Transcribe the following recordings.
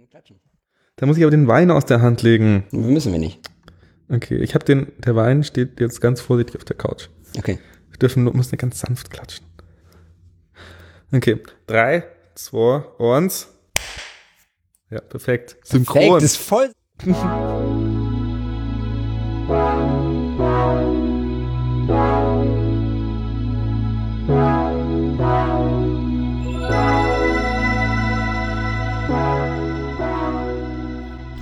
Dann klatschen. Da muss ich aber den Wein aus der Hand legen. Müssen wir nicht. Okay, ich habe den, der Wein steht jetzt ganz vorsichtig auf der Couch. Okay. Wir dürfen nur, müssen ganz sanft klatschen. Okay, drei, zwei, eins. Ja, perfekt. Synchron. Perfekt, ist voll.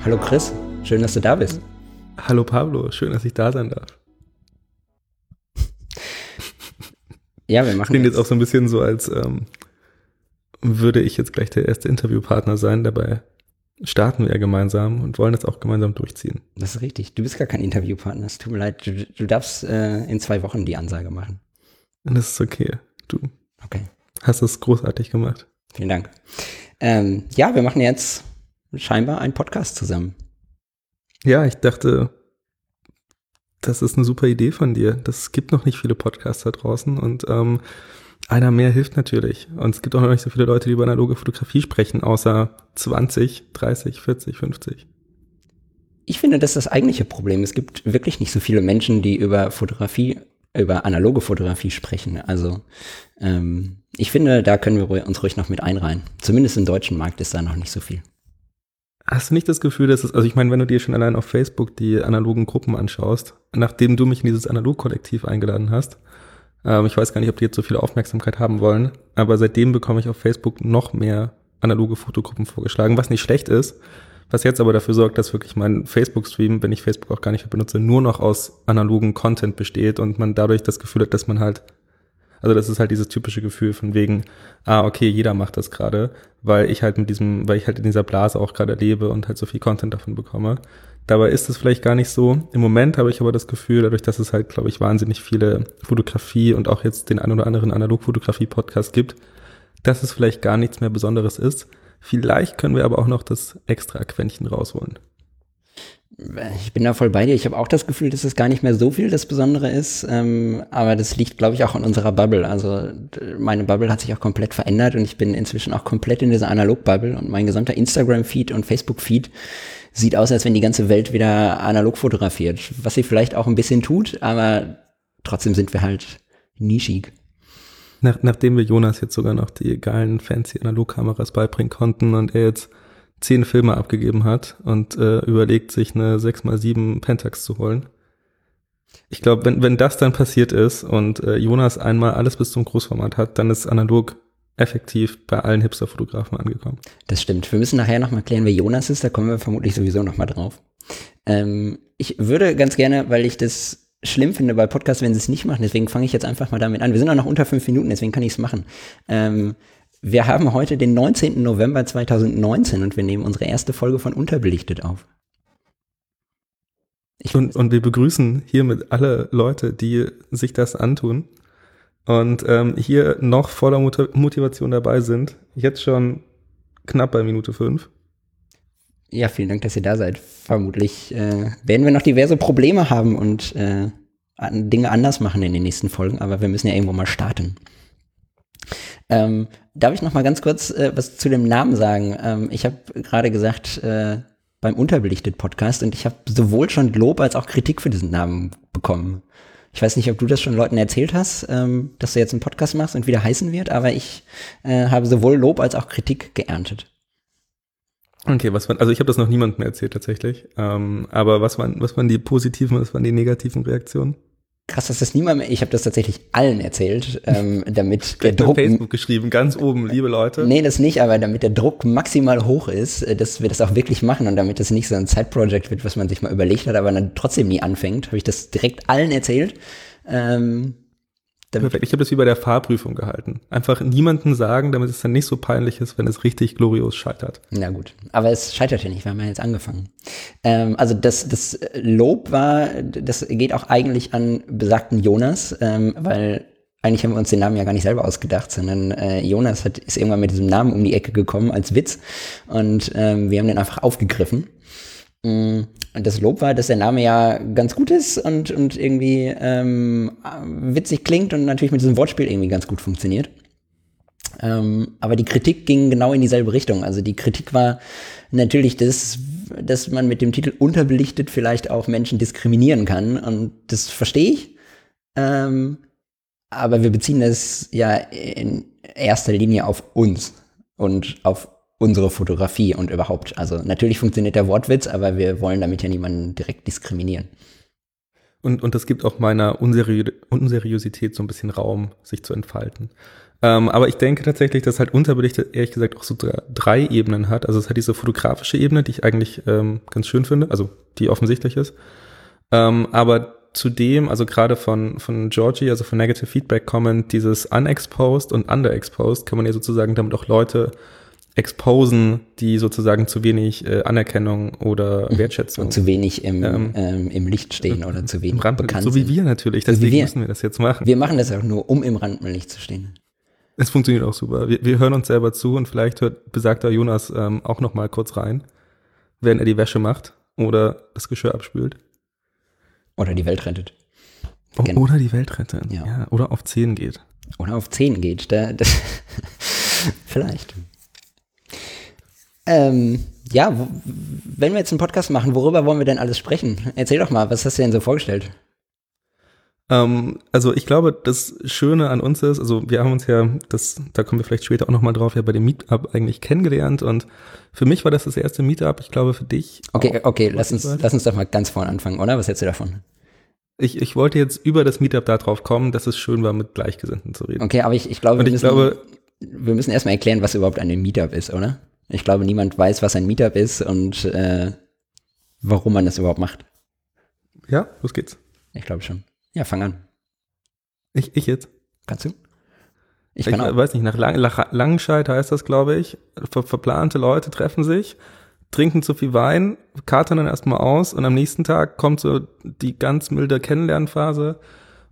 Hallo Chris, schön, dass du da bist. Hallo Pablo, schön, dass ich da sein darf. Ja, wir machen Klingt jetzt auch so ein bisschen so, als ähm, würde ich jetzt gleich der erste Interviewpartner sein. Dabei starten wir ja gemeinsam und wollen das auch gemeinsam durchziehen. Das ist richtig. Du bist gar kein Interviewpartner. Es tut mir leid. Du, du darfst äh, in zwei Wochen die Ansage machen. Das ist okay. Du Okay. hast es großartig gemacht. Vielen Dank. Ähm, ja, wir machen jetzt scheinbar einen Podcast zusammen. Ja, ich dachte, das ist eine super Idee von dir. Das gibt noch nicht viele Podcasts da draußen und ähm, einer mehr hilft natürlich. Und es gibt auch noch nicht so viele Leute, die über analoge Fotografie sprechen, außer 20, 30, 40, 50. Ich finde, das ist das eigentliche Problem. Es gibt wirklich nicht so viele Menschen, die über Fotografie, über analoge Fotografie sprechen. Also ähm, ich finde, da können wir uns ruhig noch mit einreihen. Zumindest im deutschen Markt ist da noch nicht so viel. Hast du nicht das Gefühl, dass es, also ich meine, wenn du dir schon allein auf Facebook die analogen Gruppen anschaust, nachdem du mich in dieses Analog-Kollektiv eingeladen hast, ähm, ich weiß gar nicht, ob die jetzt so viel Aufmerksamkeit haben wollen, aber seitdem bekomme ich auf Facebook noch mehr analoge Fotogruppen vorgeschlagen, was nicht schlecht ist, was jetzt aber dafür sorgt, dass wirklich mein Facebook-Stream, wenn ich Facebook auch gar nicht mehr benutze, nur noch aus analogen Content besteht und man dadurch das Gefühl hat, dass man halt also das ist halt dieses typische Gefühl von wegen, ah, okay, jeder macht das gerade, weil ich halt mit diesem, weil ich halt in dieser Blase auch gerade lebe und halt so viel Content davon bekomme. Dabei ist es vielleicht gar nicht so. Im Moment habe ich aber das Gefühl, dadurch, dass es halt, glaube ich, wahnsinnig viele Fotografie und auch jetzt den ein oder anderen Analogfotografie-Podcast gibt, dass es vielleicht gar nichts mehr Besonderes ist. Vielleicht können wir aber auch noch das extra Quäntchen rausholen. Ich bin da voll bei dir. Ich habe auch das Gefühl, dass es gar nicht mehr so viel das Besondere ist. Ähm, aber das liegt, glaube ich, auch an unserer Bubble. Also meine Bubble hat sich auch komplett verändert und ich bin inzwischen auch komplett in dieser Analog-Bubble und mein gesamter Instagram-Feed und Facebook-Feed sieht aus, als wenn die ganze Welt wieder analog fotografiert. Was sie vielleicht auch ein bisschen tut, aber trotzdem sind wir halt nischig. Nach, nachdem wir Jonas jetzt sogar noch die geilen fancy Analogkameras beibringen konnten und er jetzt zehn Filme abgegeben hat und äh, überlegt, sich eine 6x7 Pentax zu holen. Ich glaube, wenn, wenn das dann passiert ist und äh, Jonas einmal alles bis zum Großformat hat, dann ist analog effektiv bei allen Hipster-Fotografen angekommen. Das stimmt. Wir müssen nachher nochmal klären, wer Jonas ist. Da kommen wir vermutlich sowieso nochmal drauf. Ähm, ich würde ganz gerne, weil ich das schlimm finde bei Podcasts, wenn sie es nicht machen, deswegen fange ich jetzt einfach mal damit an. Wir sind auch noch unter fünf Minuten, deswegen kann ich es machen. Ähm, wir haben heute den 19. November 2019 und wir nehmen unsere erste Folge von Unterbelichtet auf. Und, und wir begrüßen hiermit alle Leute, die sich das antun und ähm, hier noch voller Motivation dabei sind. Jetzt schon knapp bei Minute 5. Ja, vielen Dank, dass ihr da seid. Vermutlich äh, werden wir noch diverse Probleme haben und äh, Dinge anders machen in den nächsten Folgen, aber wir müssen ja irgendwo mal starten. Ähm, darf ich noch mal ganz kurz äh, was zu dem Namen sagen? Ähm, ich habe gerade gesagt, äh, beim Unterbelichtet Podcast und ich habe sowohl schon Lob als auch Kritik für diesen Namen bekommen. Ich weiß nicht, ob du das schon Leuten erzählt hast, ähm, dass du jetzt einen Podcast machst und wieder heißen wird, aber ich äh, habe sowohl Lob als auch Kritik geerntet. Okay, was waren, also ich habe das noch niemandem erzählt tatsächlich, ähm, aber was waren, was waren die positiven, was waren die negativen Reaktionen? Krass, dass das niemand mehr. Ich habe das tatsächlich allen erzählt, ähm, damit der Druck. Facebook geschrieben, ganz oben, liebe Leute. Nee, das nicht, aber damit der Druck maximal hoch ist, äh, dass wir das auch wirklich machen und damit das nicht so ein Zeitprojekt wird, was man sich mal überlegt hat, aber dann trotzdem nie anfängt, habe ich das direkt allen erzählt. Ähm, Perfekt. Ich habe das wie bei der Fahrprüfung gehalten. Einfach niemanden sagen, damit es dann nicht so peinlich ist, wenn es richtig glorios scheitert. Na gut, aber es scheitert ja nicht, wir haben ja jetzt angefangen. Ähm, also das, das Lob war, das geht auch eigentlich an besagten Jonas, ähm, weil eigentlich haben wir uns den Namen ja gar nicht selber ausgedacht, sondern äh, Jonas hat, ist irgendwann mit diesem Namen um die Ecke gekommen als Witz und ähm, wir haben den einfach aufgegriffen. Mm, und das Lob war, dass der Name ja ganz gut ist und, und irgendwie ähm, witzig klingt und natürlich mit diesem Wortspiel irgendwie ganz gut funktioniert. Ähm, aber die Kritik ging genau in dieselbe Richtung. Also die Kritik war natürlich, dass, dass man mit dem Titel unterbelichtet vielleicht auch Menschen diskriminieren kann. Und das verstehe ich. Ähm, aber wir beziehen das ja in erster Linie auf uns und auf unsere Fotografie und überhaupt. Also natürlich funktioniert der Wortwitz, aber wir wollen damit ja niemanden direkt diskriminieren. Und, und das gibt auch meiner Unseri Unseriosität so ein bisschen Raum, sich zu entfalten. Ähm, aber ich denke tatsächlich, dass halt Unterbelichtet ehrlich gesagt auch so drei Ebenen hat. Also es hat diese fotografische Ebene, die ich eigentlich ähm, ganz schön finde, also die offensichtlich ist. Ähm, aber zudem, also gerade von, von Georgie, also von Negative Feedback Comment, dieses Unexposed und Underexposed kann man ja sozusagen damit auch Leute exposen, die sozusagen zu wenig äh, Anerkennung oder mhm. Wertschätzung. Und zu wenig im, ähm, ähm, im Licht stehen oder zu wenig Rand, bekannt So wie wir natürlich, deswegen wir. müssen wir das jetzt machen. Wir machen das auch nur, um im Rampenlicht zu stehen. Es funktioniert auch super. Wir, wir hören uns selber zu und vielleicht hört besagter Jonas ähm, auch noch mal kurz rein, wenn er die Wäsche macht oder das Geschirr abspült. Oder die Welt rettet. Genau. Oder die Welt rettet, ja. ja. Oder auf 10 geht. Oder auf 10 geht. Da, da vielleicht. Ähm, ja, wenn wir jetzt einen Podcast machen, worüber wollen wir denn alles sprechen? Erzähl doch mal, was hast du denn so vorgestellt? Ähm, also ich glaube, das Schöne an uns ist, also wir haben uns ja, das, da kommen wir vielleicht später auch nochmal drauf, ja bei dem Meetup eigentlich kennengelernt und für mich war das das erste Meetup, ich glaube für dich. Okay, okay, lass uns, lass uns doch mal ganz vorne anfangen, oder? Was hältst du davon? Ich, ich wollte jetzt über das Meetup da drauf kommen, dass es schön war, mit Gleichgesinnten zu reden. Okay, aber ich, ich glaube, wir, ich müssen, glaube, wir müssen erstmal erklären, was überhaupt ein Meetup ist, oder? Ich glaube, niemand weiß, was ein Meetup ist und äh, warum man das überhaupt macht. Ja, los geht's. Ich glaube schon. Ja, fang an. Ich, ich jetzt? Kannst du? Ich, ich weiß nicht, nach Lang Langenscheid heißt das, glaube ich. Ver verplante Leute treffen sich, trinken zu viel Wein, katern dann erstmal aus und am nächsten Tag kommt so die ganz milde Kennenlernphase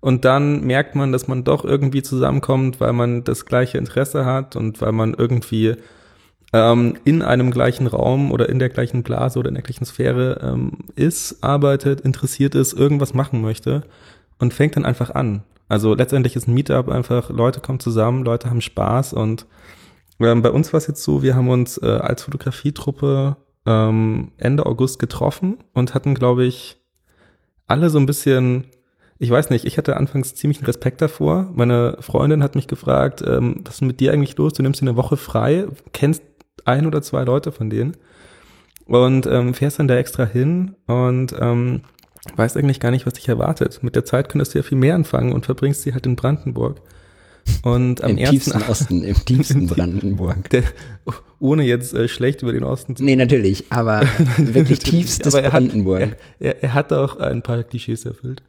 und dann merkt man, dass man doch irgendwie zusammenkommt, weil man das gleiche Interesse hat und weil man irgendwie ähm, in einem gleichen Raum oder in der gleichen Blase oder in der gleichen Sphäre ähm, ist, arbeitet, interessiert ist, irgendwas machen möchte und fängt dann einfach an. Also letztendlich ist ein Meetup einfach, Leute kommen zusammen, Leute haben Spaß und ähm, bei uns war es jetzt so, wir haben uns äh, als Fotografietruppe ähm, Ende August getroffen und hatten, glaube ich, alle so ein bisschen, ich weiß nicht, ich hatte anfangs ziemlich Respekt davor. Meine Freundin hat mich gefragt, ähm, was ist mit dir eigentlich los? Du nimmst dir eine Woche frei, kennst ein oder zwei Leute von denen und ähm, fährst dann da extra hin und ähm, weißt eigentlich gar nicht, was dich erwartet. Mit der Zeit könntest du ja viel mehr anfangen und verbringst sie halt in Brandenburg. Und am Im ersten tiefsten Osten, im tiefsten Brandenburg. Der, ohne jetzt äh, schlecht über den Osten zu Nee, natürlich, aber wirklich tiefstes aber er Brandenburg. Hat, er, er, hat auch ein paar Klischees erfüllt.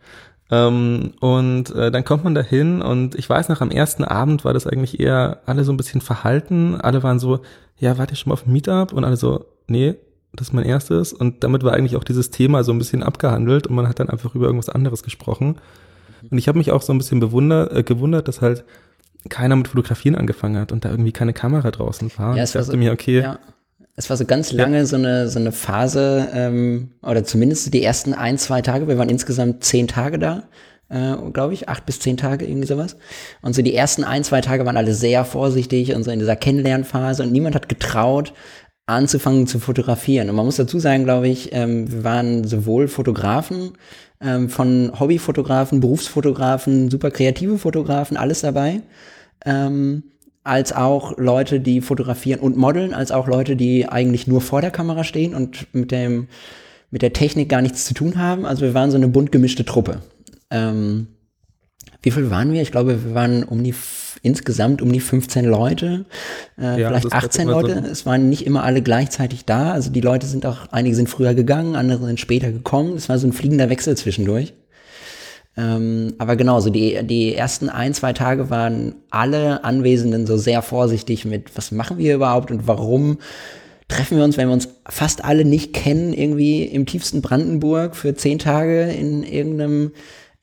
Ähm, und äh, dann kommt man da hin und ich weiß noch, am ersten Abend war das eigentlich eher alle so ein bisschen verhalten. Alle waren so, ja, wart ihr schon mal auf dem Meetup? Und alle so, nee, das ist mein erstes. Und damit war eigentlich auch dieses Thema so ein bisschen abgehandelt und man hat dann einfach über irgendwas anderes gesprochen. Und ich habe mich auch so ein bisschen bewundert, äh, gewundert, dass halt keiner mit Fotografieren angefangen hat und da irgendwie keine Kamera draußen war. Ja, es war so, mir, okay. Ja. Es war so ganz lange ja. so eine so eine Phase ähm, oder zumindest die ersten ein zwei Tage. Wir waren insgesamt zehn Tage da, äh, glaube ich, acht bis zehn Tage irgendwie sowas. Und so die ersten ein zwei Tage waren alle sehr vorsichtig und so in dieser Kennenlernphase und niemand hat getraut anzufangen zu fotografieren. Und man muss dazu sagen, glaube ich, ähm, wir waren sowohl Fotografen, ähm, von Hobbyfotografen, Berufsfotografen, super kreative Fotografen, alles dabei. Ähm, als auch Leute, die fotografieren und modeln, als auch Leute, die eigentlich nur vor der Kamera stehen und mit dem mit der Technik gar nichts zu tun haben. Also wir waren so eine bunt gemischte Truppe. Ähm, wie viel waren wir? Ich glaube, wir waren um die insgesamt um die 15 Leute, äh, ja, vielleicht 18 Leute. So. Es waren nicht immer alle gleichzeitig da. Also die Leute sind auch, einige sind früher gegangen, andere sind später gekommen. Es war so ein fliegender Wechsel zwischendurch. Ähm, aber genau, so die, die ersten ein, zwei Tage waren alle Anwesenden so sehr vorsichtig mit, was machen wir überhaupt und warum treffen wir uns, wenn wir uns fast alle nicht kennen, irgendwie im tiefsten Brandenburg für zehn Tage in irgendeinem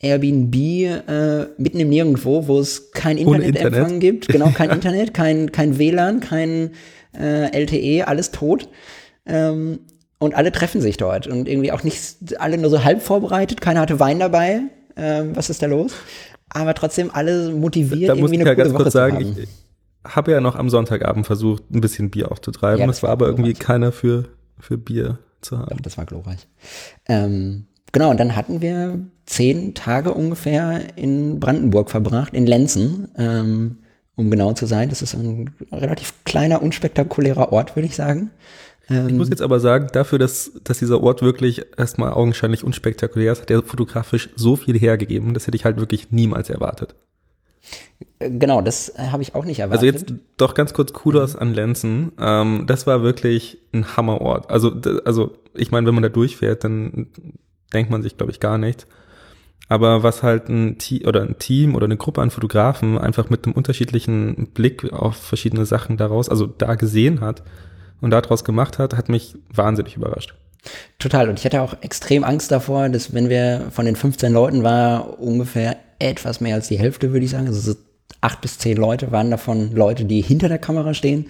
Airbnb äh, mitten im Nirgendwo, wo es kein Internetempfang Internet. gibt. Genau, kein Internet, kein, kein WLAN, kein äh, LTE, alles tot. Ähm, und alle treffen sich dort und irgendwie auch nicht alle nur so halb vorbereitet, keiner hatte Wein dabei. Ähm, was ist da los? Aber trotzdem alle motiviert, da irgendwie eine ja gute Woche sagen. Ich, habe ja noch am Sonntagabend versucht, ein bisschen Bier aufzutreiben. Ja, es das war war aber irgendwie keiner für, für Bier zu haben. Doch, das war glorreich. Ähm, genau, und dann hatten wir zehn Tage ungefähr in Brandenburg verbracht, in Lenzen, ähm, um genau zu sein. Das ist ein relativ kleiner, unspektakulärer Ort, würde ich sagen. Ähm, Ich muss jetzt aber sagen, dafür, dass, dass dieser Ort wirklich erstmal augenscheinlich unspektakulär ist, hat er fotografisch so viel hergegeben, das hätte ich halt wirklich niemals erwartet. Genau, das äh, habe ich auch nicht erwartet. Also jetzt doch ganz kurz Kudos an Lenzen. Ähm, das war wirklich ein Hammerort. Also, also ich meine, wenn man da durchfährt, dann denkt man sich, glaube ich, gar nichts. Aber was halt ein Team oder ein Team oder eine Gruppe an Fotografen einfach mit einem unterschiedlichen Blick auf verschiedene Sachen daraus, also da gesehen hat und daraus gemacht hat, hat mich wahnsinnig überrascht. Total. Und ich hatte auch extrem Angst davor, dass wenn wir von den 15 Leuten war, ungefähr etwas mehr als die Hälfte, würde ich sagen. Also so acht bis zehn Leute waren davon Leute, die hinter der Kamera stehen.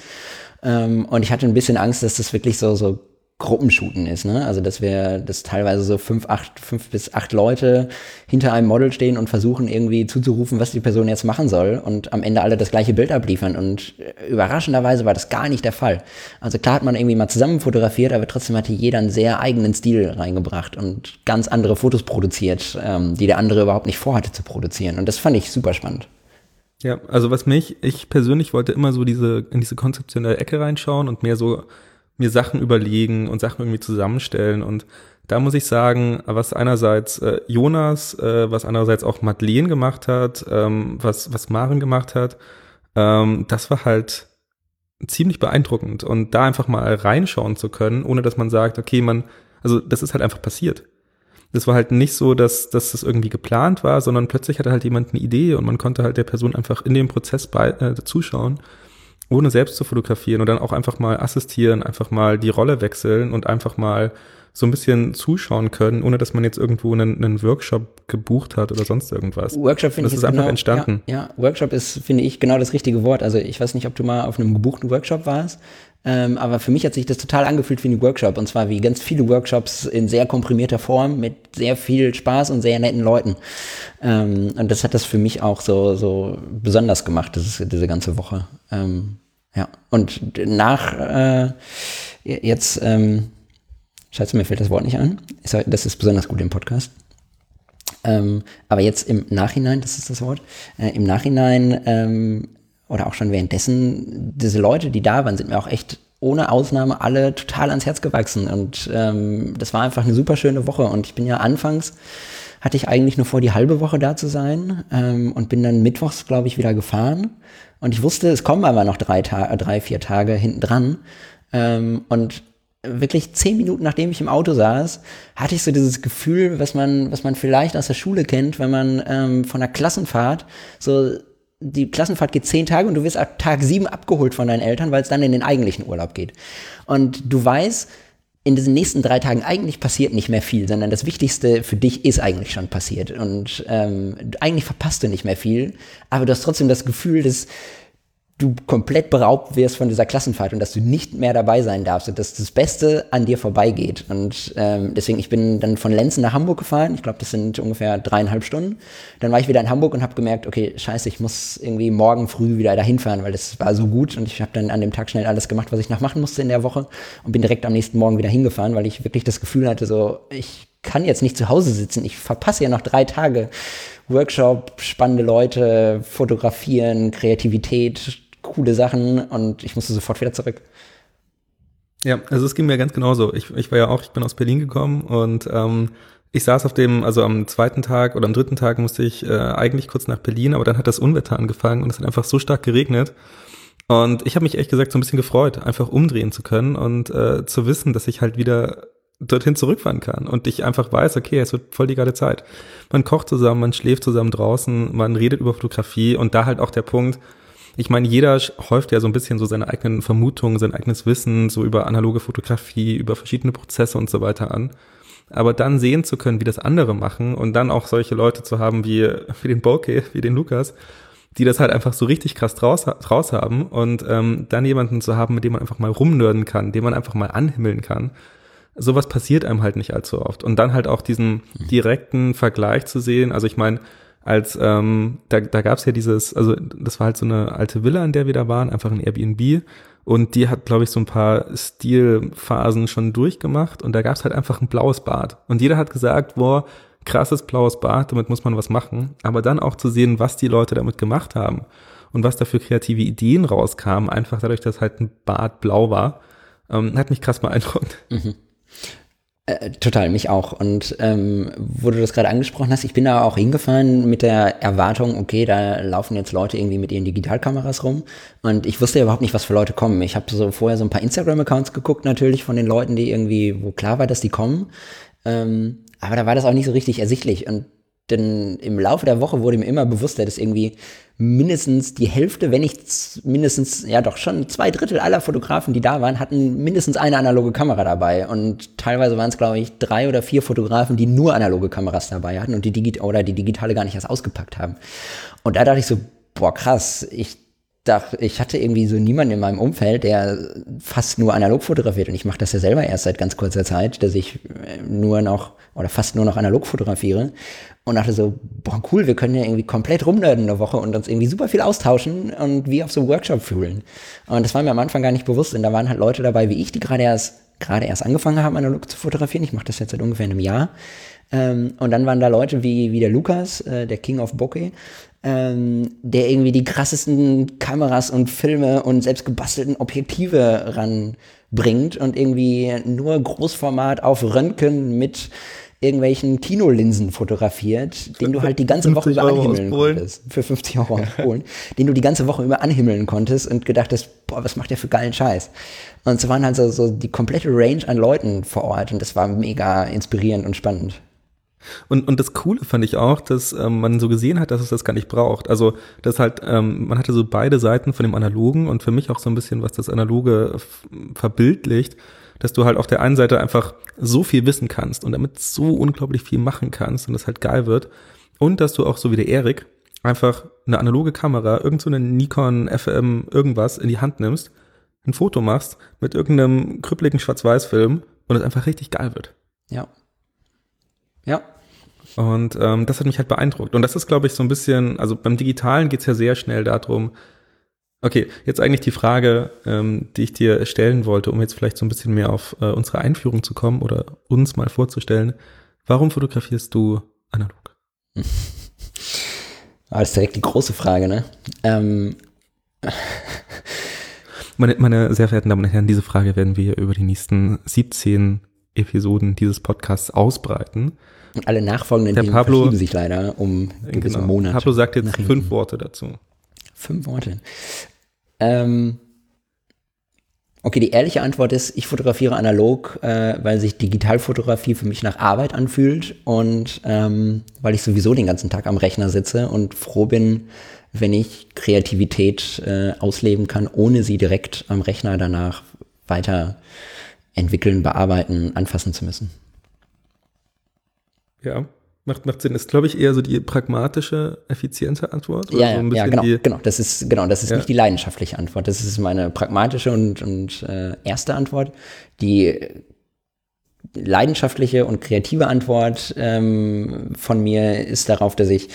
Ähm, und ich hatte ein bisschen Angst, dass das wirklich so, so Gruppenshooten ist, ne? Also dass wir, dass teilweise so fünf, acht, fünf bis acht Leute hinter einem Model stehen und versuchen irgendwie zuzurufen, was die Person jetzt machen soll und am Ende alle das gleiche Bild abliefern. Und äh, überraschenderweise war das gar nicht der Fall. Also klar hat man irgendwie mal zusammen fotografiert, aber trotzdem hatte jeder einen sehr eigenen Stil reingebracht und ganz andere Fotos produziert, ähm, die der andere überhaupt nicht vorhatte zu produzieren. Und das fand ich super spannend. Ja, also was mich, ich persönlich wollte immer so diese, in diese konzeptionelle Ecke reinschauen und mehr so mir Sachen überlegen und Sachen irgendwie zusammenstellen. Und da muss ich sagen, was einerseits äh, Jonas, äh, was andererseits auch Madeleine gemacht hat, ähm, was, was Maren gemacht hat, ähm, das war halt ziemlich beeindruckend. Und da einfach mal reinschauen zu können, ohne dass man sagt, okay, man, also das ist halt einfach passiert. Das war halt nicht so, dass, dass das irgendwie geplant war, sondern plötzlich hatte halt jemand eine Idee und man konnte halt der Person einfach in dem Prozess bei, äh, zuschauen, ohne selbst zu fotografieren und dann auch einfach mal assistieren, einfach mal die Rolle wechseln und einfach mal so ein bisschen zuschauen können, ohne dass man jetzt irgendwo einen, einen Workshop gebucht hat oder sonst irgendwas. Workshop finde Das ich ist einfach genau, entstanden. Ja, ja, Workshop ist, finde ich, genau das richtige Wort. Also ich weiß nicht, ob du mal auf einem gebuchten Workshop warst, ähm, aber für mich hat sich das total angefühlt wie ein Workshop. Und zwar wie ganz viele Workshops in sehr komprimierter Form mit sehr viel Spaß und sehr netten Leuten. Ähm, und das hat das für mich auch so, so besonders gemacht, das ist, diese ganze Woche. Ähm, ja, und nach äh, jetzt, ähm, scheiße, mir fällt das Wort nicht an. Das ist besonders gut im Podcast. Ähm, aber jetzt im Nachhinein, das ist das Wort, äh, im Nachhinein ähm, oder auch schon währenddessen, diese Leute, die da waren, sind mir auch echt ohne Ausnahme alle total ans Herz gewachsen. Und ähm, das war einfach eine super schöne Woche. Und ich bin ja anfangs, hatte ich eigentlich nur vor, die halbe Woche da zu sein ähm, und bin dann mittwochs, glaube ich, wieder gefahren. Und ich wusste, es kommen aber noch drei, Ta drei vier Tage hinten dran. Ähm, und wirklich zehn Minuten nachdem ich im Auto saß, hatte ich so dieses Gefühl, was man, was man vielleicht aus der Schule kennt, wenn man ähm, von einer Klassenfahrt so die Klassenfahrt geht zehn Tage und du wirst ab Tag sieben abgeholt von deinen Eltern, weil es dann in den eigentlichen Urlaub geht. Und du weißt, in diesen nächsten drei Tagen eigentlich passiert nicht mehr viel, sondern das Wichtigste für dich ist eigentlich schon passiert. Und ähm, eigentlich verpasst du nicht mehr viel, aber du hast trotzdem das Gefühl, dass du komplett beraubt wirst von dieser Klassenfahrt und dass du nicht mehr dabei sein darfst und dass das Beste an dir vorbeigeht. Und ähm, deswegen, ich bin dann von Lenzen nach Hamburg gefahren. Ich glaube, das sind ungefähr dreieinhalb Stunden. Dann war ich wieder in Hamburg und habe gemerkt, okay, scheiße, ich muss irgendwie morgen früh wieder dahin fahren, weil das war so gut. Und ich habe dann an dem Tag schnell alles gemacht, was ich noch machen musste in der Woche und bin direkt am nächsten Morgen wieder hingefahren, weil ich wirklich das Gefühl hatte, so, ich kann jetzt nicht zu Hause sitzen. Ich verpasse ja noch drei Tage Workshop, spannende Leute, fotografieren, Kreativität, coole Sachen und ich musste sofort wieder zurück. Ja, also es ging mir ganz genauso. Ich, ich war ja auch, ich bin aus Berlin gekommen und ähm, ich saß auf dem, also am zweiten Tag oder am dritten Tag musste ich äh, eigentlich kurz nach Berlin, aber dann hat das Unwetter angefangen und es hat einfach so stark geregnet. Und ich habe mich ehrlich gesagt so ein bisschen gefreut, einfach umdrehen zu können und äh, zu wissen, dass ich halt wieder dorthin zurückfahren kann und ich einfach weiß, okay, es wird voll die geile Zeit. Man kocht zusammen, man schläft zusammen draußen, man redet über Fotografie und da halt auch der Punkt, ich meine, jeder häuft ja so ein bisschen so seine eigenen Vermutungen, sein eigenes Wissen, so über analoge Fotografie, über verschiedene Prozesse und so weiter an. Aber dann sehen zu können, wie das andere machen und dann auch solche Leute zu haben wie, wie den Bokeh, wie den Lukas, die das halt einfach so richtig krass draus, draus haben und ähm, dann jemanden zu haben, mit dem man einfach mal rumnörden kann, den man einfach mal anhimmeln kann. Sowas passiert einem halt nicht allzu oft. Und dann halt auch diesen direkten Vergleich zu sehen. Also ich meine, als ähm, da, da gab es ja dieses, also das war halt so eine alte Villa, in der wir da waren, einfach ein Airbnb. Und die hat, glaube ich, so ein paar Stilphasen schon durchgemacht. Und da gab es halt einfach ein blaues Bad. Und jeder hat gesagt, boah, krasses blaues Bad, damit muss man was machen. Aber dann auch zu sehen, was die Leute damit gemacht haben und was da für kreative Ideen rauskamen, einfach dadurch, dass halt ein Bad blau war, ähm, hat mich krass beeindruckt. Mhm. Äh, total, mich auch. Und ähm, wo du das gerade angesprochen hast, ich bin da auch hingefahren mit der Erwartung, okay, da laufen jetzt Leute irgendwie mit ihren Digitalkameras rum. Und ich wusste ja überhaupt nicht, was für Leute kommen. Ich habe so vorher so ein paar Instagram-Accounts geguckt, natürlich von den Leuten, die irgendwie, wo klar war, dass die kommen. Ähm, aber da war das auch nicht so richtig ersichtlich. Und denn im Laufe der Woche wurde mir immer bewusster, dass irgendwie mindestens die Hälfte, wenn nicht mindestens, ja doch schon zwei Drittel aller Fotografen, die da waren, hatten mindestens eine analoge Kamera dabei. Und teilweise waren es, glaube ich, drei oder vier Fotografen, die nur analoge Kameras dabei hatten und die Digi oder die digitale gar nicht erst ausgepackt haben. Und da dachte ich so, boah, krass, ich dachte, ich hatte irgendwie so niemanden in meinem Umfeld, der fast nur analog fotografiert. Und ich mache das ja selber erst seit ganz kurzer Zeit, dass ich nur noch oder fast nur noch analog fotografiere und dachte so, boah, cool, wir können ja irgendwie komplett rumnerden eine Woche und uns irgendwie super viel austauschen und wie auf so einem Workshop fühlen. Und das war mir am Anfang gar nicht bewusst. Und da waren halt Leute dabei wie ich, die gerade erst, gerade erst angefangen haben, analog zu fotografieren. Ich mache das jetzt seit ungefähr einem Jahr. Ähm, und dann waren da Leute wie, wie der Lukas, äh, der King of Bokeh, ähm, der irgendwie die krassesten Kameras und Filme und selbst gebastelten Objektive ranbringt und irgendwie nur Großformat auf Röntgen mit irgendwelchen Kinolinsen fotografiert, den du halt die ganze Woche über anhimmeln konntest. Für 50 Euro aus Polen. den du die ganze Woche über anhimmeln konntest und gedacht hast, boah, was macht der für geilen Scheiß? Und so waren halt so, so die komplette Range an Leuten vor Ort und das war mega inspirierend und spannend. Und, und das Coole fand ich auch, dass ähm, man so gesehen hat, dass es das gar nicht braucht. Also, das halt, ähm, man hatte so beide Seiten von dem Analogen und für mich auch so ein bisschen, was das Analoge verbildlicht dass du halt auf der einen Seite einfach so viel wissen kannst und damit so unglaublich viel machen kannst und das halt geil wird. Und dass du auch so wie der Erik einfach eine analoge Kamera, irgend so eine Nikon FM irgendwas in die Hand nimmst, ein Foto machst mit irgendeinem krüppeligen Schwarz-Weiß-Film und es einfach richtig geil wird. Ja. Ja. Und ähm, das hat mich halt beeindruckt. Und das ist, glaube ich, so ein bisschen, also beim Digitalen geht's ja sehr schnell darum, Okay, jetzt eigentlich die Frage, ähm, die ich dir stellen wollte, um jetzt vielleicht so ein bisschen mehr auf äh, unsere Einführung zu kommen oder uns mal vorzustellen. Warum fotografierst du analog? Ah, das ist direkt die große Frage, ne? Ähm. Meine, meine sehr verehrten Damen und Herren, diese Frage werden wir über die nächsten 17 Episoden dieses Podcasts ausbreiten. Und alle nachfolgenden Der Pablo, verschieben sich leider um gewisse genau, Monate. Pablo sagt jetzt fünf Worte dazu. Fünf Worte. Ähm, okay, die ehrliche Antwort ist, ich fotografiere analog, äh, weil sich Digitalfotografie für mich nach Arbeit anfühlt und ähm, weil ich sowieso den ganzen Tag am Rechner sitze und froh bin, wenn ich Kreativität äh, ausleben kann, ohne sie direkt am Rechner danach weiter entwickeln, bearbeiten, anfassen zu müssen. Ja, Macht, macht Sinn. Ist, glaube ich, eher so die pragmatische, effiziente Antwort? ja, so ja, genau, genau. Das ist, genau, das ist ja. nicht die leidenschaftliche Antwort. Das ist meine pragmatische und, und äh, erste Antwort. Die leidenschaftliche und kreative Antwort ähm, von mir ist darauf, dass ich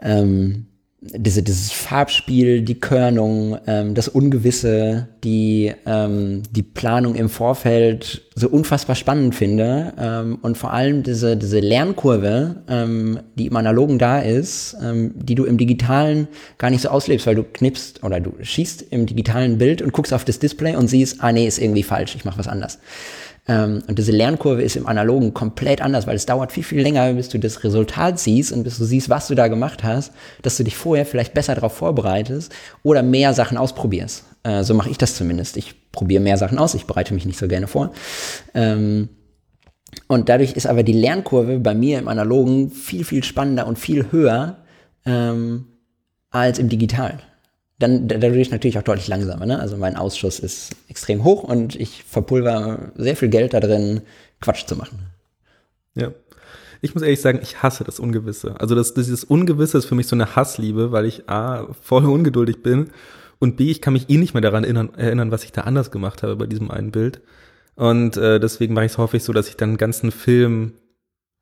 ähm, diese, dieses Farbspiel, die Körnung, ähm, das Ungewisse, die, ähm, die Planung im Vorfeld so unfassbar spannend finde ähm, und vor allem diese, diese Lernkurve, ähm, die im Analogen da ist, ähm, die du im Digitalen gar nicht so auslebst, weil du knippst oder du schießt im digitalen Bild und guckst auf das Display und siehst, ah nee, ist irgendwie falsch, ich mache was anders. Ähm, und diese Lernkurve ist im Analogen komplett anders, weil es dauert viel, viel länger, bis du das Resultat siehst und bis du siehst, was du da gemacht hast, dass du dich vorher vielleicht besser darauf vorbereitest oder mehr Sachen ausprobierst. Äh, so mache ich das zumindest. Ich probiere mehr Sachen aus, ich bereite mich nicht so gerne vor. Ähm, und dadurch ist aber die Lernkurve bei mir im Analogen viel, viel spannender und viel höher ähm, als im Digitalen dann dadurch natürlich auch deutlich langsamer. Ne? Also mein Ausschuss ist extrem hoch und ich verpulver sehr viel Geld da drin, Quatsch zu machen. Ja. Ich muss ehrlich sagen, ich hasse das Ungewisse. Also das, dieses Ungewisse ist für mich so eine Hassliebe, weil ich A, voll ungeduldig bin und B, ich kann mich eh nicht mehr daran erinnern, erinnern was ich da anders gemacht habe bei diesem einen Bild. Und äh, deswegen mache ich es häufig so, dass ich dann einen ganzen Film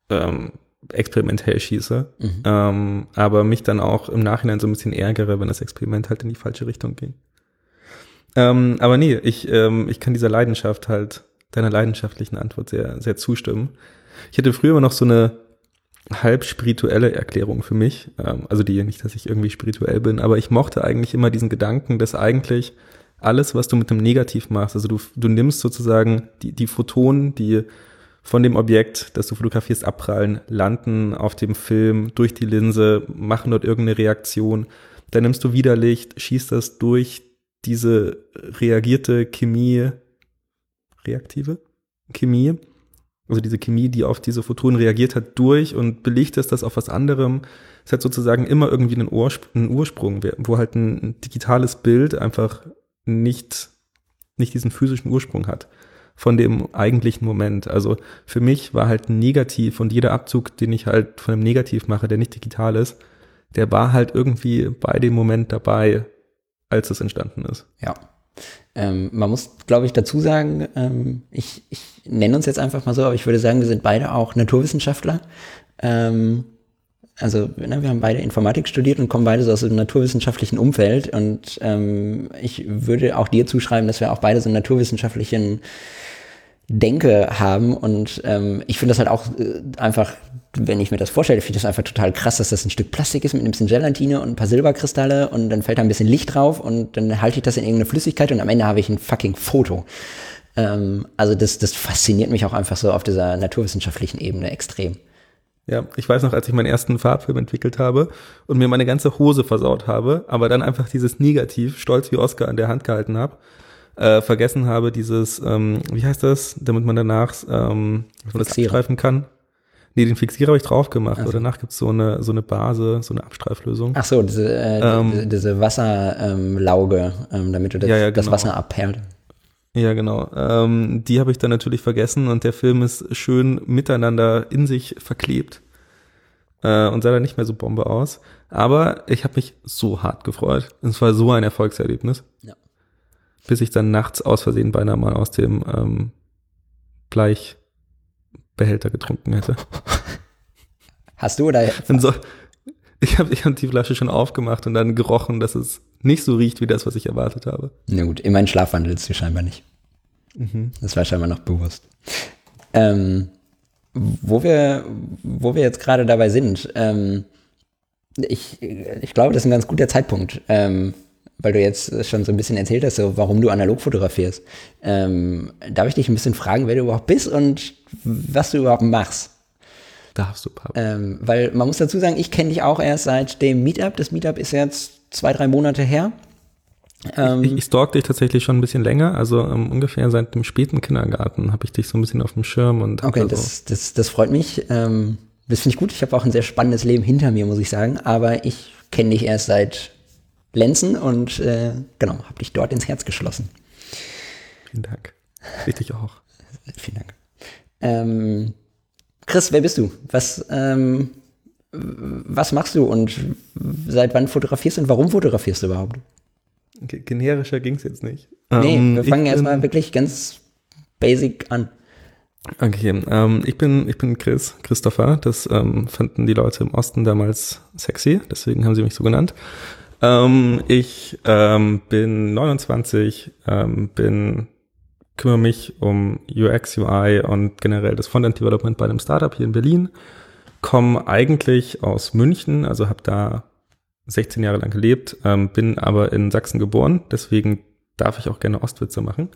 ähm, experimentell schieße, mhm. ähm, aber mich dann auch im Nachhinein so ein bisschen ärgere, wenn das Experiment halt in die falsche Richtung ging. Ähm, aber nee, ich, ähm, ich kann dieser Leidenschaft halt, deiner leidenschaftlichen Antwort sehr, sehr zustimmen. Ich hatte früher immer noch so eine halb spirituelle Erklärung für mich. Ähm, also die nicht, dass ich irgendwie spirituell bin, aber ich mochte eigentlich immer diesen Gedanken, dass eigentlich alles, was du mit dem Negativ machst, also du, du nimmst sozusagen die, die Photonen, die von dem Objekt, das du fotografierst, abprallen, landen auf dem Film durch die Linse, machen dort irgendeine Reaktion. Dann nimmst du wieder Licht, schießt das durch diese reagierte Chemie, reaktive Chemie, also diese Chemie, die auf diese Photonen reagiert hat, durch und belichtest das auf was anderem. Es hat sozusagen immer irgendwie einen, Urspr einen Ursprung, wo halt ein digitales Bild einfach nicht, nicht diesen physischen Ursprung hat von dem eigentlichen Moment. Also für mich war halt Negativ und jeder Abzug, den ich halt von einem Negativ mache, der nicht digital ist, der war halt irgendwie bei dem Moment dabei, als es entstanden ist. Ja. Ähm, man muss, glaube ich, dazu sagen, ähm, ich, ich nenne uns jetzt einfach mal so, aber ich würde sagen, wir sind beide auch Naturwissenschaftler. Ähm, also ne, wir haben beide Informatik studiert und kommen beide so aus dem naturwissenschaftlichen Umfeld. Und ähm, ich würde auch dir zuschreiben, dass wir auch beide so einen naturwissenschaftlichen Denke haben. Und ähm, ich finde das halt auch äh, einfach, wenn ich mir das vorstelle, finde ich das einfach total krass, dass das ein Stück Plastik ist mit ein bisschen Gelatine und ein paar Silberkristalle und dann fällt da ein bisschen Licht drauf und dann halte ich das in irgendeine Flüssigkeit und am Ende habe ich ein fucking Foto. Ähm, also das, das fasziniert mich auch einfach so auf dieser naturwissenschaftlichen Ebene extrem. Ja, ich weiß noch, als ich meinen ersten Farbfilm entwickelt habe und mir meine ganze Hose versaut habe, aber dann einfach dieses Negativ, stolz wie Oscar, an der Hand gehalten habe äh, vergessen habe, dieses, ähm, wie heißt das, damit man danach ähm, das abstreifen kann. Nee, den Fixierer habe ich drauf gemacht. Also. Danach gibt's so eine, so eine Base, so eine Abstreiflösung. Ach so, diese, äh, ähm, diese, diese Wasserlauge, ähm, damit du das, ja, ja, genau. das Wasser abperlt. Ja, genau. Ähm, die habe ich dann natürlich vergessen und der Film ist schön miteinander in sich verklebt äh, und sah dann nicht mehr so Bombe aus. Aber ich habe mich so hart gefreut. Es war so ein Erfolgserlebnis. Ja bis ich dann nachts aus Versehen beinahe mal aus dem ähm, Bleichbehälter getrunken hätte. Hast du oder? So, ich habe ich hab die Flasche schon aufgemacht und dann gerochen, dass es nicht so riecht wie das, was ich erwartet habe. Na gut, in meinen Schlaf wandelst du scheinbar nicht. Mhm. Das war scheinbar noch bewusst. Ähm, wo wir, wo wir jetzt gerade dabei sind, ähm, ich, ich glaube, das ist ein ganz guter Zeitpunkt, ähm, weil du jetzt schon so ein bisschen erzählt hast, so, warum du analog fotografierst. Ähm, darf ich dich ein bisschen fragen, wer du überhaupt bist und was du überhaupt machst? Darfst du, Papa. Ähm, weil man muss dazu sagen, ich kenne dich auch erst seit dem Meetup. Das Meetup ist jetzt zwei, drei Monate her. Ähm, ich, ich stalk dich tatsächlich schon ein bisschen länger, also um, ähm, ungefähr seit dem späten Kindergarten habe ich dich so ein bisschen auf dem Schirm und Okay, also das, das, das freut mich. Ähm, das finde ich gut. Ich habe auch ein sehr spannendes Leben hinter mir, muss ich sagen. Aber ich kenne dich erst seit Lenzen und äh, genau, habe dich dort ins Herz geschlossen. Vielen Dank. Richtig auch. Vielen Dank. Ähm, Chris, wer bist du? Was, ähm, was machst du und seit wann fotografierst du und warum fotografierst du überhaupt? Generischer ging es jetzt nicht. Nee, ähm, wir fangen erstmal wirklich ganz basic an. Okay, ähm, ich bin ich bin Chris, Christopher. Das ähm, fanden die Leute im Osten damals sexy, deswegen haben sie mich so genannt. Ähm, ich ähm, bin 29, ähm, bin kümmere mich um UX, UI und generell das Frontend Development bei einem Startup hier in Berlin. Komme eigentlich aus München, also habe da 16 Jahre lang gelebt, ähm, bin aber in Sachsen geboren, deswegen darf ich auch gerne Ostwitze machen.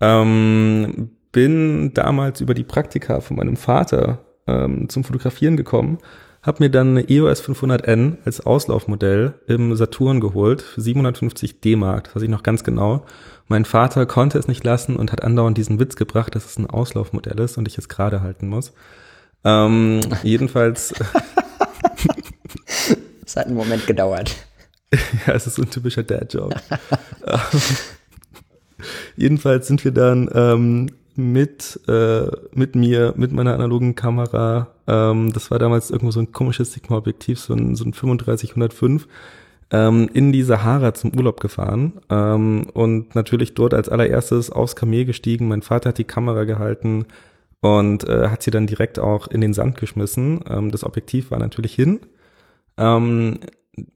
Ähm, bin damals über die Praktika von meinem Vater ähm, zum Fotografieren gekommen hab mir dann eine EOS 500N als Auslaufmodell im Saturn geholt für 750 D-Mark, das weiß ich noch ganz genau. Mein Vater konnte es nicht lassen und hat andauernd diesen Witz gebracht, dass es ein Auslaufmodell ist und ich es gerade halten muss. Ähm, jedenfalls. Es hat einen Moment gedauert. ja, es ist so ein typischer Dad-Joke. jedenfalls sind wir dann ähm, mit, äh, mit mir, mit meiner analogen Kamera. Ähm, das war damals irgendwo so ein komisches Sigma-Objektiv, so ein, so ein 3505 ähm, in die Sahara zum Urlaub gefahren ähm, und natürlich dort als allererstes aufs Kamel gestiegen. Mein Vater hat die Kamera gehalten und äh, hat sie dann direkt auch in den Sand geschmissen. Ähm, das Objektiv war natürlich hin. Ähm,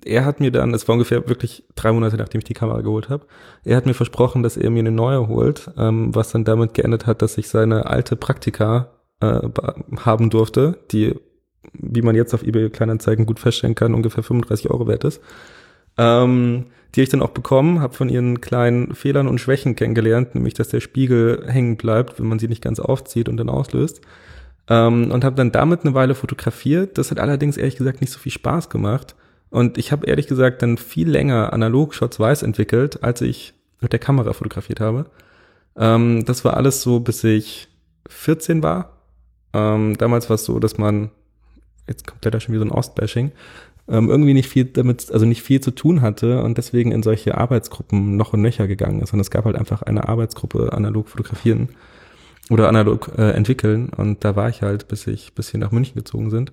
er hat mir dann, es war ungefähr wirklich drei Monate, nachdem ich die Kamera geholt habe, er hat mir versprochen, dass er mir eine neue holt, ähm, was dann damit geendet hat, dass ich seine alte Praktika äh, haben durfte, die, wie man jetzt auf eBay Kleinanzeigen gut feststellen kann, ungefähr 35 Euro wert ist. Ähm, die ich dann auch bekommen, habe von ihren kleinen Fehlern und Schwächen kennengelernt, nämlich dass der Spiegel hängen bleibt, wenn man sie nicht ganz aufzieht und dann auslöst. Ähm, und habe dann damit eine Weile fotografiert. Das hat allerdings ehrlich gesagt nicht so viel Spaß gemacht. Und ich habe ehrlich gesagt dann viel länger analog Schwarz-Weiß entwickelt, als ich mit der Kamera fotografiert habe. Ähm, das war alles so, bis ich 14 war. Ähm, damals war es so, dass man, jetzt kommt leider schon wieder so ein Ostbashing, ähm, irgendwie nicht viel damit, also nicht viel zu tun hatte und deswegen in solche Arbeitsgruppen noch und nöcher gegangen ist. Und es gab halt einfach eine Arbeitsgruppe analog fotografieren oder analog äh, entwickeln. Und da war ich halt, bis ich, bis wir nach München gezogen sind.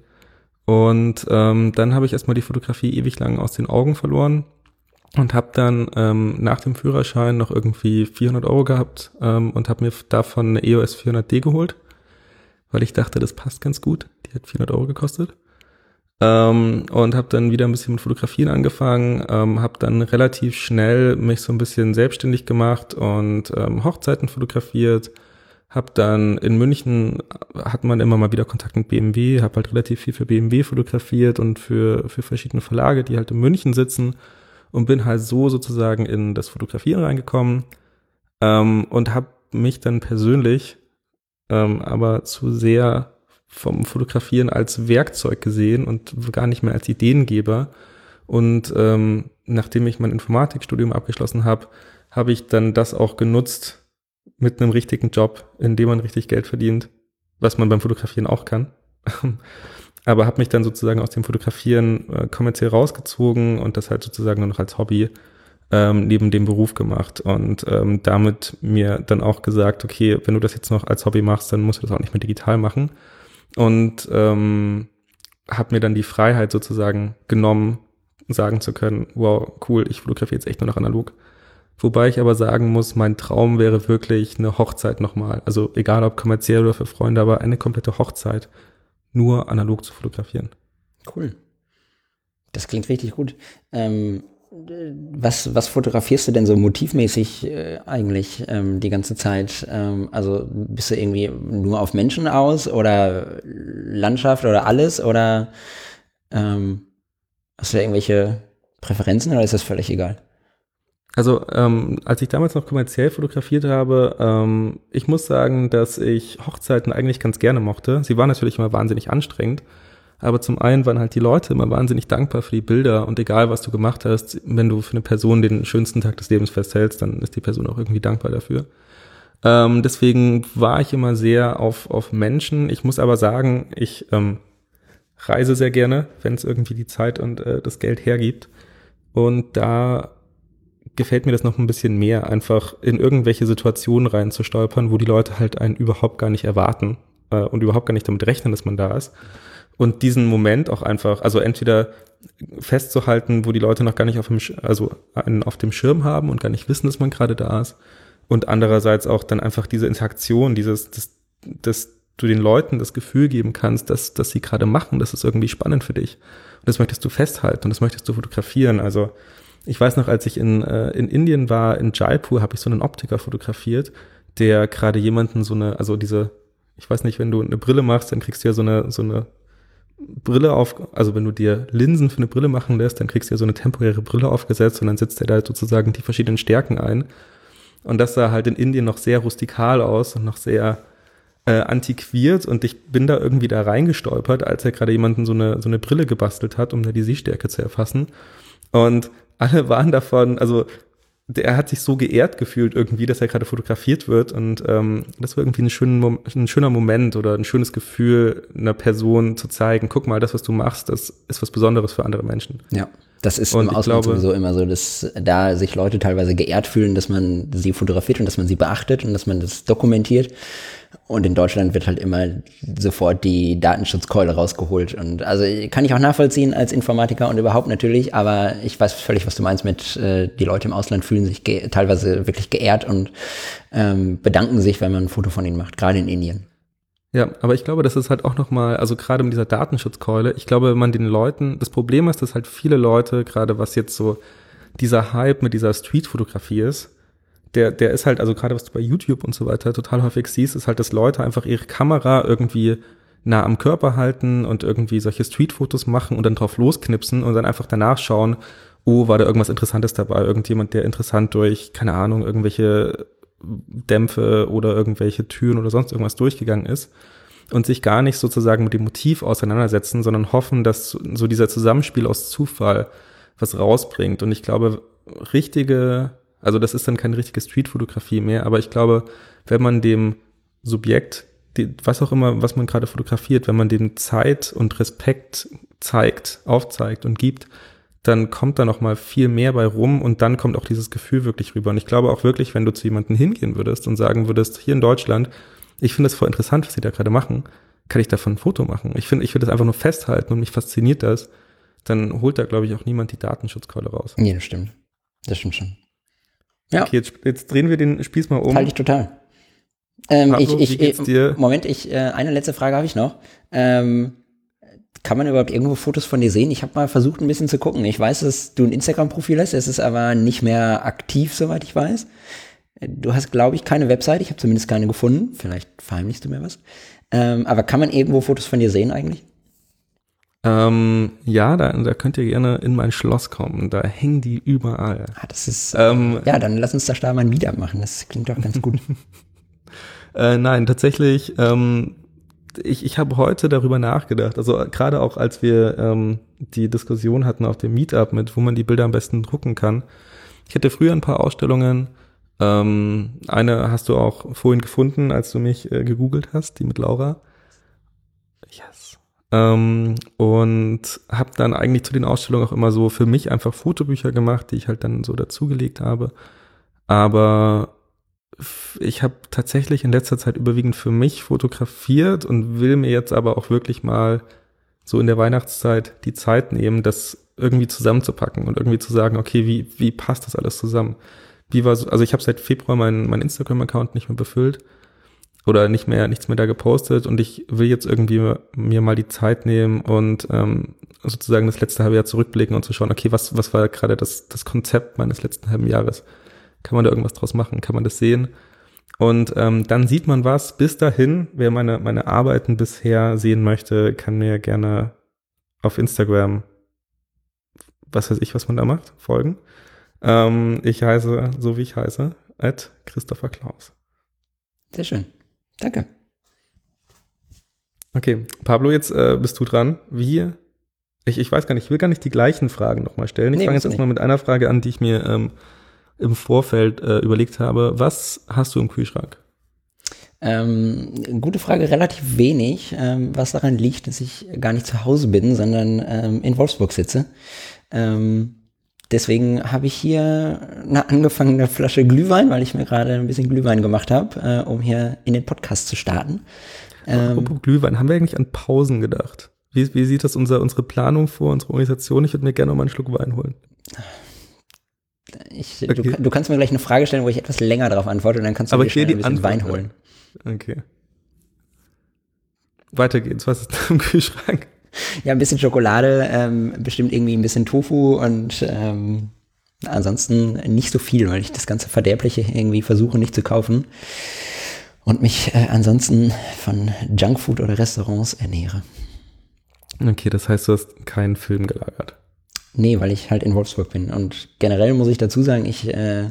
Und ähm, dann habe ich erstmal die Fotografie ewig lang aus den Augen verloren und habe dann ähm, nach dem Führerschein noch irgendwie 400 Euro gehabt ähm, und habe mir davon eine EOS 400D geholt, weil ich dachte, das passt ganz gut. Die hat 400 Euro gekostet. Ähm, und habe dann wieder ein bisschen mit Fotografieren angefangen, ähm, habe dann relativ schnell mich so ein bisschen selbstständig gemacht und ähm, Hochzeiten fotografiert, hab dann in München hat man immer mal wieder Kontakt mit BMW, habe halt relativ viel für BMW fotografiert und für, für verschiedene Verlage, die halt in München sitzen und bin halt so sozusagen in das Fotografieren reingekommen ähm, und habe mich dann persönlich ähm, aber zu sehr vom Fotografieren als Werkzeug gesehen und gar nicht mehr als Ideengeber. Und ähm, nachdem ich mein Informatikstudium abgeschlossen habe, habe ich dann das auch genutzt, mit einem richtigen Job, in dem man richtig Geld verdient, was man beim Fotografieren auch kann. Aber habe mich dann sozusagen aus dem Fotografieren äh, kommerziell rausgezogen und das halt sozusagen nur noch als Hobby ähm, neben dem Beruf gemacht und ähm, damit mir dann auch gesagt, okay, wenn du das jetzt noch als Hobby machst, dann musst du das auch nicht mehr digital machen. Und ähm, habe mir dann die Freiheit sozusagen genommen, sagen zu können, wow, cool, ich fotografiere jetzt echt nur noch analog. Wobei ich aber sagen muss, mein Traum wäre wirklich eine Hochzeit nochmal. Also egal ob kommerziell oder für Freunde, aber eine komplette Hochzeit nur analog zu fotografieren. Cool. Das klingt richtig gut. Ähm, was, was fotografierst du denn so motivmäßig äh, eigentlich ähm, die ganze Zeit? Ähm, also bist du irgendwie nur auf Menschen aus oder Landschaft oder alles? Oder ähm, hast du irgendwelche Präferenzen oder ist das völlig egal? Also ähm, als ich damals noch kommerziell fotografiert habe, ähm, ich muss sagen, dass ich Hochzeiten eigentlich ganz gerne mochte. Sie waren natürlich immer wahnsinnig anstrengend, aber zum einen waren halt die Leute immer wahnsinnig dankbar für die Bilder und egal was du gemacht hast, wenn du für eine Person den schönsten Tag des Lebens festhältst, dann ist die Person auch irgendwie dankbar dafür. Ähm, deswegen war ich immer sehr auf, auf Menschen. Ich muss aber sagen, ich ähm, reise sehr gerne, wenn es irgendwie die Zeit und äh, das Geld hergibt. Und da gefällt mir das noch ein bisschen mehr, einfach in irgendwelche Situationen reinzustolpern, wo die Leute halt einen überhaupt gar nicht erwarten äh, und überhaupt gar nicht damit rechnen, dass man da ist. Und diesen Moment auch einfach, also entweder festzuhalten, wo die Leute noch gar nicht auf dem, also einen auf dem Schirm haben und gar nicht wissen, dass man gerade da ist. Und andererseits auch dann einfach diese Interaktion, dieses, das, dass du den Leuten das Gefühl geben kannst, dass, dass sie gerade machen, das ist irgendwie spannend für dich. Und das möchtest du festhalten und das möchtest du fotografieren. Also ich weiß noch, als ich in, äh, in Indien war, in Jaipur, habe ich so einen Optiker fotografiert, der gerade jemanden so eine, also diese, ich weiß nicht, wenn du eine Brille machst, dann kriegst du ja so eine, so eine Brille auf, also wenn du dir Linsen für eine Brille machen lässt, dann kriegst du ja so eine temporäre Brille aufgesetzt und dann setzt er da sozusagen die verschiedenen Stärken ein. Und das sah halt in Indien noch sehr rustikal aus und noch sehr äh, antiquiert und ich bin da irgendwie da reingestolpert, als er gerade jemanden so eine, so eine Brille gebastelt hat, um da die Sehstärke zu erfassen. Und alle waren davon, also der hat sich so geehrt gefühlt irgendwie, dass er gerade fotografiert wird und ähm, das war irgendwie ein, schönen, ein schöner Moment oder ein schönes Gefühl, einer Person zu zeigen, guck mal, das, was du machst, das ist was Besonderes für andere Menschen. Ja, das ist und im Ausland glaube, sowieso immer so, dass da sich Leute teilweise geehrt fühlen, dass man sie fotografiert und dass man sie beachtet und dass man das dokumentiert. Und in Deutschland wird halt immer sofort die Datenschutzkeule rausgeholt. Und also kann ich auch nachvollziehen als Informatiker und überhaupt natürlich, aber ich weiß völlig, was du meinst mit, äh, die Leute im Ausland fühlen sich teilweise wirklich geehrt und ähm, bedanken sich, wenn man ein Foto von ihnen macht, gerade in Indien. Ja, aber ich glaube, das ist halt auch nochmal, also gerade mit dieser Datenschutzkeule, ich glaube, wenn man den Leuten, das Problem ist, dass halt viele Leute, gerade was jetzt so dieser Hype mit dieser Streetfotografie ist, der, der ist halt, also gerade was du bei YouTube und so weiter total häufig siehst, ist halt, dass Leute einfach ihre Kamera irgendwie nah am Körper halten und irgendwie solche Streetfotos machen und dann drauf losknipsen und dann einfach danach schauen, oh, war da irgendwas Interessantes dabei? Irgendjemand, der interessant durch, keine Ahnung, irgendwelche Dämpfe oder irgendwelche Türen oder sonst irgendwas durchgegangen ist und sich gar nicht sozusagen mit dem Motiv auseinandersetzen, sondern hoffen, dass so dieser Zusammenspiel aus Zufall was rausbringt. Und ich glaube, richtige, also das ist dann keine richtige Streetfotografie mehr, aber ich glaube, wenn man dem Subjekt, die, was auch immer, was man gerade fotografiert, wenn man dem Zeit und Respekt zeigt, aufzeigt und gibt, dann kommt da noch mal viel mehr bei rum und dann kommt auch dieses Gefühl wirklich rüber. Und ich glaube auch wirklich, wenn du zu jemandem hingehen würdest und sagen würdest, hier in Deutschland, ich finde es voll interessant, was sie da gerade machen, kann ich davon ein Foto machen. Ich finde, ich würde das einfach nur festhalten und mich fasziniert das. Dann holt da, glaube ich, auch niemand die Datenschutzkeule raus. Nee, das stimmt. Das stimmt schon. Ja. Okay, jetzt, jetzt drehen wir den Spieß mal um. Halte ich total. Ähm, Pablo, ich, ich, ich Moment, ich, äh, eine letzte Frage habe ich noch. Ähm, kann man überhaupt irgendwo Fotos von dir sehen? Ich habe mal versucht, ein bisschen zu gucken. Ich weiß, dass du ein Instagram-Profil hast, es ist aber nicht mehr aktiv, soweit ich weiß. Du hast, glaube ich, keine Website. Ich habe zumindest keine gefunden. Vielleicht verheimlichst du mir was. Ähm, aber kann man irgendwo Fotos von dir sehen eigentlich? Ähm, ja, da, da könnt ihr gerne in mein Schloss kommen. Da hängen die überall. Ah, das ist. Ähm, ja, dann lass uns da da mal ein Meetup machen. Das klingt doch ganz gut. äh, nein, tatsächlich. Ähm, ich, ich habe heute darüber nachgedacht. Also gerade auch als wir ähm, die Diskussion hatten auf dem Meetup mit, wo man die Bilder am besten drucken kann. Ich hatte früher ein paar Ausstellungen. Ähm, eine hast du auch vorhin gefunden, als du mich äh, gegoogelt hast, die mit Laura. Yes. Ähm, und habe dann eigentlich zu den Ausstellungen auch immer so für mich einfach Fotobücher gemacht, die ich halt dann so dazugelegt habe. Aber ich habe tatsächlich in letzter Zeit überwiegend für mich fotografiert und will mir jetzt aber auch wirklich mal so in der Weihnachtszeit die Zeit nehmen, das irgendwie zusammenzupacken und irgendwie zu sagen, okay, wie, wie passt das alles zusammen? Wie war so, also ich habe seit Februar meinen mein Instagram-Account nicht mehr befüllt oder nicht mehr, nichts mehr da gepostet und ich will jetzt irgendwie mir mal die Zeit nehmen und ähm, sozusagen das letzte halbe Jahr zurückblicken und zu schauen, okay, was, was war gerade das, das Konzept meines letzten halben Jahres? Kann man da irgendwas draus machen? Kann man das sehen? Und ähm, dann sieht man was. Bis dahin, wer meine, meine Arbeiten bisher sehen möchte, kann mir gerne auf Instagram, was weiß ich, was man da macht, folgen. Ähm, ich heiße, so wie ich heiße, at Christopher Klaus. Sehr schön. Danke. Okay, Pablo, jetzt äh, bist du dran. Wie, ich, ich weiß gar nicht, ich will gar nicht die gleichen Fragen nochmal stellen. Ich nee, fange jetzt erstmal mit einer Frage an, die ich mir ähm, im Vorfeld äh, überlegt habe. Was hast du im Kühlschrank? Ähm, gute Frage, relativ wenig, ähm, was daran liegt, dass ich gar nicht zu Hause bin, sondern ähm, in Wolfsburg sitze. Ähm, deswegen habe ich hier eine angefangene Flasche Glühwein, weil ich mir gerade ein bisschen Glühwein gemacht habe, äh, um hier in den Podcast zu starten. Ähm, Glühwein, haben wir eigentlich an Pausen gedacht? Wie, wie sieht das unser, unsere Planung vor, unsere Organisation? Ich würde mir gerne noch mal einen Schluck Wein holen. Ich, okay. du, du, kannst mir gleich eine Frage stellen, wo ich etwas länger darauf antworte und dann kannst du Aber dir schnell ein bisschen Antwort Wein holen. Okay. Weiter geht's. Was ist da im Kühlschrank? Ja, ein bisschen Schokolade, ähm, bestimmt irgendwie ein bisschen Tofu und ähm, ansonsten nicht so viel, weil ich das ganze Verderbliche irgendwie versuche nicht zu kaufen und mich äh, ansonsten von Junkfood oder Restaurants ernähre. Okay, das heißt, du hast keinen Film gelagert. Nee, weil ich halt in Wolfsburg bin. Und generell muss ich dazu sagen, ich äh,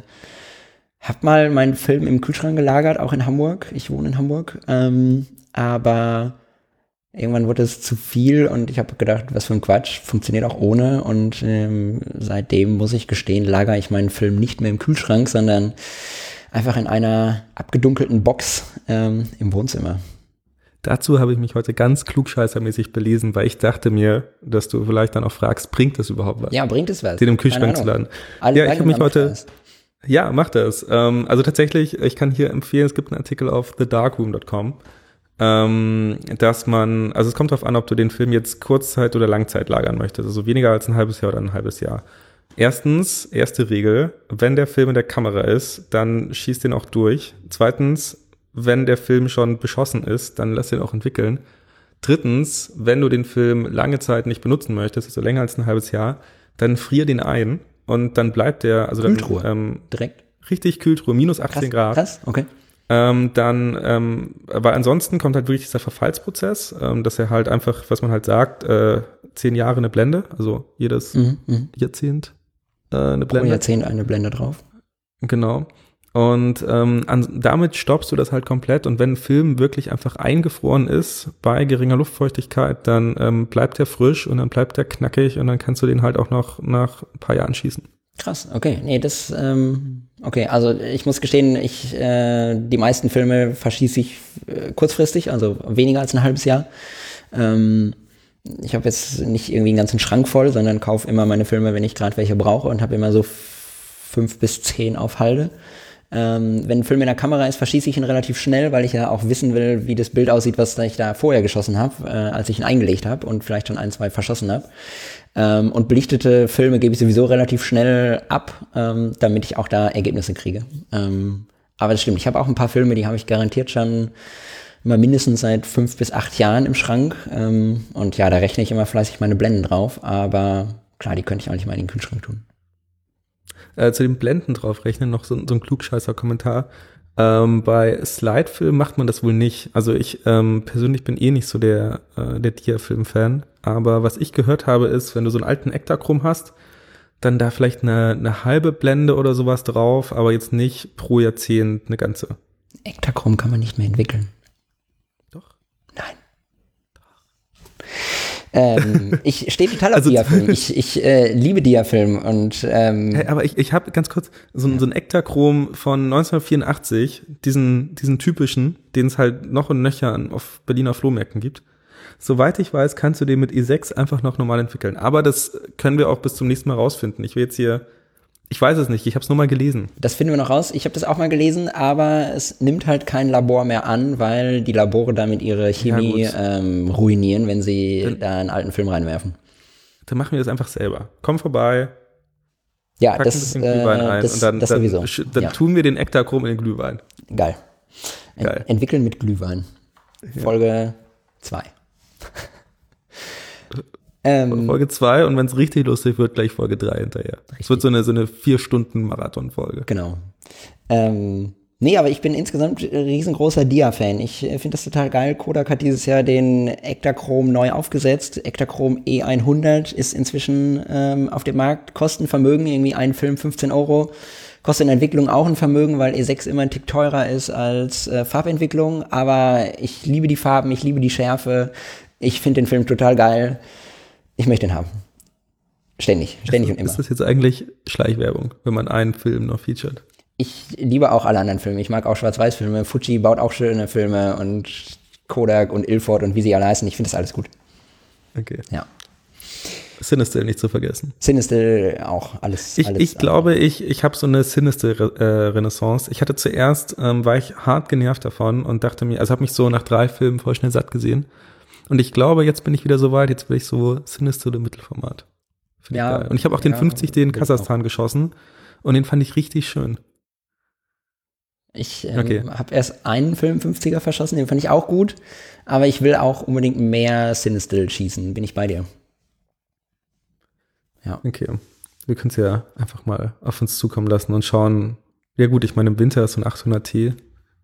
habe mal meinen Film im Kühlschrank gelagert, auch in Hamburg. Ich wohne in Hamburg. Ähm, aber irgendwann wurde es zu viel und ich habe gedacht, was für ein Quatsch, funktioniert auch ohne. Und ähm, seitdem muss ich gestehen, lagere ich meinen Film nicht mehr im Kühlschrank, sondern einfach in einer abgedunkelten Box ähm, im Wohnzimmer. Dazu habe ich mich heute ganz klugscheißermäßig belesen, weil ich dachte mir, dass du vielleicht dann auch fragst, bringt das überhaupt was? Ja, bringt es was? Den im Kühlschrank zu laden. Alle ja, ich habe mich heute. Ja, mach das. Ähm, also tatsächlich, ich kann hier empfehlen, es gibt einen Artikel auf thedarkroom.com, ähm, dass man, also es kommt darauf an, ob du den Film jetzt Kurzzeit oder Langzeit lagern möchtest, also weniger als ein halbes Jahr oder ein halbes Jahr. Erstens, erste Regel, wenn der Film in der Kamera ist, dann schießt den auch durch. Zweitens, wenn der Film schon beschossen ist, dann lass den auch entwickeln. Drittens, wenn du den Film lange Zeit nicht benutzen möchtest, also länger als ein halbes Jahr, dann frier den ein und dann bleibt der, also dann, Kühltruhe. ähm, Direkt. richtig Kühltruhe, minus 18 Krass, Grad. krass, okay. Ähm, dann, ähm, weil ansonsten kommt halt wirklich dieser Verfallsprozess, ähm, dass er halt einfach, was man halt sagt, äh, zehn Jahre eine Blende, also jedes Mhm, mhm. Jahrzehnt äh, eine Pro Blende. Jahrzehnt eine Blende drauf. Genau. Und ähm, an, damit stoppst du das halt komplett. Und wenn ein Film wirklich einfach eingefroren ist bei geringer Luftfeuchtigkeit, dann ähm, bleibt er frisch und dann bleibt er knackig und dann kannst du den halt auch noch nach ein paar Jahren schießen. Krass, okay. Nee, das, ähm, okay, also ich muss gestehen, ich, äh, die meisten Filme verschieße ich äh, kurzfristig, also weniger als ein halbes Jahr. Ähm, ich habe jetzt nicht irgendwie einen ganzen Schrank voll, sondern kaufe immer meine Filme, wenn ich gerade welche brauche und habe immer so fünf bis zehn auf Halde. Ähm, wenn ein Film in der Kamera ist, verschieße ich ihn relativ schnell, weil ich ja auch wissen will, wie das Bild aussieht, was ich da vorher geschossen habe, äh, als ich ihn eingelegt habe und vielleicht schon ein, zwei verschossen habe. Ähm, und belichtete Filme gebe ich sowieso relativ schnell ab, ähm, damit ich auch da Ergebnisse kriege. Ähm, aber das stimmt, ich habe auch ein paar Filme, die habe ich garantiert schon immer mindestens seit fünf bis acht Jahren im Schrank. Ähm, und ja, da rechne ich immer fleißig meine Blenden drauf, aber klar, die könnte ich auch nicht mal in den Kühlschrank tun. Äh, zu den Blenden draufrechnen, noch so, so ein klugscheißer-Kommentar. Ähm, bei Slidefilm macht man das wohl nicht. Also ich ähm, persönlich bin eh nicht so der, äh, der Dia-Film-Fan. Aber was ich gehört habe, ist, wenn du so einen alten Ektachrom hast, dann da vielleicht eine, eine halbe Blende oder sowas drauf, aber jetzt nicht pro Jahrzehnt eine ganze. Ektachrom kann man nicht mehr entwickeln. Doch. Nein. Ähm, ich stehe total auf Also- Diafilm. Ich, ich äh, liebe Diafilm und ähm, Hey, aber ich, ich habe ganz kurz so, ein so ein Ektachrom von 1984, diesen, diesen typischen, den es halt noch und nöcher an- auf Berliner Flohmärkten gibt. Soweit ich weiß, kannst du den mit i6 einfach noch normal entwickeln. Aber das können wir auch bis zum nächsten Mal rausfinden. Ich will jetzt hier, ich weiß es nicht, ich habe es nur mal gelesen. das finden wir noch raus. Ich habe das auch mal gelesen, aber es nimmt halt kein Labor mehr an, weil die Labore damit ihre Chemie gut. ähm, ruinieren, wenn sie da einen alten Film reinwerfen. Dann machen wir das einfach selber. Komm vorbei, Ja, das, äh, das, und dann, das dann, sowieso. dann ja, tun wir den Ektachrom in den Glühwein. geil. Ent Geil. Entwickeln mit Glühwein. Folge 2. ähm, Folge zwei und wenn es richtig lustig wird, gleich Folge drei hinterher. Es wird so eine, so eine vier Stunden Marathon-Folge. Genau. Ähm, nee, aber ich bin insgesamt ein riesengroßer Dia-Fan. Ich äh, finde das total geil. Kodak hat dieses Jahr den Ektachrom neu aufgesetzt. Ektachrom E100 ist inzwischen ähm, auf dem Markt. Kostenvermögen, irgendwie ein Film 15 Euro. Kostet in Entwicklung auch ein Vermögen, weil E6 immer ein Tick teurer ist als äh, Farbentwicklung. Aber ich liebe die Farben, ich liebe die Schärfe. Ich finde den Film total geil. Ich möchte ihn haben. Ständig, ständig und immer. Ist das jetzt eigentlich Schleichwerbung, wenn man einen Film noch featured? Ich liebe auch alle anderen Filme. Ich mag auch Schwarz-Weiß-Filme. Fuji baut auch schöne Filme und Kodak und Ilford und wie sie alle heißen. Ich finde das alles gut. Okay. Ja. Sinister nicht zu vergessen. Sinister auch alles. Ich, alles ich glaube, ich, ich habe so eine Sinister-Renaissance. ich hatte zuerst, ähm, war ich hart genervt davon und dachte mir, also habe mich so nach drei Filmen voll schnell satt gesehen. Und ich glaube, jetzt bin ich wieder so weit, jetzt will ich so Sinister im Mittelformat. Find ich Ja, geil. Und ich habe auch den ja, 50 den in ich Kasachstan geschossen und den fand ich richtig schön. Ich ähm, Okay. habe erst einen Film 50er verschossen, den fand ich auch gut. Aber ich will auch unbedingt mehr Sinister schießen. Bin ich bei dir. Ja. Okay. Wir können es ja einfach mal auf uns zukommen lassen und schauen. Ja gut, ich meine, im Winter ist so ein 800T,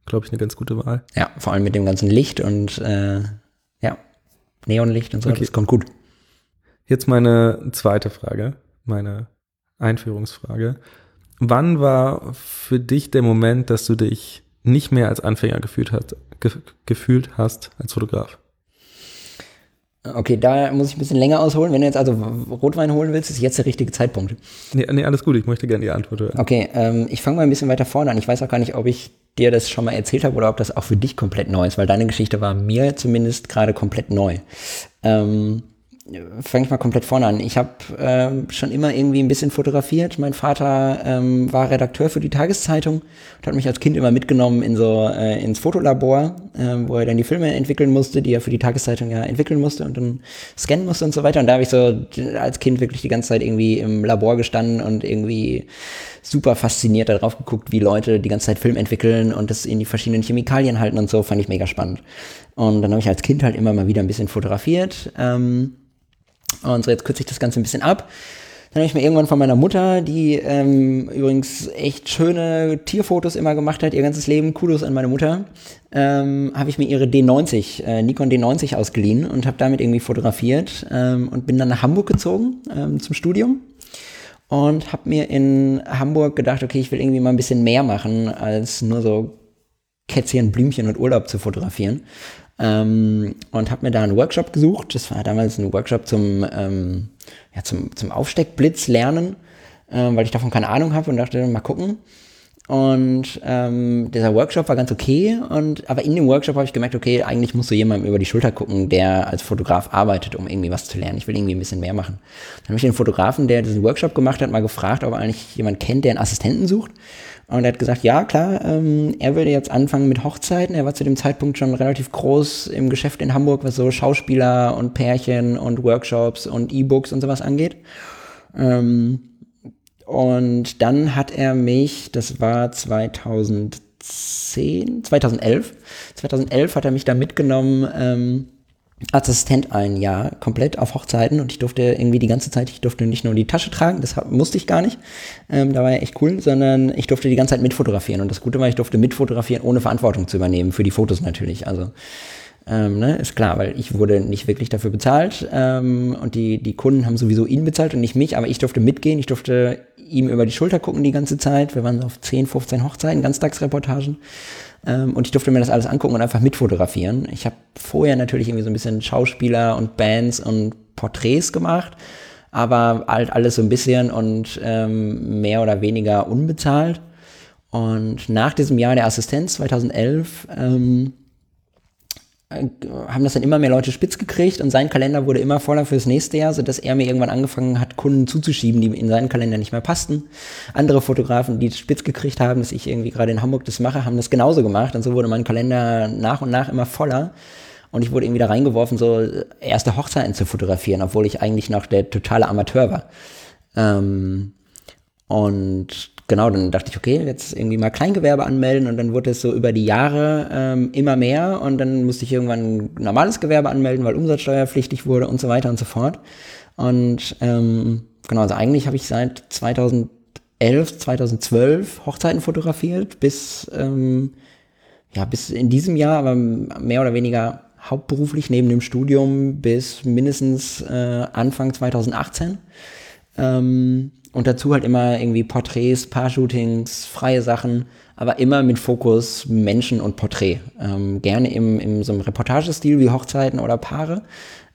glaube ich, eine ganz gute Wahl. Ja, vor allem mit dem ganzen Licht und äh, ja, Neonlicht und so. Okay. Das kommt gut. Jetzt meine zweite Frage, meine Einführungsfrage. Wann war für dich der Moment, dass du dich nicht mehr als Anfänger gefühlt hast, ge gefühlt hast als Fotograf? Okay, da muss ich ein bisschen länger ausholen. Wenn du jetzt also Rotwein holen willst, ist jetzt der richtige Zeitpunkt. Nee, nee alles gut, ich möchte gerne die Antwort hören. Okay, ähm, ich fange mal ein bisschen weiter vorne an. Ich weiß auch gar nicht, ob ich dir das schon mal erzählt habe oder ob das auch für dich komplett neu ist, weil deine Geschichte war mir zumindest gerade komplett neu. Ähm, fange ich mal komplett vorne an. Ich habe ähm, schon immer irgendwie ein bisschen fotografiert. Mein Vater ähm, war Redakteur für die Tageszeitung und hat mich als Kind immer mitgenommen in so äh, ins Fotolabor ähm, wo er dann die Filme entwickeln musste, die er für die Tageszeitung ja entwickeln musste und dann scannen musste und so weiter. Und da habe ich so als Kind wirklich die ganze Zeit irgendwie im Labor gestanden und irgendwie super fasziniert darauf geguckt, wie Leute die ganze Zeit Film entwickeln und das in die verschiedenen Chemikalien halten und so, fand ich mega spannend. Und dann habe ich als Kind halt immer mal wieder ein bisschen fotografiert. Ähm, und so jetzt kürze ich das Ganze ein bisschen ab. Dann habe ich mir irgendwann von meiner Mutter, die ähm, übrigens echt schöne Tierfotos immer gemacht hat, ihr ganzes Leben, Kudos an meine Mutter, ähm, habe ich mir ihre D90, äh, Nikon D90 ausgeliehen und habe damit irgendwie fotografiert ähm, und bin dann nach Hamburg gezogen ähm, zum Studium und habe mir in Hamburg gedacht, okay, ich will irgendwie mal ein bisschen mehr machen, als nur so Kätzchen, Blümchen und Urlaub zu fotografieren. Ähm, und habe mir da einen Workshop gesucht. Das war damals ein Workshop zum, ähm, ja, zum, zum Aufsteckblitz lernen, äh, weil ich davon keine Ahnung habe und dachte, mal gucken. Und ähm, dieser Workshop war ganz okay, und aber in dem Workshop habe ich gemerkt, okay, eigentlich musst du jemandem über die Schulter gucken, der als Fotograf arbeitet, um irgendwie was zu lernen. Ich will irgendwie ein bisschen mehr machen. Dann habe ich den Fotografen, der diesen Workshop gemacht hat, mal gefragt, ob er eigentlich jemand kennt, der einen Assistenten sucht. Und er hat gesagt, ja, klar, ähm, er würde jetzt anfangen mit Hochzeiten. Er war zu dem Zeitpunkt schon relativ groß im Geschäft in Hamburg, was so Schauspieler und Pärchen und Workshops und E-Books und sowas angeht. Ähm, und dann hat er mich, das war 2010, 2011, 2011 hat er mich da mitgenommen, ähm, Assistent ein Jahr komplett auf Hochzeiten und ich durfte irgendwie die ganze Zeit, ich durfte nicht nur die Tasche tragen, das musste ich gar nicht, ähm, da war ja echt cool, sondern ich durfte die ganze Zeit mitfotografieren. Und das Gute war, ich durfte mitfotografieren, ohne Verantwortung zu übernehmen, für die Fotos natürlich, also ähm, ne, ist klar, weil ich wurde nicht wirklich dafür bezahlt ähm, und die, die Kunden haben sowieso ihn bezahlt und nicht mich, aber ich durfte mitgehen, ich durfte ihm über die Schulter gucken die ganze Zeit, wir waren auf 10, 15 Hochzeiten, Ganztagsreportagen ähm, und ich durfte mir das alles angucken und einfach mitfotografieren. Ich habe vorher natürlich irgendwie so ein bisschen Schauspieler und Bands und Porträts gemacht, aber halt alles so ein bisschen und ähm, mehr oder weniger unbezahlt. Und nach diesem Jahr der Assistenz 2011 ähm, haben das dann immer mehr Leute spitz gekriegt und sein Kalender wurde immer voller fürs nächste Jahr, sodass er mir irgendwann angefangen hat, Kunden zuzuschieben, die in seinen Kalender nicht mehr passten. Andere Fotografen, die spitz gekriegt haben, dass ich irgendwie gerade in Hamburg das mache, haben das genauso gemacht und so wurde mein Kalender nach und nach immer voller. Und ich wurde irgendwie da reingeworfen, so erste Hochzeiten zu fotografieren, obwohl ich eigentlich noch der totale Amateur war. Ähm, und genau, dann dachte ich, okay, jetzt irgendwie mal Kleingewerbe anmelden und dann wurde es so über die Jahre ähm, immer mehr und dann musste ich irgendwann normales Gewerbe anmelden, weil Umsatzsteuerpflichtig wurde und so weiter und so fort. Und ähm, genau, also eigentlich habe ich seit 2011, 2012 Hochzeiten fotografiert, bis, ähm, ja, bis in diesem Jahr, aber mehr oder weniger hauptberuflich neben dem Studium bis mindestens äh, Anfang 2018. Ähm, und dazu halt immer irgendwie Porträts, Paar-Shootings, freie Sachen, aber immer mit Fokus Menschen und Porträt. Ähm, gerne im, im so einem Reportagestil wie Hochzeiten oder Paare,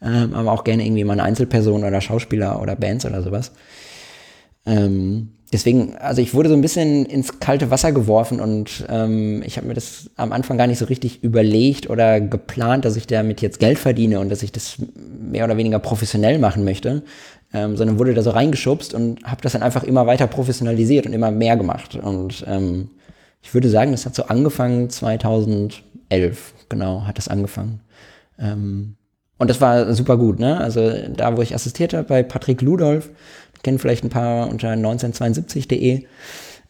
ähm, aber auch gerne irgendwie mal eine Einzelperson oder Schauspieler oder Bands oder sowas. Ähm, deswegen, also ich wurde so ein bisschen ins kalte Wasser geworfen und ähm, ich habe mir das am Anfang gar nicht so richtig überlegt oder geplant, dass ich damit jetzt Geld verdiene und dass ich das mehr oder weniger professionell machen möchte, ähm, sondern wurde da so reingeschubst und habe das dann einfach immer weiter professionalisiert und immer mehr gemacht. Und ähm, ich würde sagen, das hat so angefangen 2011, genau, hat das angefangen. Ähm, und das war super gut, ne? Also da, wo ich assistiert habe bei Patrick Ludolf, kennen vielleicht ein paar unter 1972.de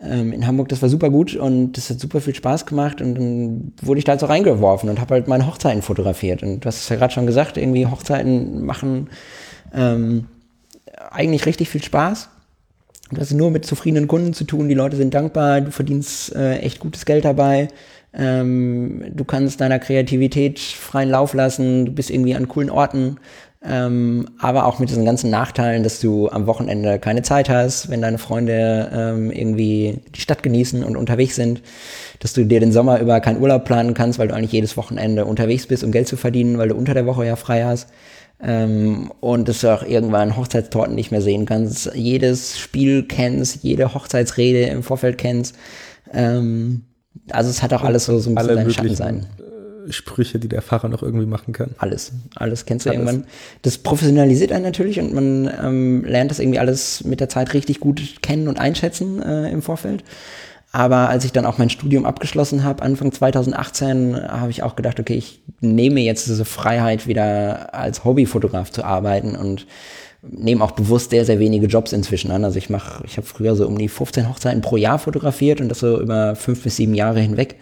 ähm, in Hamburg, das war super gut und das hat super viel Spaß gemacht und dann wurde ich da halt so reingeworfen und habe halt meine Hochzeiten fotografiert. Und du hast es ja gerade schon gesagt, irgendwie Hochzeiten machen ähm, eigentlich richtig viel Spaß. Du hast nur mit zufriedenen Kunden zu tun, die Leute sind dankbar, du verdienst äh, echt gutes Geld dabei. Ähm, du kannst deiner Kreativität freien Lauf lassen, du bist irgendwie an coolen Orten, ähm, aber auch mit diesen ganzen Nachteilen, dass du am Wochenende keine Zeit hast, wenn deine Freunde ähm, irgendwie die Stadt genießen und unterwegs sind, dass du dir den Sommer über keinen Urlaub planen kannst, weil du eigentlich jedes Wochenende unterwegs bist, um Geld zu verdienen, weil du unter der Woche ja frei hast. Ähm, und dass du auch irgendwann Hochzeitstorten nicht mehr sehen kannst, jedes Spiel kennst, jede Hochzeitsrede im Vorfeld kennst. Ähm, also es hat auch alles so, so ein bisschen seinen Schatten sein. Äh, Sprüche, die der Fahrer noch irgendwie machen kann. Alles, alles kennst du alles. irgendwann. Das professionalisiert einen natürlich und man ähm, lernt das irgendwie alles mit der Zeit richtig gut kennen und einschätzen äh, im Vorfeld. Aber als ich dann auch mein Studium abgeschlossen habe, Anfang 2018, habe ich auch gedacht, okay, ich nehme jetzt diese Freiheit, wieder als Hobbyfotograf zu arbeiten und nehme auch bewusst sehr, sehr wenige Jobs inzwischen an. Also ich mache, ich habe früher so um die 15 Hochzeiten pro Jahr fotografiert und das so über fünf bis sieben Jahre hinweg.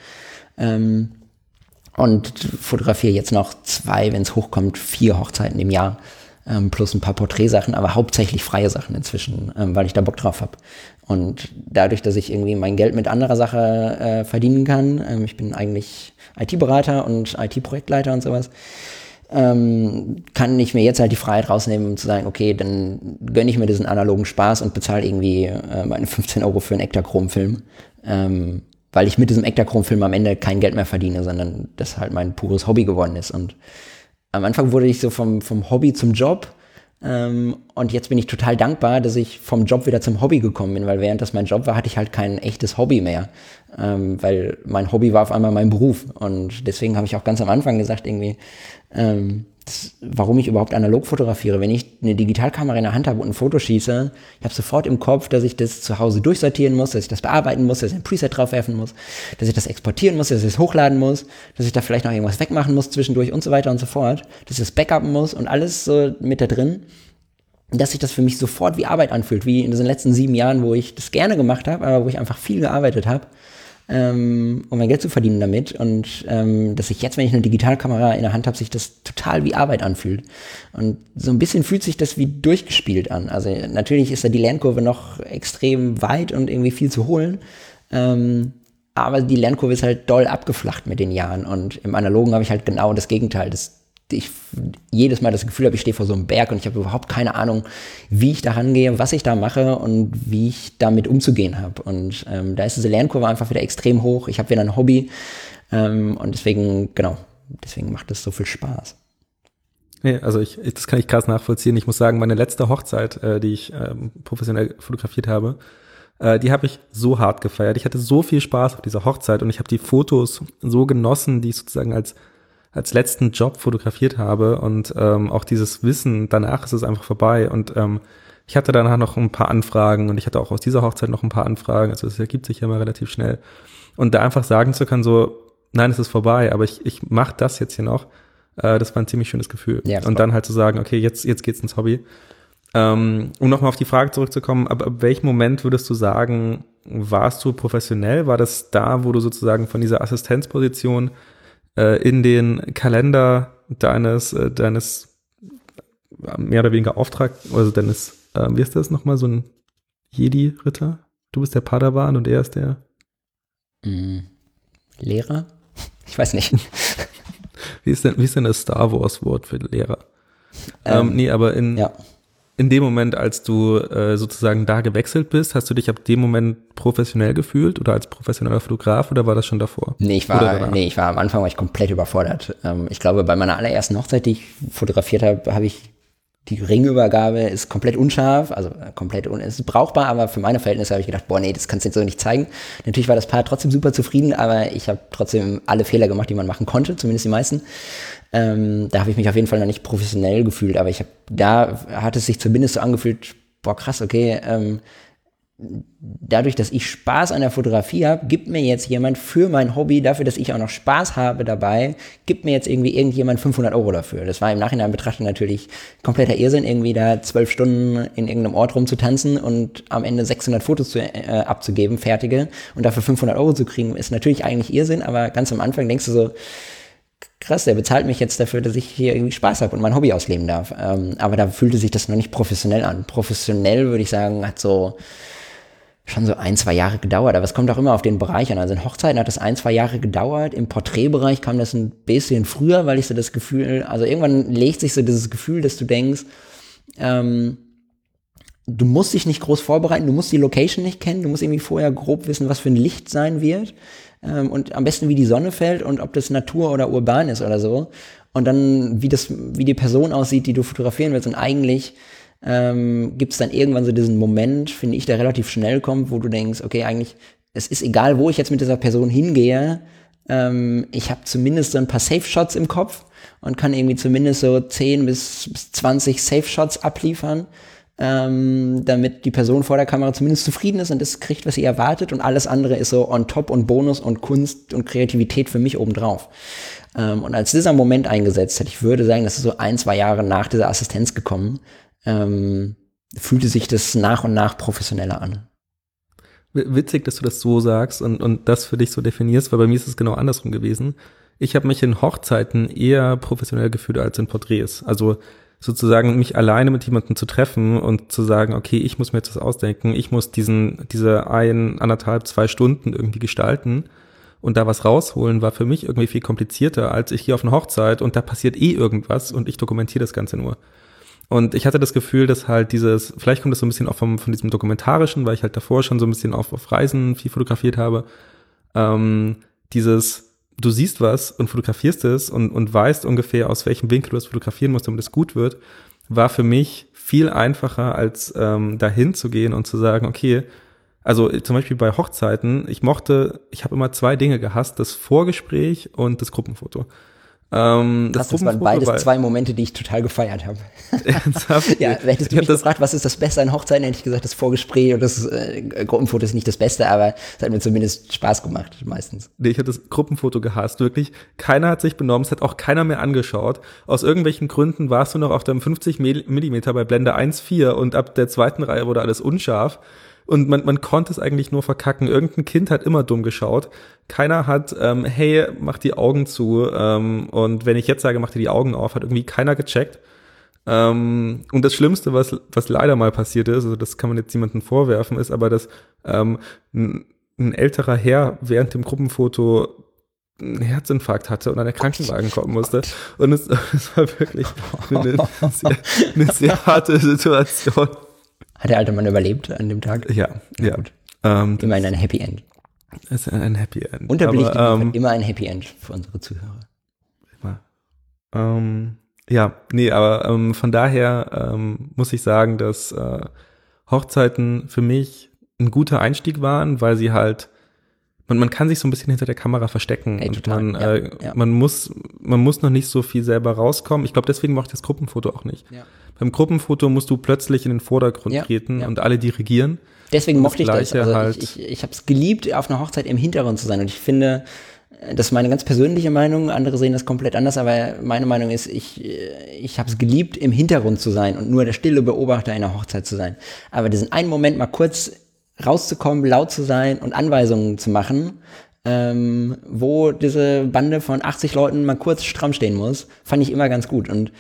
Ähm, und fotografiere jetzt noch zwei, wenn es hochkommt, vier Hochzeiten im Jahr. Ähm, plus ein paar Porträtsachen, aber hauptsächlich freie Sachen inzwischen, ähm, weil ich da Bock drauf habe. Und dadurch, dass ich irgendwie mein Geld mit anderer Sache äh, verdienen kann, ähm, ich bin eigentlich IT-Berater und IT-Projektleiter und sowas, ähm, kann ich mir jetzt halt die Freiheit rausnehmen, um zu sagen, okay, dann gönne ich mir diesen analogen Spaß und bezahle irgendwie äh, meine 15 Euro für einen Ektachrom-Film. Ähm, weil ich mit diesem Ektachrom-Film am Ende kein Geld mehr verdiene, sondern das halt mein pures Hobby geworden ist. Und am Anfang wurde ich so vom, vom Hobby zum Job. Ähm, und jetzt bin ich total dankbar, dass ich vom Job wieder zum Hobby gekommen bin, weil während das mein Job war, hatte ich halt kein echtes Hobby mehr. Ähm, weil mein Hobby war auf einmal mein Beruf. Und deswegen habe ich auch ganz am Anfang gesagt, irgendwie, ähm, warum ich überhaupt analog fotografiere. Wenn ich eine Digitalkamera in der Hand habe und ein Foto schieße, ich habe sofort im Kopf, dass ich das zu Hause durchsortieren muss, dass ich das bearbeiten muss, dass ich ein Preset draufwerfen muss, dass ich das exportieren muss, dass ich es hochladen muss, dass ich da vielleicht noch irgendwas wegmachen muss zwischendurch und so weiter und so fort, dass ich das backupen muss und alles so mit da drin, dass sich das für mich sofort wie Arbeit anfühlt, wie in diesen letzten sieben Jahren, wo ich das gerne gemacht habe, aber wo ich einfach viel gearbeitet habe ähm, um mein Geld zu verdienen damit. Und ähm, dass ich jetzt, wenn ich eine Digitalkamera in der Hand habe, sich das total wie Arbeit anfühlt. Und so ein bisschen fühlt sich das wie durchgespielt an. Also natürlich ist da die Lernkurve noch extrem weit und irgendwie viel zu holen. Ähm, aber die Lernkurve ist halt doll abgeflacht mit den Jahren. Und im Analogen habe ich halt genau das Gegenteil. Das ich jedes Mal das Gefühl habe, ich stehe vor so einem Berg und ich habe überhaupt keine Ahnung, wie ich da rangehe, was ich da mache und wie ich damit umzugehen habe. Und ähm, da ist diese Lernkurve einfach wieder extrem hoch. Ich habe wieder ein Hobby ähm, und deswegen, genau, deswegen macht es so viel Spaß. Nee, also ich, ich, das kann ich krass nachvollziehen. Ich muss sagen, meine letzte Hochzeit, äh, die ich ähm, professionell fotografiert habe, äh, die habe ich so hart gefeiert. Ich hatte so viel Spaß auf dieser Hochzeit und ich habe die Fotos so genossen, die ich sozusagen als als letzten Job fotografiert habe und ähm, auch dieses Wissen, danach ist es einfach vorbei und ähm, ich hatte danach noch ein paar Anfragen und ich hatte auch aus dieser Hochzeit noch ein paar Anfragen, also es ergibt sich ja immer relativ schnell und da einfach sagen zu können, so, nein, es ist vorbei, aber ich, ich mache das jetzt hier noch, äh, das war ein ziemlich schönes Gefühl. Ja, und dann halt zu sagen, okay, jetzt, jetzt geht's ins Hobby. Ähm, um nochmal auf die Frage zurückzukommen, ab, ab welchem Moment würdest du sagen, warst du professionell? War das da, wo du sozusagen von dieser Assistenzposition äh, in den Kalender deines, äh, deines mehr oder weniger Auftrag, also deines, äh, wie ist das nochmal, so ein Jedi-Ritter? Du bist der Padawan und er ist der mm, Lehrer? Ich weiß nicht. wie, ist denn, wie ist denn das Star Wars-Wort für Lehrer? Ähm, ähm, nee, aber in, ja in dem Moment, als du äh, sozusagen da gewechselt bist, hast du dich ab dem Moment professionell gefühlt oder als professioneller Fotograf oder war das schon davor? Nee, ich war, nee, ich war am Anfang war ich komplett überfordert. Ähm, ich glaube, bei meiner allerersten Hochzeit, die ich fotografiert habe, habe ich die Ringübergabe ist komplett unscharf, also äh, komplett un ist brauchbar, aber für meine Verhältnisse habe ich gedacht, boah, nee, das kannst du jetzt so nicht zeigen. Natürlich war das Paar trotzdem super zufrieden, aber ich habe trotzdem alle Fehler gemacht, die man machen konnte, zumindest die meisten. Ähm, da habe ich mich auf jeden Fall noch nicht professionell gefühlt, aber ich habe, da hat es sich zumindest so angefühlt, boah, krass, okay, ähm, dadurch, dass ich Spaß an der Fotografie habe, gibt mir jetzt jemand für mein Hobby, dafür, dass ich auch noch Spaß habe dabei, gibt mir jetzt irgendwie irgendjemand 500 Euro dafür. Das war im Nachhinein betrachtet natürlich kompletter Irrsinn, irgendwie da zwölf Stunden in irgendeinem Ort rumzutanzen und am Ende 600 Fotos zu, äh, abzugeben, fertige, und dafür 500 Euro zu kriegen, ist natürlich eigentlich Irrsinn, aber ganz am Anfang denkst du so, krass, der bezahlt mich jetzt dafür, dass ich hier irgendwie Spaß habe und mein Hobby ausleben darf. Ähm, aber da fühlte sich das noch nicht professionell an. Professionell würde ich sagen, hat so schon so ein, zwei Jahre gedauert. Aber es kommt auch immer auf den Bereich an. Also in Hochzeiten hat das ein, zwei Jahre gedauert. Im Porträtbereich kam das ein bisschen früher, weil ich so das Gefühl, also irgendwann legt sich so dieses Gefühl, dass du denkst, ähm, du musst dich nicht groß vorbereiten, du musst die Location nicht kennen, du musst irgendwie vorher grob wissen, was für ein Licht sein wird ähm, und am besten wie die Sonne fällt und ob das Natur oder urban ist oder so. Und dann, wie das, wie die Person aussieht, die du fotografieren willst. Und eigentlich ähm, gibt es dann irgendwann so diesen Moment, finde ich, der relativ schnell kommt, wo du denkst, okay, eigentlich, es ist egal, wo ich jetzt mit dieser Person hingehe, ähm, ich habe zumindest so ein paar Safe-Shots im Kopf und kann irgendwie zumindest so 10 bis, bis 20 Safe-Shots abliefern. Ähm, damit die Person vor der Kamera zumindest zufrieden ist und das kriegt, was sie erwartet und alles andere ist so on top und Bonus und Kunst und Kreativität für mich obendrauf. Ähm, und als dieser Moment eingesetzt hat, ich würde sagen, das ist so ein, zwei Jahre nach dieser Assistenz gekommen, ähm, fühlte sich das nach und nach professioneller an. Witzig, dass du das so sagst und, und das für dich so definierst, weil bei mir ist es genau andersrum gewesen. Ich habe mich in Hochzeiten eher professionell gefühlt als in Porträts. Also sozusagen mich alleine mit jemandem zu treffen und zu sagen, okay, ich muss mir jetzt was ausdenken, ich muss diesen, diese ein, anderthalb, zwei Stunden irgendwie gestalten und da was rausholen, war für mich irgendwie viel komplizierter, als ich hier auf einer Hochzeit und da passiert eh irgendwas und ich dokumentiere das Ganze nur. Und ich hatte das Gefühl, dass halt dieses, vielleicht kommt das so ein bisschen auch vom, von diesem Dokumentarischen, weil ich halt davor schon so ein bisschen auf, auf Reisen viel fotografiert habe, ähm, dieses, du siehst was und fotografierst es und, und weißt ungefähr, aus welchem Winkel du es fotografieren musst, damit es gut wird, war für mich viel einfacher, als ähm, dahin zu gehen und zu sagen, okay, also zum Beispiel bei Hochzeiten, ich mochte, ich habe immer zwei Dinge gehasst, das Vorgespräch und das Gruppenfoto. Ähm, das, das waren beides bei, zwei Momente, die ich total gefeiert habe. Ernsthaft? ja, hättest du mich gefragt, was ist das Beste an Hochzeiten, hätte ich gesagt, das Vorgespräch und das äh, Gruppenfoto ist nicht das Beste, aber es hat mir zumindest Spaß gemacht, meistens. Nee, ich habe das Gruppenfoto gehasst, wirklich. Keiner hat sich benommen, es hat auch keiner mehr angeschaut. Aus irgendwelchen Gründen warst du noch auf deinem 50 Millimeter bei Blende 1.4 und ab der zweiten Reihe wurde alles unscharf und man, man konnte es eigentlich nur verkacken. Irgendein Kind hat immer dumm geschaut. Keiner hat, ähm, hey, mach die Augen zu. Ähm, und wenn ich jetzt sage, mach dir die Augen auf, hat irgendwie keiner gecheckt. Ähm, und das Schlimmste, was, was leider mal passiert ist, also das kann man jetzt niemandem vorwerfen, ist aber, dass ähm, ein, ein älterer Herr während dem Gruppenfoto einen Herzinfarkt hatte und an der Krankenwagen kommen musste. Und es, es war wirklich eine, sehr, eine sehr harte Situation. Hat der alte Mann überlebt an dem Tag? Ja, ja. ja. Ähm, Immerhin ein Happy End. Es ist ein Happy End. Unterbelichtet ähm, immer ein Happy End für unsere Zuhörer. Immer. Ähm, ja, nee, aber ähm, von daher ähm, muss ich sagen, dass äh, Hochzeiten für mich ein guter Einstieg waren, weil sie halt man, man kann sich so ein bisschen hinter der Kamera verstecken Ey, und man, ja, äh, ja. man muss man muss noch nicht so viel selber rauskommen. Ich glaube, deswegen mache ich das Gruppenfoto auch nicht. Ja. Beim Gruppenfoto musst du plötzlich in den Vordergrund treten und alle dirigieren. Deswegen mochte ich das. Also halt ich ich, ich habe es geliebt, auf einer Hochzeit im Hintergrund zu sein und ich finde, das ist meine ganz persönliche Meinung, andere sehen das komplett anders, aber meine Meinung ist, ich, ich habe es geliebt, im Hintergrund zu sein und nur der stille Beobachter einer Hochzeit zu sein. Aber diesen einen Moment mal kurz rauszukommen, laut zu sein und Anweisungen zu machen, ähm, wo diese Bande von 80 Leuten mal kurz stramm stehen muss, fand ich immer ganz gut. Und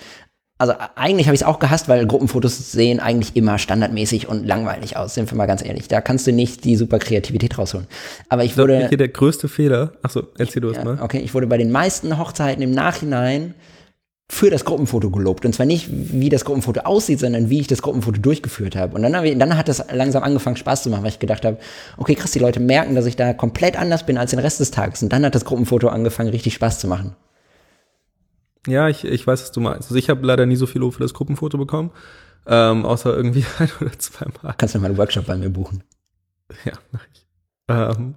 also eigentlich habe ich es auch gehasst, weil Gruppenfotos sehen eigentlich immer standardmäßig und langweilig aus, sind wir mal ganz ehrlich. Da kannst du nicht die super Kreativität rausholen. Aber ich wurde. Das hier der größte Fehler. Achso, erzähl du es ja, mal. Okay, ich wurde bei den meisten Hochzeiten im Nachhinein für das Gruppenfoto gelobt. Und zwar nicht, wie das Gruppenfoto aussieht, sondern wie ich das Gruppenfoto durchgeführt habe. Und dann, ich, dann hat es langsam angefangen, Spaß zu machen, weil ich gedacht habe, okay, krass, die Leute merken, dass ich da komplett anders bin als den Rest des Tages. Und dann hat das Gruppenfoto angefangen, richtig Spaß zu machen. Ja, ich, ich weiß, was du meinst. Also ich habe leider nie so viel Lob für das Gruppenfoto bekommen, ähm, außer irgendwie ein oder zwei Mal. Kannst du mal einen Workshop bei mir buchen? Ja, mach ich. Ähm,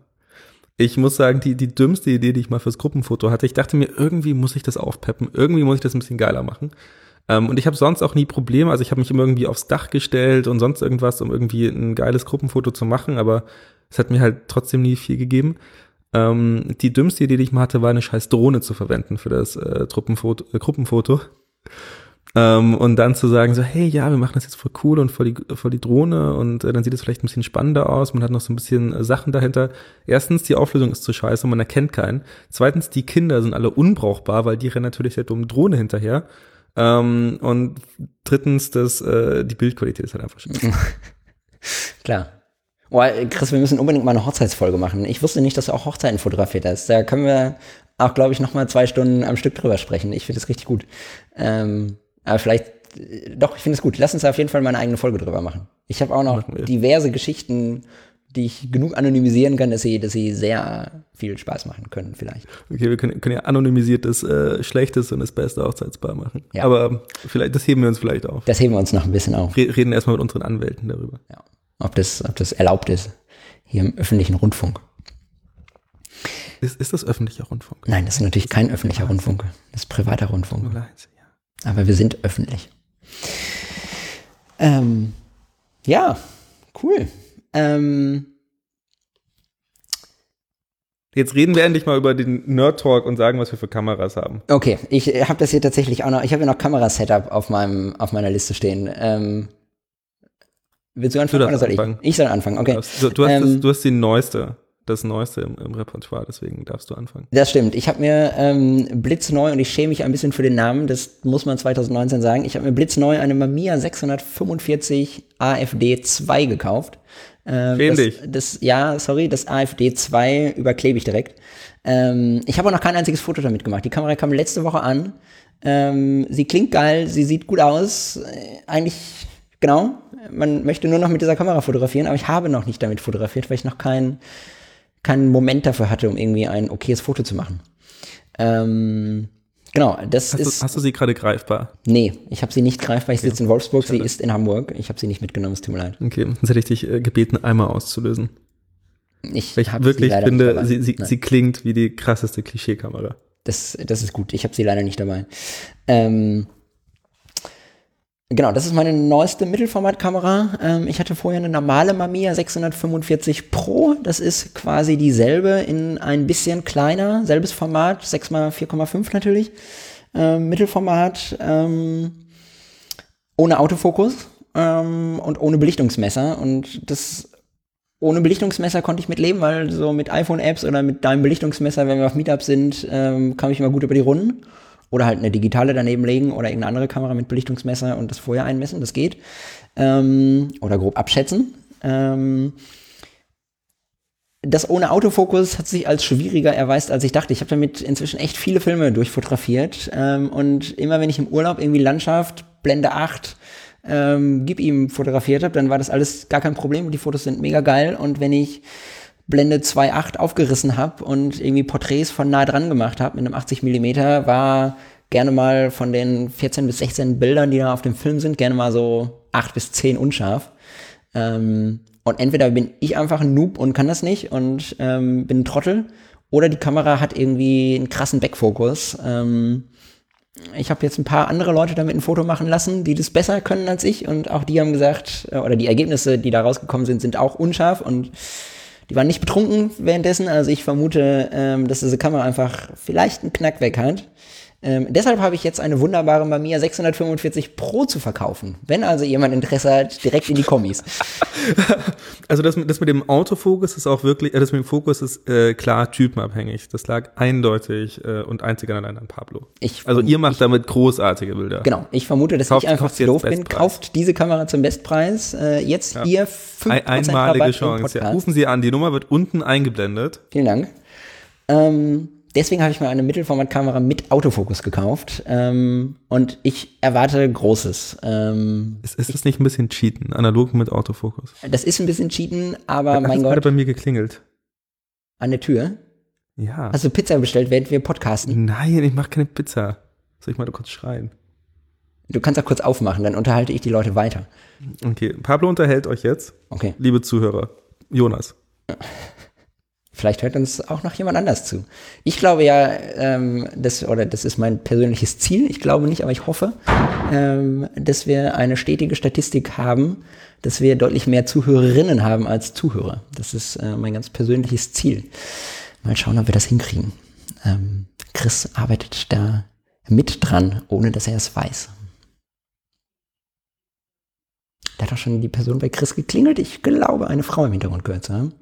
ich muss sagen, die, die dümmste Idee, die ich mal fürs Gruppenfoto hatte, ich dachte mir, irgendwie muss ich das aufpeppen, irgendwie muss ich das ein bisschen geiler machen. Ähm, und ich habe sonst auch nie Probleme, also ich habe mich immer irgendwie aufs Dach gestellt und sonst irgendwas, um irgendwie ein geiles Gruppenfoto zu machen, aber es hat mir halt trotzdem nie viel gegeben. Ähm, die dümmste Idee, die ich mal hatte, war eine scheiß Drohne zu verwenden für das äh, äh, Gruppenfoto. Ähm, und dann zu sagen so, hey, ja, wir machen das jetzt voll cool und voll die, voll die Drohne und äh, dann sieht es vielleicht ein bisschen spannender aus, man hat noch so ein bisschen äh, Sachen dahinter. Erstens, die Auflösung ist zu scheiße und man erkennt keinen. Zweitens, die Kinder sind alle unbrauchbar, weil die rennen natürlich der dummen Drohne hinterher. Ähm, und drittens, das, äh, die Bildqualität ist halt einfach scheiße. Klar. Oh, Chris, wir müssen unbedingt mal eine Hochzeitsfolge machen. Ich wusste nicht, dass du auch Hochzeiten fotografiert hast. Da können wir auch, glaube ich, noch mal zwei Stunden am Stück drüber sprechen. Ich finde das richtig gut. Ähm, aber vielleicht, doch, ich finde es gut. Lass uns auf jeden Fall mal eine eigene Folge drüber machen. Ich habe auch noch diverse Geschichten, die ich genug anonymisieren kann, dass sie, dass sie sehr viel Spaß machen können, vielleicht. Okay, wir können, können ja anonymisiert das äh, Schlechteste und das Beste Hochzeitspaar machen. Ja. Aber vielleicht, das heben wir uns vielleicht auf. Das heben wir uns noch ein bisschen auf. Reden erstmal mit unseren Anwälten darüber. Ja ob das, ob das erlaubt ist, hier im öffentlichen Rundfunk. Ist, ist das öffentlicher Rundfunk? Nein, das ist natürlich kein öffentlicher Rundfunk. Das ist privater Rundfunk. Aber wir sind öffentlich. Ähm, Ja, cool. Ähm, Jetzt reden wir endlich mal über den Nerd Talk und sagen, was wir für Kameras haben. okay, ich habe das hier tatsächlich auch noch. Ich habe ja noch Kamerasetup auf meinem auf meiner Liste stehen. Ähm, willst du anfangen darfst oder soll ich? anfangen. Ich soll anfangen. Okay. Du, du, hast Ähm, das, du hast die neueste, das neueste im, im Repertoire, deswegen darfst du anfangen. Das stimmt. Ich habe mir ähm, blitzneu, und ich schäme mich ein bisschen für den Namen, das muss man 2019 sagen, ich habe mir blitzneu eine Mamiya 645 AFD 2 gekauft. Ähm, das, dich. Das, ja, sorry, das AFD 2 überklebe ich direkt. Ähm, ich habe auch noch kein einziges Foto damit gemacht. Die Kamera kam letzte Woche an. Ähm, sie klingt geil, sie sieht gut aus. Äh, eigentlich, genau, man möchte nur noch mit dieser Kamera fotografieren, aber ich habe noch nicht damit fotografiert, weil ich noch kein, keinen Moment dafür hatte, um irgendwie ein okayes Foto zu machen. Ähm, genau, das Hast, ist. du, hast du sie gerade greifbar? nee, ich habe sie nicht greifbar. Ich sitze in Wolfsburg, sie ist in Hamburg. Ich habe sie nicht mitgenommen, es tut mir leid. Okay, sonst hätte ich dich äh, gebeten, einmal auszulösen. Ich, Weil ich wirklich finde, sie, sie, sie klingt wie die krasseste Klischeekamera. Das, das ist gut. Ich habe sie leider nicht dabei. Ähm, genau, das ist meine neueste Mittelformatkamera. Ähm, ich hatte vorher eine normale Mamiya 645 Pro. Das ist quasi dieselbe in ein bisschen kleiner, selbes Format, 6x4,5 natürlich. Ähm, Mittelformat, ähm, ohne Autofokus ähm, und ohne Belichtungsmesser. Und das ohne Belichtungsmesser konnte ich mitleben, weil so mit iPhone-Apps oder mit deinem Belichtungsmesser, wenn wir auf Meetup sind, ähm, kam ich immer gut über die Runden. Oder halt eine digitale daneben legen oder irgendeine andere Kamera mit Belichtungsmesser und das vorher einmessen, das geht. Ähm, oder grob abschätzen. Ähm, das ohne Autofokus hat sich als schwieriger erweist, als ich dachte. Ich habe damit inzwischen echt viele Filme durchfotografiert. Ähm, und immer wenn ich im Urlaub irgendwie Landschaft, Blende 8, ähm, gib ihm fotografiert habe, dann war das alles gar kein Problem und die Fotos sind mega geil. Und wenn ich Blende 2.8 aufgerissen habe und irgendwie Porträts von nah dran gemacht habe mit einem 80 Millimeter, war gerne mal von den 14 bis 16 Bildern, die da auf dem Film sind, gerne mal so 8 bis 10 unscharf. Ähm, und entweder bin ich einfach ein Noob und kann das nicht und ähm, bin ein Trottel, oder die Kamera hat irgendwie einen krassen Backfokus. Ähm, ich habe jetzt ein paar andere Leute damit ein Foto machen lassen, die das besser können als ich und auch die haben gesagt, äh, oder die Ergebnisse, die da rausgekommen sind, sind auch unscharf und die waren nicht betrunken währenddessen. Also ich vermute, ähm, dass diese Kamera einfach vielleicht einen Knack weg hat. Ähm, deshalb habe ich jetzt eine wunderbare Mamiya 645 Pro zu verkaufen. Wenn also jemand Interesse hat, direkt in die Kommis. Also das, mit- das mit dem Autofokus ist auch wirklich, äh, das mit dem Fokus ist äh, klar typenabhängig. Das lag eindeutig äh, und einzig und allein an Pablo. Ich, Also ihr macht damit großartige Bilder. Genau, ich vermute, dass Kauft- ich einfach zu doof bin. Kauft diese Kamera zum Bestpreis. Äh, jetzt hier 5% Ein, einmalige Rabatt Chance. Ja, rufen Sie an, die Nummer wird unten eingeblendet. Vielen Dank. Ähm, deswegen habe ich mir eine Mittelformatkamera mit Autofokus gekauft. Ähm, und ich erwarte Großes. Ähm, Ist, ist das nicht ein bisschen Cheaten, analog mit Autofokus? das ist ein bisschen Cheaten, aber Hat mein gerade Gott, bei mir geklingelt. an der Tür. Ja. Hast du Pizza bestellt, während wir podcasten? Nein, ich mache keine Pizza. Soll ich mal kurz schreien? Du kannst auch kurz aufmachen, dann unterhalte ich die Leute weiter. Okay, Pablo unterhält euch jetzt, Okay. liebe Zuhörer. Jonas. Vielleicht hört uns auch noch jemand anders zu. Ich glaube ja, ähm, das, oder das ist mein persönliches Ziel, ich glaube nicht, aber ich hoffe, ähm, dass wir eine stetige Statistik haben, dass wir deutlich mehr Zuhörerinnen haben als Zuhörer. Das ist äh, mein ganz persönliches Ziel. Mal schauen, ob wir das hinkriegen. Ähm, Chris arbeitet da mit dran, ohne dass er es weiß. Da hat auch schon die Person bei Chris geklingelt. Ich glaube, eine Frau im Hintergrund gehört zu haben.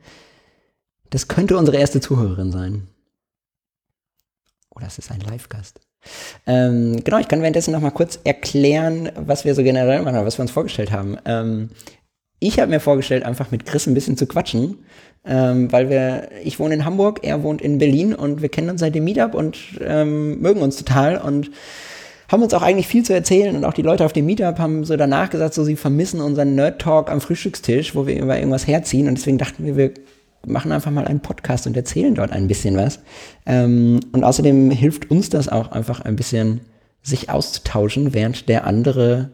Das könnte unsere erste Zuhörerin sein. Oder es ist ein Live-Gast. Ähm, genau, ich kann währenddessen noch mal kurz erklären, was wir so generell machen, oder was wir uns vorgestellt haben. Ähm, ich habe mir vorgestellt, einfach mit Chris ein bisschen zu quatschen, ähm, weil wir, ich wohne in Hamburg, er wohnt in Berlin und wir kennen uns seit dem Meetup und ähm, mögen uns total und haben uns auch eigentlich viel zu erzählen und auch die Leute auf dem Meetup haben so danach gesagt, so sie vermissen unseren Nerd-Talk am Frühstückstisch, wo wir über irgendwas herziehen und deswegen dachten wir, wir machen einfach mal einen Podcast und erzählen dort ein bisschen was. Ähm, und außerdem hilft uns das auch einfach ein bisschen, sich auszutauschen, während der andere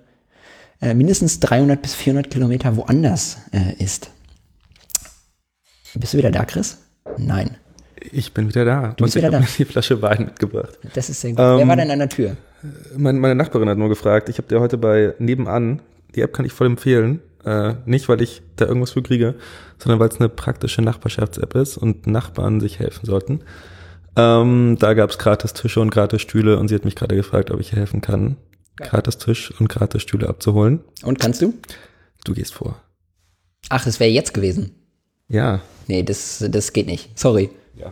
äh, mindestens 300 bis 400 Kilometer woanders äh, ist. Bist du wieder da, Chris? Nein. Ich bin wieder da. Du bist Und ich wieder habe da. mir die Flasche Wein mitgebracht. Das ist sehr gut. Ähm, Wer war denn an der Tür? Meine, meine Nachbarin hat nur gefragt, ich habe dir heute bei Nebenan, die App kann ich voll empfehlen, Äh, nicht, weil ich da irgendwas für kriege, sondern weil es eine praktische Nachbarschafts-App ist und Nachbarn sich helfen sollten. Ähm, da gab es gratis Tische und gratis Stühle und sie hat mich gerade gefragt, ob ich ihr helfen kann, Geil. gratis Tisch und gratis Stühle abzuholen. Und kannst du? Du gehst vor. Ach, das wäre jetzt gewesen. Ja. Nee, das, das geht nicht. Sorry. Ja.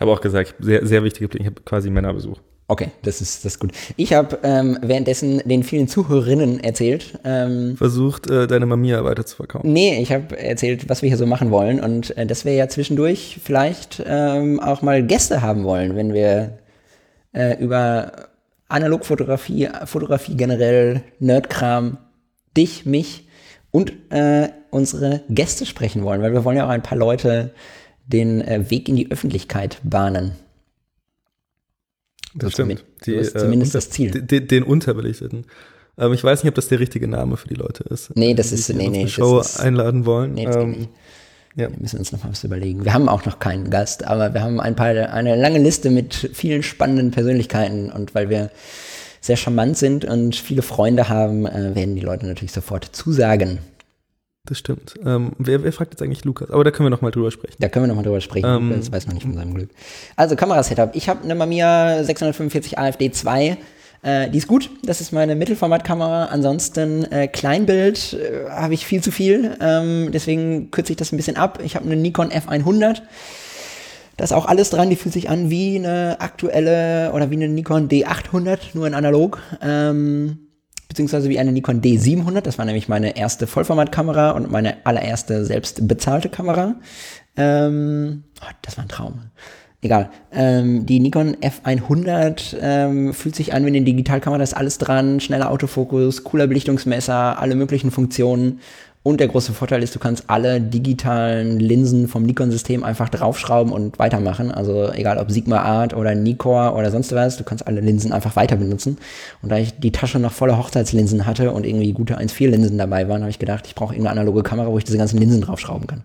Habe auch gesagt, sehr, sehr wichtige Pläne. Ich habe quasi Männerbesuch. Okay, das ist, das ist gut. Ich habe ähm, währenddessen den vielen Zuhörerinnen erzählt. Ähm, Versucht, äh, deine Mamiya weiter zu verkaufen. nee, ich habe erzählt, was wir hier so machen wollen und äh, dass wir ja zwischendurch vielleicht ähm, auch mal Gäste haben wollen, wenn wir äh, über Analogfotografie, Fotografie generell, Nerdkram, dich, mich und äh, unsere Gäste sprechen wollen, weil wir wollen ja auch ein paar Leute den äh, Weg in die Öffentlichkeit bahnen. Das So stimmt. zumi- so ist zumindest das Ziel. Den, den Unterbelichteten. Ähm, ich weiß nicht, ob das der richtige Name für die Leute ist. Nee, das die ist- nee, nee, das Show ist- einladen wollen. Nee, das geht Ähm, nicht. ja. Wir müssen uns noch mal was überlegen. Wir haben auch noch keinen Gast, aber wir haben ein paar, eine lange Liste mit vielen spannenden Persönlichkeiten und weil wir sehr charmant sind und viele Freunde haben, äh, werden die Leute natürlich sofort zusagen. Das stimmt. Ähm, wer, wer fragt jetzt eigentlich Lukas? Aber da können wir noch mal drüber sprechen. Da können wir noch mal drüber sprechen. Ähm, das weiß noch nicht von seinem Glück. Also Kamerasetup. Ich habe eine Mamiya 645 AFD 2. Äh, die ist gut. Das ist meine Mittelformatkamera. Ansonsten äh, Kleinbild äh, habe ich viel zu viel. Ähm, deswegen kürze ich das ein bisschen ab. Ich habe eine Nikon F100. Da ist auch alles dran. Die fühlt sich an wie eine aktuelle oder wie eine Nikon D800, nur in analog. Ähm, beziehungsweise wie eine Nikon D700. Das war nämlich meine erste Vollformatkamera und meine allererste selbst bezahlte Kamera. Ähm, oh, das war ein Traum. Egal. Ähm, die Nikon F100 ähm, fühlt sich an wie eine Digitalkamera, da ist alles dran, schneller Autofokus, cooler Belichtungsmesser, alle möglichen Funktionen. Und der große Vorteil ist, du kannst alle digitalen Linsen vom Nikon-System einfach draufschrauben und weitermachen. Also egal ob Sigma Art oder Nikkor oder sonst was, du kannst alle Linsen einfach weiter benutzen. Und da ich die Tasche noch voller Hochzeitslinsen hatte und irgendwie gute 1.4 Linsen dabei waren, habe ich gedacht, ich brauche irgendeine analoge Kamera, wo ich diese ganzen Linsen draufschrauben kann.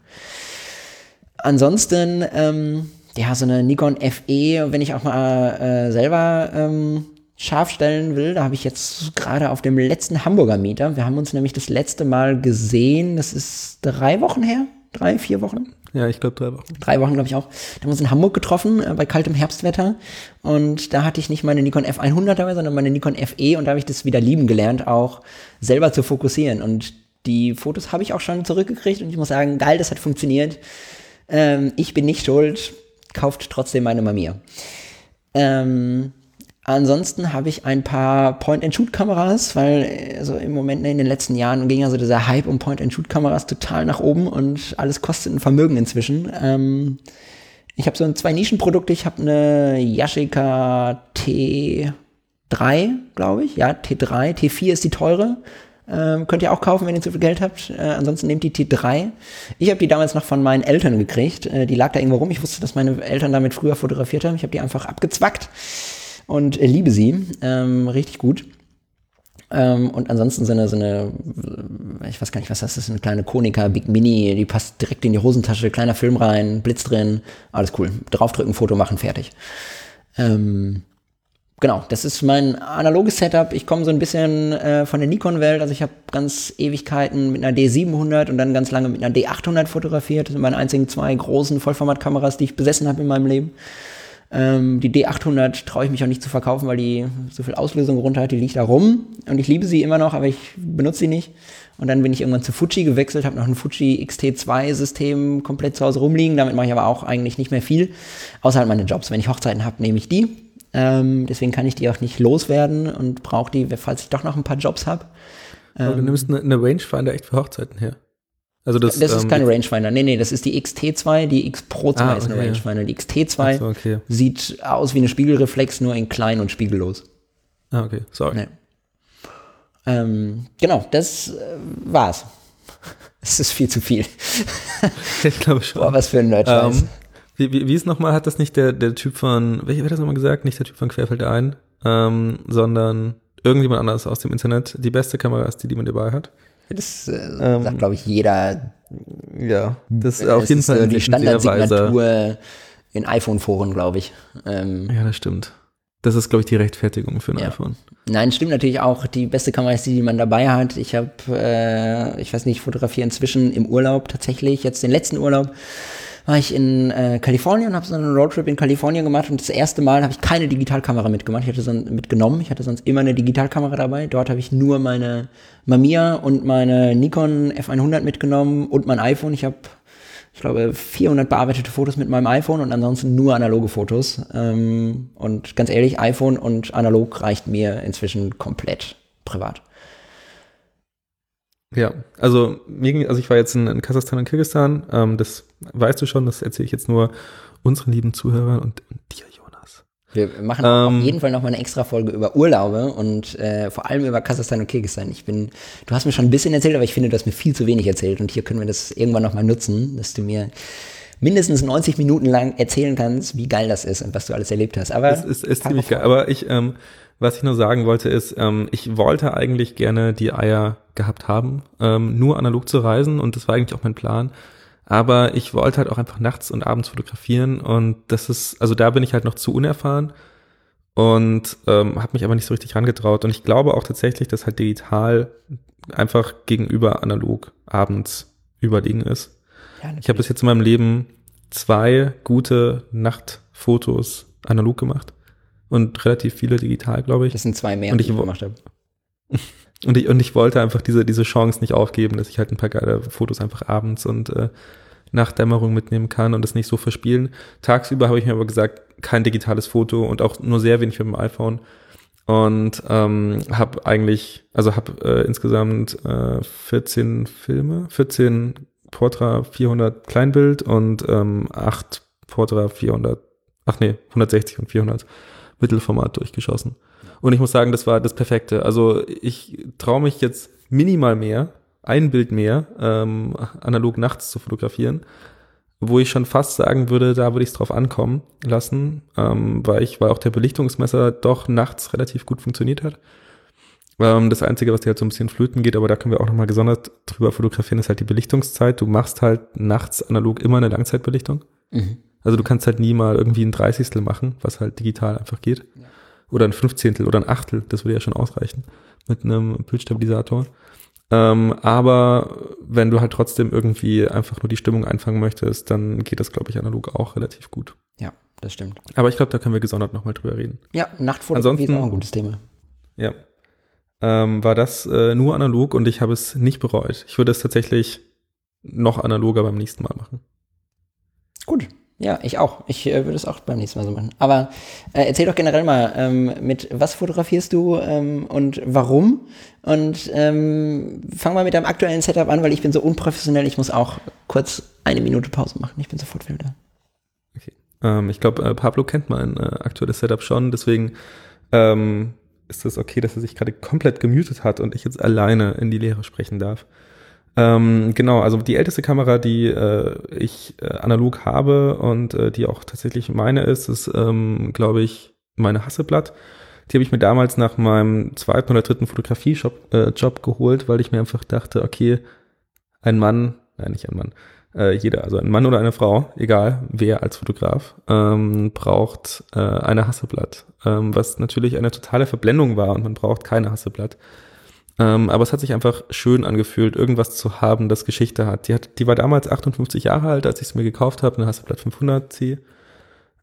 Ansonsten, ähm, ja, so eine Nikon FE, wenn ich auch mal äh, selber ähm, scharf stellen will, da habe ich jetzt gerade auf dem letzten Hamburger Mieter, wir haben uns nämlich das letzte Mal gesehen, das ist drei Wochen her, drei, vier Wochen, Ja, ich glaube drei Wochen. drei Wochen, glaube ich auch. Da haben wir uns in Hamburg getroffen, äh, bei kaltem Herbstwetter. Und da hatte ich nicht meine Nikon F100 dabei, sondern meine Nikon FE. Und da habe ich das wieder lieben gelernt, auch selber zu fokussieren. Und die Fotos habe ich auch schon zurückgekriegt. Und ich muss sagen, geil, das hat funktioniert. Ähm, ich bin nicht schuld. Kauft trotzdem meine Mamiya. Ähm, ansonsten habe ich ein paar Point-and-Shoot-Kameras, weil also im Moment in den letzten Jahren ging ja so dieser Hype um Point-and-Shoot-Kameras total nach oben und alles kostet ein Vermögen inzwischen. Ähm, ich habe so zwei Nischenprodukte. Ich habe eine Yashica T3, glaube ich. Ja, T3. T4 ist die teure. Ähm, könnt ihr auch kaufen, wenn ihr zu viel Geld habt. Äh, ansonsten nehmt die T3. Ich habe die damals noch von meinen Eltern gekriegt. Äh, die lag da irgendwo rum. Ich wusste, dass meine Eltern damit früher fotografiert haben. Ich habe die einfach abgezwackt und liebe sie. Ähm, richtig gut. Ähm, und ansonsten so eine, so eine, ich weiß gar nicht, was das ist, eine kleine Konica Big Mini, die passt direkt in die Hosentasche, kleiner Film rein, Blitz drin, alles cool. Draufdrücken, Foto machen, fertig. Ähm, genau, das ist mein analoges Setup. Ich komme so ein bisschen äh, von der Nikon-Welt. Also ich habe ganz Ewigkeiten mit einer D700 und dann ganz lange mit einer D800 fotografiert. Das sind meine einzigen zwei großen Vollformatkameras, die ich besessen habe in meinem Leben. Ähm, die D800 traue ich mich auch nicht zu verkaufen, weil die so viel Auslösung runter hat. Die liegt da rum und ich liebe sie immer noch, aber ich benutze sie nicht. Und dann bin ich irgendwann zu Fuji gewechselt, habe noch ein Fuji XT2-System komplett zu Hause rumliegen. Damit mache ich aber auch eigentlich nicht mehr viel, außer halt meine Jobs. Wenn ich Hochzeiten habe, nehme ich die. Ähm, deswegen kann ich die auch nicht loswerden und brauche die, falls ich doch noch ein paar Jobs habe. Aber du nimmst eine, eine Rangefinder echt für Hochzeiten her. Also das, Das ist ähm, keine Rangefinder. Nee, nee, das ist die XT2, die X Pro 2 Ah, ist eine okay. Rangefinder. Die XT2 Ach so, okay. sieht aus wie eine Spiegelreflex, nur in klein und spiegellos. Ah, okay, sorry. Nee. Ähm, genau, das äh, war's. Es ist viel zu viel. Ich glaube schon. Boah, was für ein Nerdscheiß. Ähm, wie, wie, wie ist nochmal, hat das nicht der, der Typ von, welcher hat das nochmal gesagt? Nicht der Typ von Querfeld ein, ähm, sondern irgendjemand anderes aus dem Internet. Die beste Kamera ist die, die man dabei hat. Das äh, ähm, sagt, glaube ich, jeder. Ja, das ist auf jeden Fall äh, die. Standardsignatur in iPhone-Foren, glaube ich. Ähm, Ja, das stimmt. Das ist, glaube ich, die Rechtfertigung für ein Ja. iPhone. Nein, stimmt natürlich auch. Die beste Kamera ist die, die man dabei hat. Ich habe, äh, ich weiß nicht, ich fotografiere inzwischen im Urlaub tatsächlich. Jetzt den letzten Urlaub war ich in äh, Kalifornien, habe so einen Roadtrip in Kalifornien gemacht und das erste Mal habe ich keine Digitalkamera mitgemacht. Ich hatte so mitgenommen. Ich hatte sonst immer eine Digitalkamera dabei. Dort habe ich nur meine Mamiya und meine Nikon F100 mitgenommen und mein iPhone. Ich habe ich glaube, 400 bearbeitete Fotos mit meinem iPhone und ansonsten nur analoge Fotos. Ähm, und ganz ehrlich, iPhone und analog reicht mir inzwischen komplett privat. Ja, also also ich war jetzt in, in Kasachstan und Kirgisistan, ähm, das weißt du schon, das erzähle ich jetzt nur unseren lieben Zuhörern und, und dir, Jonas. Wir machen Ähm. auf jeden Fall noch mal eine extra Folge über Urlaube und äh, vor allem über Kasachstan und Kirgisistan. Ich bin, du hast mir schon ein bisschen erzählt, aber ich finde, du hast mir viel zu wenig erzählt und hier können wir das irgendwann noch mal nutzen, dass du mir mindestens 90 Minuten lang erzählen kannst, wie geil das ist und was du alles erlebt hast. Aber Es ist, ist ziemlich geil. Aber ich, ähm, was ich nur sagen wollte, ist, ähm, ich wollte eigentlich gerne die Eier gehabt haben, ähm, nur analog zu reisen und das war eigentlich auch mein Plan. Aber ich wollte halt auch einfach nachts und abends fotografieren und das ist, also da bin ich halt noch zu unerfahren und ähm, habe mich aber nicht so richtig rangetraut. Und ich glaube auch tatsächlich, dass halt digital einfach gegenüber analog abends überlegen ist. Ja, Ich habe bis jetzt in meinem Leben zwei gute Nachtfotos analog gemacht und relativ viele digital, glaube ich. das sind zwei mehr, Und die ich ich wo- gemacht habe. Und ich, und ich wollte einfach diese, diese Chance nicht aufgeben, dass ich halt ein paar geile Fotos einfach abends und äh, nach Dämmerung mitnehmen kann und das nicht so verspielen. Tagsüber habe ich mir aber gesagt, kein digitales Foto und auch nur sehr wenig mit dem iPhone. Und ähm, habe eigentlich, also habe äh, insgesamt äh, 14 Filme, 14 Portra 400 Kleinbild und ähm, 8 Portra 400, ach nee, 160 und 400 Mittelformat durchgeschossen. Und ich muss sagen, das war das Perfekte. Also ich traue mich jetzt minimal mehr, ein Bild mehr, ähm, analog nachts zu fotografieren, wo ich schon fast sagen würde, da würde ich es drauf ankommen lassen, ähm, weil ich, weil auch der Belichtungsmesser doch nachts relativ gut funktioniert hat. Ähm, das Einzige, was dir halt so ein bisschen flöten geht, aber da können wir auch nochmal gesondert drüber fotografieren, ist halt die Belichtungszeit. Du machst halt nachts analog immer eine Langzeitbelichtung. Mhm. Also du kannst halt nie mal irgendwie ein Dreißigstel machen, was halt digital einfach geht. Oder ein Fünfzehntel oder ein Achtel, das würde ja schon ausreichen mit einem Bildstabilisator. Ähm, aber wenn du halt trotzdem irgendwie einfach nur die Stimmung einfangen möchtest, dann geht das, glaube ich, analog auch relativ gut. Ja, das stimmt. Aber ich glaube, da können wir gesondert nochmal drüber reden. Ja, Nachtfotografie ist Ansonsten- auch ein gutes Thema. Ja. Ähm, war das äh, nur analog und ich habe es nicht bereut. Ich würde es tatsächlich noch analoger beim nächsten Mal machen. Gut. Ja, ich auch. Ich äh, würde es auch beim nächsten Mal so machen. Aber äh, erzähl doch generell mal, ähm, mit was fotografierst du ähm, und warum? Und ähm, fang mal mit deinem aktuellen Setup an, weil ich bin so unprofessionell. Ich muss auch kurz eine Minute Pause machen. Ich bin sofort wieder da. Ähm, ich glaube, äh, Pablo kennt mein äh, aktuelles Setup schon, deswegen ähm, ist es okay, dass er sich gerade komplett gemutet hat und ich jetzt alleine in die Lehre sprechen darf. Ähm, genau, also die älteste Kamera, die äh, ich äh, analog habe und äh, die auch tatsächlich meine ist, ist, ähm, glaube ich, meine Hasselblatt. Die habe ich mir damals nach meinem zweiten oder dritten Fotografie-Job äh, Job geholt, weil ich mir einfach dachte, okay, ein Mann, nein, nicht ein Mann, äh, jeder, also ein Mann oder eine Frau, egal wer als Fotograf, ähm, braucht äh, eine Hasselblatt, ähm, was natürlich eine totale Verblendung war und man braucht keine Hasselblatt. Ähm, aber es hat sich einfach schön angefühlt, irgendwas zu haben, das Geschichte hat. Die, hat, die war damals 58 Jahre alt, als ich es mir gekauft habe, eine Hasselblatt 500C.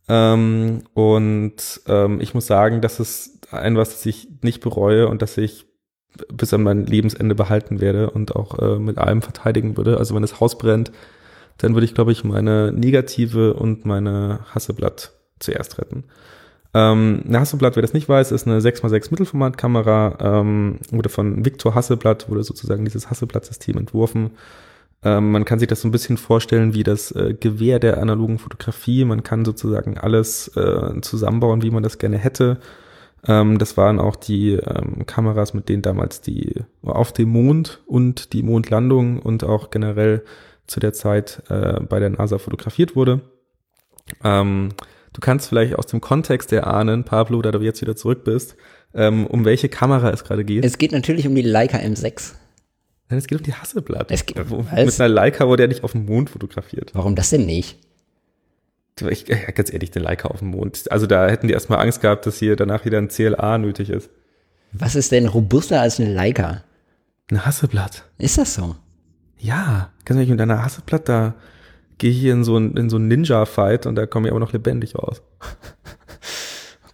Ähm, und ähm, ich muss sagen, das ist ein, was das ich nicht bereue und das ich bis an mein Lebensende behalten werde und auch äh, mit allem verteidigen würde. Also wenn das Haus brennt, dann würde ich, glaube ich, meine Negative und meine Hasselblatt zuerst retten. Ähm, eine Hasselblatt, wer das nicht weiß, ist eine 6x6 Mittelformatkamera, ähm, wurde von Victor Hasselblatt, wurde sozusagen dieses Hasselblatt-System entworfen. Ähm, man kann sich das so ein bisschen vorstellen wie das äh, Gewehr der analogen Fotografie. Man kann sozusagen alles äh, zusammenbauen, wie man das gerne hätte. Ähm, das waren auch die ähm, Kameras, mit denen damals die auf dem Mond und die Mondlandung und auch generell zu der Zeit äh, bei der NASA fotografiert wurde. Ähm, du kannst vielleicht aus dem Kontext erahnen, Pablo, da du jetzt wieder zurück bist, ähm, um welche Kamera es gerade geht. Es geht natürlich um die Leica M6. Nein, es geht um die Hasselblatt. Es geht- Wo- was? mit einer Leica wurde er nicht auf dem Mond fotografiert. Warum das denn nicht? Ich, ja, ganz ehrlich, den Leica auf dem Mond. Also da hätten die erstmal Angst gehabt, dass hier danach wieder ein CLA nötig ist. Was ist denn robuster als eine Leica? Ein Hasseblatt. Ist das so? Ja, ganz ehrlich, mit deiner Hasseblatt, da gehe ich hier in so ein, in so einen Ninja-Fight und da komme ich aber noch lebendig raus.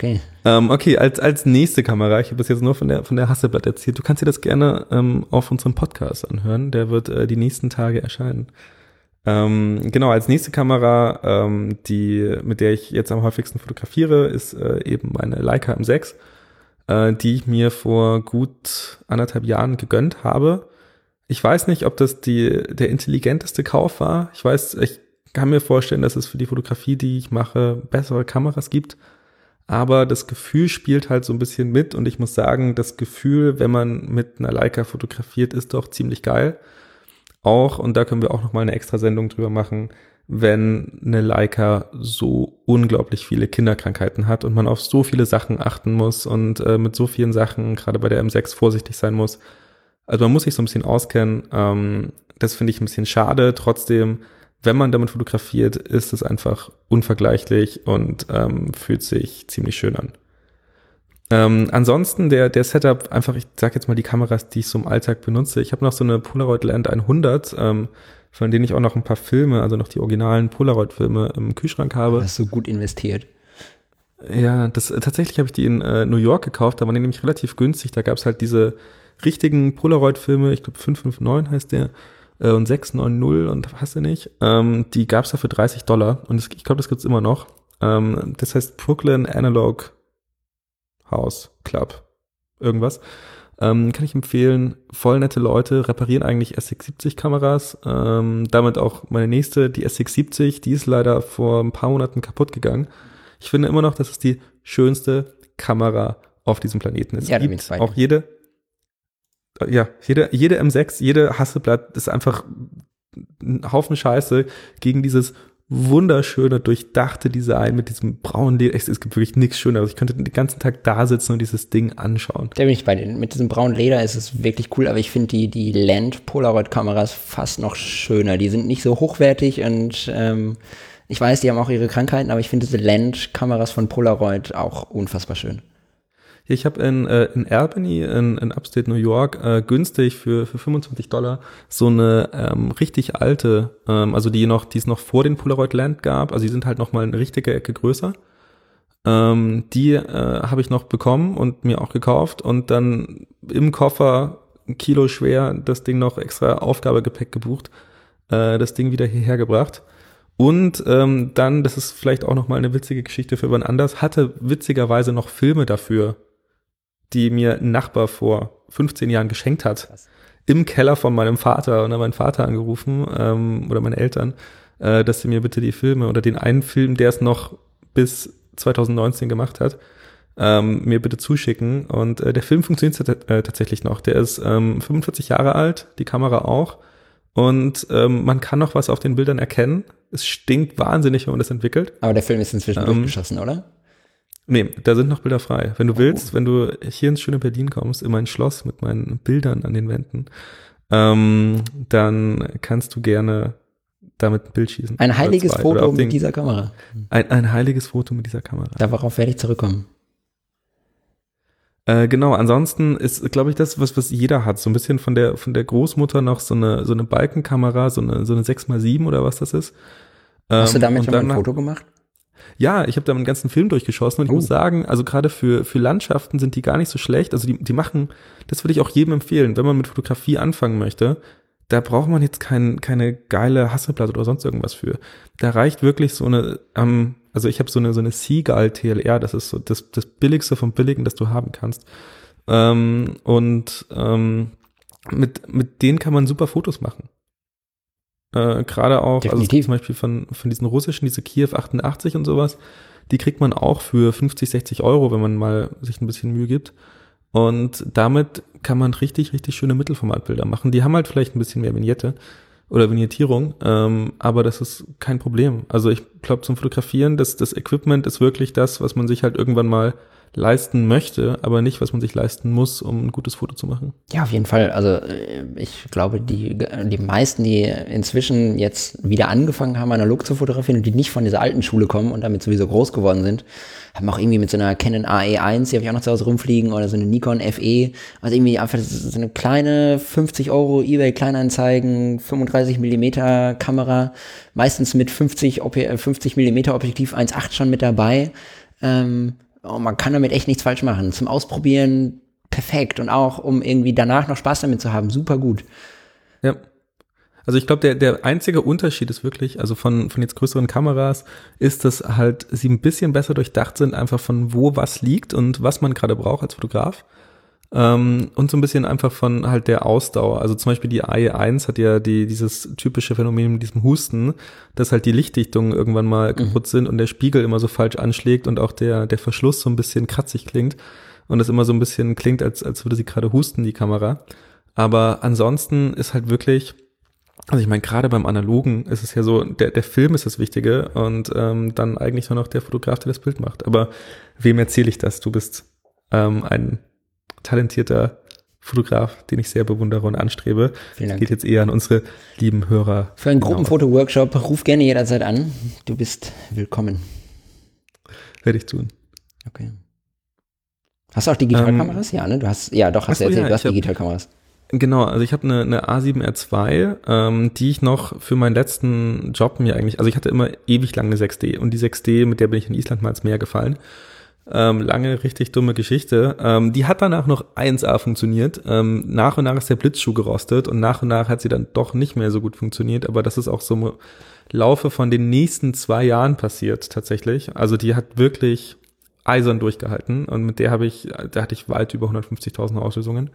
Okay. Ähm, okay, als, als nächste Kamera, ich habe das jetzt nur von der, von der Hasseblatt erzählt, du kannst dir das gerne ähm, auf unserem Podcast anhören, der wird äh, die nächsten Tage erscheinen. Ähm, genau, als nächste Kamera, ähm, die, mit der ich jetzt am häufigsten fotografiere, ist äh, eben meine Leica M6, äh, die ich mir vor gut anderthalb Jahren gegönnt habe. Ich weiß nicht, ob das die, der intelligenteste Kauf war. Ich weiß, ich kann mir vorstellen, dass es für die Fotografie, die ich mache, bessere Kameras gibt aber das Gefühl spielt halt so ein bisschen mit und ich muss sagen, das Gefühl, wenn man mit einer Leica fotografiert, ist doch ziemlich geil. Auch, und da können wir auch nochmal eine extra Sendung drüber machen, wenn eine Leica so unglaublich viele Kinderkrankheiten hat und man auf so viele Sachen achten muss und äh, mit so vielen Sachen, gerade bei der M6, vorsichtig sein muss. Also man muss sich so ein bisschen auskennen. Ähm, das finde ich ein bisschen schade. Trotzdem wenn man damit fotografiert, ist es einfach unvergleichlich und ähm, fühlt sich ziemlich schön an. Ähm, ansonsten der, der Setup, einfach, ich sag jetzt mal die Kameras, die ich so im Alltag benutze. Ich habe noch so eine Polaroid Land 100, ähm, von denen ich auch noch ein paar Filme, also noch die originalen Polaroid-Filme im Kühlschrank habe. Hast du gut investiert. Ja, das tatsächlich habe ich die in äh, New York gekauft, da waren die nämlich relativ günstig. Da gab es halt diese richtigen Polaroid-Filme, ich glaube 559 heißt der äh, und 690 und hast du nicht. Ähm, die gab es da für 30 Dollar und das, ich glaube, das gibt's immer noch. Ähm, das heißt Brooklyn Analog House Club. Irgendwas. Ähm, kann ich empfehlen. Voll nette Leute, reparieren eigentlich S670 Kameras. Ähm, damit auch meine nächste, die S670, die ist leider vor ein paar Monaten kaputt gegangen. Ich finde immer noch, das ist die schönste Kamera auf diesem Planeten. Es Ja, gibt auch jede, ja, jede, jede M6, jede Hasseblatt ist einfach ein Haufen Scheiße gegen dieses wunderschöne, durchdachte Design mit diesem braunen Leder. Es, gibt wirklich nichts Schöneres. Ich könnte den ganzen Tag da sitzen und dieses Ding anschauen. Da bin ich bei dir. Mit diesem braunen Leder ist es wirklich cool, aber ich finde die, die Land Polaroid Kameras fast noch schöner. Die sind nicht so hochwertig und ähm, ich weiß, die haben auch ihre Krankheiten, aber ich finde diese Land Kameras von Polaroid auch unfassbar schön. Ich habe in, äh, in Albany, in, in Upstate New York, äh, günstig für, für 25 Dollar so eine ähm, richtig alte, ähm, also die noch, die es noch vor den Polaroid Land gab, also die sind halt noch mal eine richtige Ecke größer. Ähm, die äh, habe ich noch bekommen und mir auch gekauft und dann im Koffer ein Kilo schwer das Ding noch extra Aufgabegepäck gebucht, äh, das Ding wieder hierher gebracht. Und ähm, dann, das ist vielleicht auch noch mal eine witzige Geschichte für wann anders, hatte witzigerweise noch Filme dafür, die mir ein Nachbar vor 15 Jahren geschenkt hat. Krass. Im Keller von meinem Vater. Und dann meinen Vater angerufen ähm, oder meine Eltern, äh, dass sie mir bitte die Filme oder den einen Film, der es noch bis 2019 gemacht hat, ähm, mir bitte zuschicken. Und äh, der Film funktioniert äh, tatsächlich noch. Der ist ähm, 45 Jahre alt, die Kamera auch. Und ähm, man kann noch was auf den Bildern erkennen. Es stinkt wahnsinnig, wenn man das entwickelt. Aber der Film ist inzwischen Ähm, durchgeschossen, oder? Nee, da sind noch Bilder frei. Wenn du willst, wenn du hier ins schöne Berlin kommst, in mein Schloss mit meinen Bildern an den Wänden, ähm, dann kannst du gerne damit ein Bild schießen. Ein heiliges Foto mit dieser Kamera. ein, ein heiliges Foto mit dieser Kamera. Darauf werde ich zurückkommen. Äh, genau, ansonsten ist, glaube ich, das, was, was jeder hat. So ein bisschen von der, von der Großmutter noch so eine, so eine Balkenkamera, so eine, so eine 6x7 oder was das ist. Hast du Ähm, damit schon mal ein Foto gemacht? Ja, ich habe da einen ganzen Film durchgeschossen und ich Oh. muss sagen, also gerade für, für Landschaften sind die gar nicht so schlecht. Also die, die machen, das würde ich auch jedem empfehlen, wenn man mit Fotografie anfangen möchte, da braucht man jetzt kein, keine geile Hasselblatt oder sonst irgendwas für. Da reicht wirklich so eine, ähm, also ich habe so eine, so eine Seagull TLR, das ist so das, das billigste vom Billigen, das du haben kannst. Ähm, und ähm, mit, mit denen kann man super Fotos machen. Äh, Gerade auch, also Definitiv. gibt zum Beispiel von, von diesen russischen, diese Kiew 88 und sowas, die kriegt man auch für 50, 60 Euro, wenn man mal sich ein bisschen Mühe gibt. Und damit kann man richtig, richtig schöne Mittelformatbilder machen. Die haben halt vielleicht ein bisschen mehr Vignette oder Vignettierung, ähm, aber das ist kein Problem. Also ich glaube, zum Fotografieren, das, das Equipment ist wirklich das, was man sich halt irgendwann mal leisten möchte, aber nicht, was man sich leisten muss, um ein gutes Foto zu machen. Ja, auf jeden Fall. Also äh, ich glaube, die, die meisten, die inzwischen jetzt wieder angefangen haben, analog zu fotografieren und die nicht von dieser alten Schule kommen und damit sowieso groß geworden sind, haben auch irgendwie mit so einer Canon AE1, die habe ich auch noch zu Hause rumfliegen, oder so eine Nikon FE, also irgendwie einfach so eine kleine 50 Euro eBay Kleinanzeigen, 35 Millimeter Kamera, meistens mit 50, 50 Millimeter Objektiv 1.8 schon mit dabei. Ähm, oh, man kann damit echt nichts falsch machen. Zum Ausprobieren perfekt und auch um irgendwie danach noch Spaß damit zu haben, super gut. Ja. Also ich glaube, der, der einzige Unterschied ist wirklich, also von, von jetzt größeren Kameras, ist, dass halt sie ein bisschen besser durchdacht sind, einfach von wo was liegt und was man gerade braucht als Fotograf. Ähm, und so ein bisschen einfach von halt der Ausdauer. Also zum Beispiel die AE1 hat ja die, dieses typische Phänomen mit diesem Husten, dass halt die Lichtdichtungen irgendwann mal mhm. kaputt sind und der Spiegel immer so falsch anschlägt und auch der, der Verschluss so ein bisschen kratzig klingt und das immer so ein bisschen klingt, als, als würde sie gerade husten, die Kamera. Aber ansonsten ist halt wirklich, also ich meine, gerade beim Analogen ist es ja so, der, der Film ist das Wichtige und ähm, dann eigentlich nur noch der Fotograf, der das Bild macht. Aber wem erzähle ich das? Du bist ähm, ein talentierter Fotograf, den ich sehr bewundere und anstrebe. Vielen Dank. Geht jetzt eher an unsere lieben Hörer. Für einen Gruppenfoto-Workshop ruf gerne jederzeit an. Du bist willkommen. Werde ich tun. Okay. Hast du auch Digitalkameras? Ähm, ja, ne? Du hast, ja, doch, hast du erzählt, ja, du hast Digitalkameras. Genau, also ich habe eine, eine A7R2, ähm, die ich noch für meinen letzten Job mir eigentlich, also ich hatte immer ewig lang eine 6D und die 6D, mit der bin ich in Island mal ins Meer gefallen ähm, lange, richtig dumme Geschichte. Ähm, die hat danach noch 1A funktioniert. Ähm, nach und nach ist der Blitzschuh gerostet und nach und nach hat sie dann doch nicht mehr so gut funktioniert. Aber das ist auch so im Laufe von den nächsten zwei Jahren passiert tatsächlich. Also die hat wirklich eisern durchgehalten und mit der habe ich, da hatte ich weit über 150.000 Auslösungen.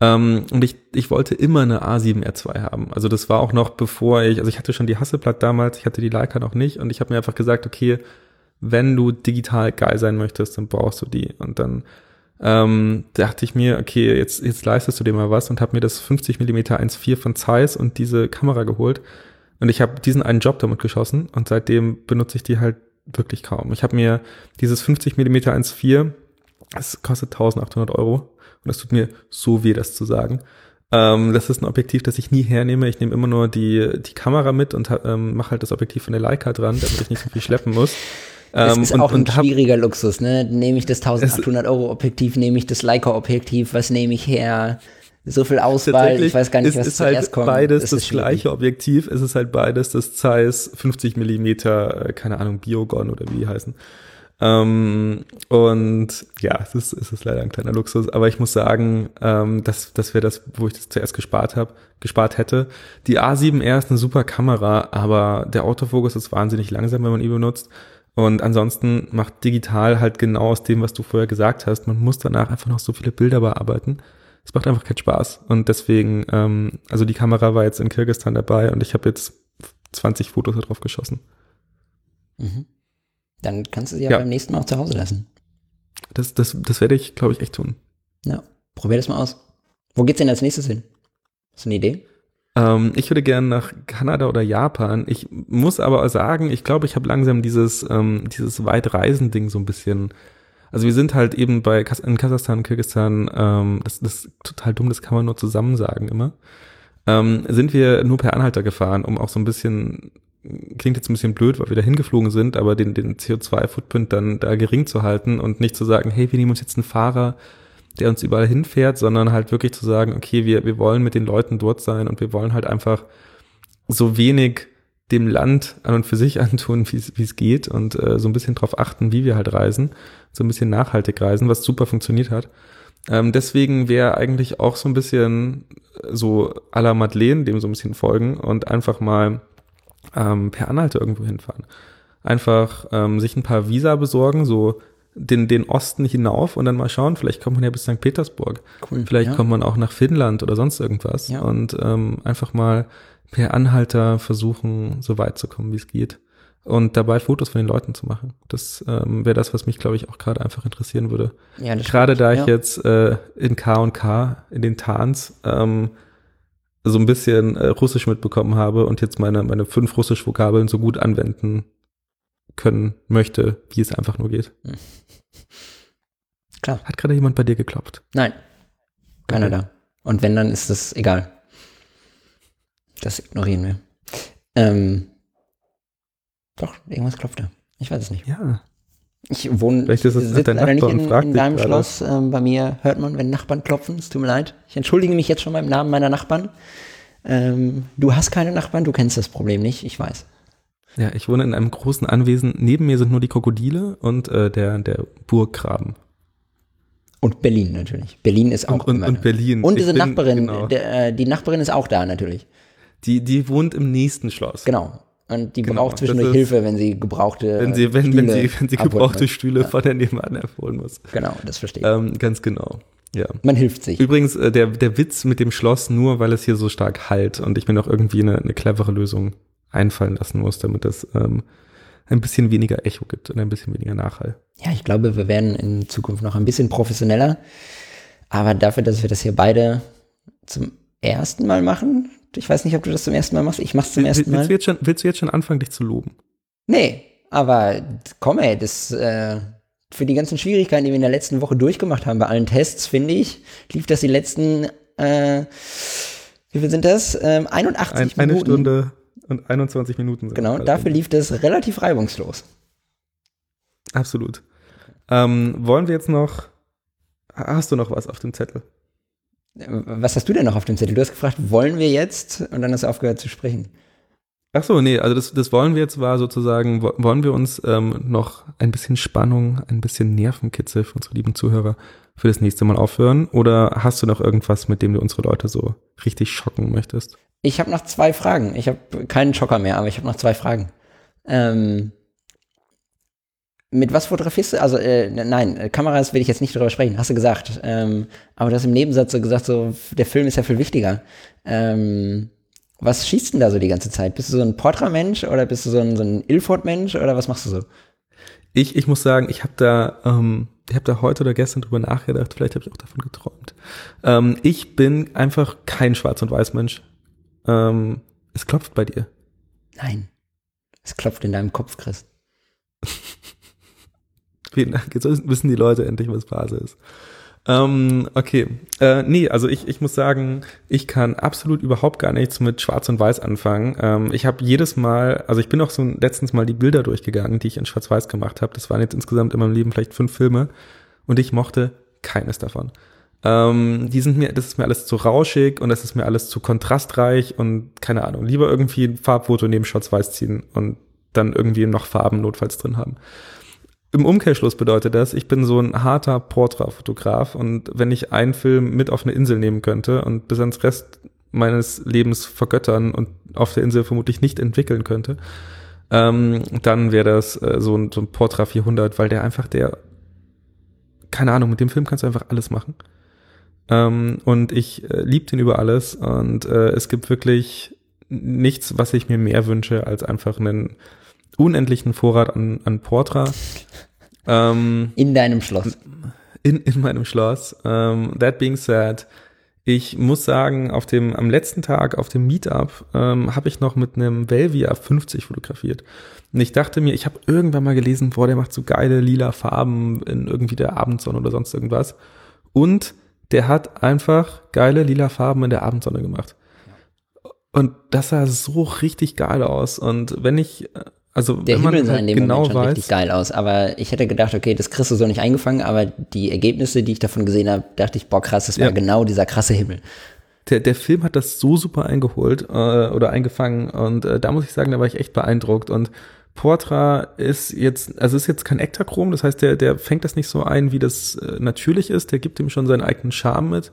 Ähm, und ich, ich wollte immer eine A7R2 haben. Also das war auch noch bevor ich, also ich hatte schon die Hasselblatt damals, ich hatte die Leica noch nicht und ich habe mir einfach gesagt, okay, wenn du digital geil sein möchtest, dann brauchst du die. Und dann ähm, dachte ich mir, okay, jetzt, jetzt leistest du dir mal was und habe mir das 50 mm 1.4 von Zeiss und diese Kamera geholt. Und ich habe diesen einen Job damit geschossen und seitdem benutze ich die halt wirklich kaum. Ich habe mir dieses 50 mm 1.4, das kostet 1800 Euro und es tut mir so weh, das zu sagen. Ähm, das ist ein Objektiv, das ich nie hernehme. Ich nehme immer nur die, die Kamera mit und ähm, mache halt das Objektiv von der Leica dran, damit ich nicht so viel schleppen muss. Das ähm, ist und, auch ein schwieriger hab, Luxus, ne? Nehme ich das 1800 Euro Objektiv, nehme ich das Leica Objektiv, was nehme ich her? So viel Auswahl, ich weiß gar nicht, was ist zuerst halt kommt. beides das, das gleiche Objektiv, es ist halt beides das Zeiss 50 Millimeter, äh, keine Ahnung, Biogon oder wie die heißen. Ähm, und ja, es ist, es ist leider ein kleiner Luxus, aber ich muss sagen, ähm, das, das wäre das, wo ich das zuerst gespart habe, gespart hätte. Die A7R ist eine super Kamera, aber der Autofokus ist wahnsinnig langsam, wenn man ihn benutzt. Und ansonsten macht digital halt genau aus dem, was du vorher gesagt hast. Man muss danach einfach noch so viele Bilder bearbeiten. Es macht einfach keinen Spaß. Und deswegen, ähm, also die Kamera war jetzt in Kirgistan dabei und ich habe jetzt 20 Fotos darauf geschossen. Mhm. Dann kannst du sie ja, ja, beim nächsten Mal auch zu Hause lassen. Das, das, das werde ich, glaube ich, echt tun. Ja, probier das mal aus. Wo geht's denn als nächstes hin? Hast du eine Idee? Ähm, ich würde gerne nach Kanada oder Japan. Ich muss aber sagen, ich glaube, ich habe langsam dieses, ähm, dieses Weitreisen-Ding so ein bisschen. Also wir sind halt eben bei Kas in Kasachstan, Kirgisistan, ähm, das, das ist total dumm, das kann man nur zusammen sagen immer. Ähm, sind wir nur per Anhalter gefahren, um auch so ein bisschen, klingt jetzt ein bisschen blöd, weil wir da hingeflogen sind, aber den, den CO2-Footprint dann da gering zu halten und nicht zu sagen, hey, wir nehmen uns jetzt einen Fahrer, der uns überall hinfährt, sondern halt wirklich zu sagen, okay, wir, wir wollen mit den Leuten dort sein und wir wollen halt einfach so wenig dem Land an und für sich antun, wie es geht und äh, so ein bisschen drauf achten, wie wir halt reisen, so ein bisschen nachhaltig reisen, was super funktioniert hat. Ähm, deswegen wäre eigentlich auch so ein bisschen so à la Madeleine dem so ein bisschen folgen und einfach mal ähm, per Anhalte irgendwo hinfahren. Einfach ähm, sich ein paar Visa besorgen, so den, den Osten hinauf und dann mal schauen, vielleicht kommt man ja bis St. Petersburg. Cool, vielleicht ja. kommt man auch nach Finnland oder sonst irgendwas. Ja. Und ähm, einfach mal per Anhalter versuchen, so weit zu kommen, wie es geht. Und dabei Fotos von den Leuten zu machen. Das ähm, wäre das, was mich, glaube ich, auch gerade einfach interessieren würde. Ja, gerade da ich ja. jetzt äh, in K und K, in den Tans, ähm, so ein bisschen äh, Russisch mitbekommen habe und jetzt meine, meine fünf Russisch-Vokabeln so gut anwenden können möchte, wie es einfach nur geht. Klar. Hat gerade jemand bei dir geklopft? Nein. Keiner Okay. da. Und wenn, dann ist das egal. Das ignorieren wir. Ähm, doch, irgendwas klopft da. Ich weiß es nicht. Ja. Ich wohne, Vielleicht ist es sitze der leider nicht in, in deinem. Schloss. Ähm, bei mir hört man, wenn Nachbarn klopfen. Es tut mir leid. Ich entschuldige mich jetzt schon beim Namen meiner Nachbarn. Ähm, du hast keine Nachbarn, du kennst das Problem nicht, ich weiß. Ja, ich wohne in einem großen Anwesen. Neben mir sind nur die Krokodile und äh, der, der Burggraben. Und Berlin natürlich. Berlin ist auch Und, und, und. Berlin. Und diese bin- Nachbarin, Genau. der, äh, die Nachbarin ist auch da natürlich. Die, die wohnt im nächsten Schloss. Genau. Und die Genau, braucht zwischendurch ist- Hilfe, wenn sie gebrauchte Wenn sie, wenn, wenn sie, wenn sie gebrauchte. Stühle von der nebenan erholen muss. Genau, das verstehe ich. Ähm, ganz genau. Ja. Man hilft sich. Übrigens, äh, der, der Witz mit dem Schloss nur, weil es hier so stark halt und ich mir noch irgendwie eine, eine clevere Lösung einfallen lassen muss, damit es ähm, ein bisschen weniger Echo gibt und ein bisschen weniger Nachhall. Ja, ich glaube, wir werden in Zukunft noch ein bisschen professioneller. Aber dafür, dass wir das hier beide zum ersten Mal machen, ich weiß nicht, ob du das zum ersten Mal machst. Ich mach's zum Will- ersten willst, du Mal. jetzt schon, willst du jetzt schon anfangen, dich zu loben? Nee, aber komm ey, das äh, für die ganzen Schwierigkeiten, die wir in der letzten Woche durchgemacht haben bei allen Tests, finde ich, lief das die letzten äh, wie viel sind das? Ähm, 81 Ein, Minuten. eine Stunde und 21 Minuten. sind Genau, dafür lief das relativ reibungslos. Absolut. Ähm, wollen wir jetzt noch, hast du noch was auf dem Zettel? Was hast du denn noch auf dem Zettel? Du hast gefragt, wollen wir jetzt? Und dann hast du aufgehört zu sprechen. Ach so, nee, also das, das wollen wir jetzt war sozusagen, wo- wollen wir uns ähm, noch ein bisschen Spannung, ein bisschen Nervenkitzel für unsere lieben Zuhörer für das nächste Mal aufhören? Oder hast du noch irgendwas, mit dem du unsere Leute so richtig schocken möchtest? Ich habe noch zwei Fragen. Ich habe keinen Schocker mehr, aber ich habe noch zwei Fragen. Ähm, mit was fotografierst du? Also, äh, nein, äh, Kameras will ich jetzt nicht drüber sprechen, hast du gesagt. Ähm, aber du hast im Nebensatz so gesagt, so, der Film ist ja viel wichtiger. Ähm, was schießt denn da so die ganze Zeit? Bist du so ein Portra-Mensch oder bist du so ein, so ein Ilford-Mensch oder was machst du so? Ich, ich muss sagen, ich habe da, ähm, ich habe da heute oder gestern drüber nachgedacht, vielleicht habe ich auch davon geträumt. Ähm, ich bin einfach kein Schwarz- und Weiß-Mensch. Ähm, es klopft bei dir. Nein. Es klopft in deinem Kopf, Chris. Vielen Dank. Jetzt wissen die Leute endlich, was Phase ist. Ähm, okay. Äh, nee, also ich, ich muss sagen, ich kann absolut überhaupt gar nichts mit Schwarz und Weiß anfangen. Ähm, ich habe jedes Mal, also ich bin auch so letztens mal die Bilder durchgegangen, die ich in Schwarz-Weiß gemacht habe. Das waren jetzt insgesamt in meinem Leben vielleicht fünf Filme und ich mochte keines davon. Ähm, die sind mir, das ist mir alles zu rauschig und das ist mir alles zu kontrastreich und keine Ahnung. Lieber irgendwie ein Farbfoto neben Schwarz-Weiß ziehen und dann irgendwie noch Farben notfalls drin haben. Im Umkehrschluss bedeutet das, ich bin so ein harter Portrait-Fotograf und wenn ich einen Film mit auf eine Insel nehmen könnte und bis ans Rest meines Lebens vergöttern und auf der Insel vermutlich nicht entwickeln könnte, ähm, dann wäre das äh, so, ein, so ein Portrait 400, weil der einfach der, keine Ahnung, mit dem Film kannst du einfach alles machen. Ähm, und ich äh, liebe den über alles und äh, es gibt wirklich nichts, was ich mir mehr wünsche, als einfach einen unendlichen Vorrat an, an Portra ähm, In deinem Schloss. in, in meinem Schloss. Ähm, that being said, ich muss sagen, auf dem, am letzten Tag auf dem Meetup ähm, habe ich noch mit einem Velvia 50 fotografiert. Und ich dachte mir, ich habe irgendwann mal gelesen, boah, der macht so geile lila Farben in irgendwie der Abendsonne oder sonst irgendwas. Und der hat einfach geile lila Farben in der Abendsonne gemacht. Und das sah so richtig geil aus. Und wenn ich, also Der wenn man Himmel sah halt in dem genau Moment schon weiß, richtig geil aus. Aber ich hätte gedacht, okay, das kriegst du so nicht eingefangen, aber die Ergebnisse, die ich davon gesehen habe, dachte ich, boah, krass, das war Ja. genau dieser krasse Himmel. der, der Film hat das so super eingeholt äh, oder eingefangen und äh, da muss ich sagen, da war ich echt beeindruckt und Portra ist jetzt, also ist jetzt kein Ektachrom, das heißt, der, der fängt das nicht so ein, wie das äh, natürlich ist, der gibt ihm schon seinen eigenen Charme mit,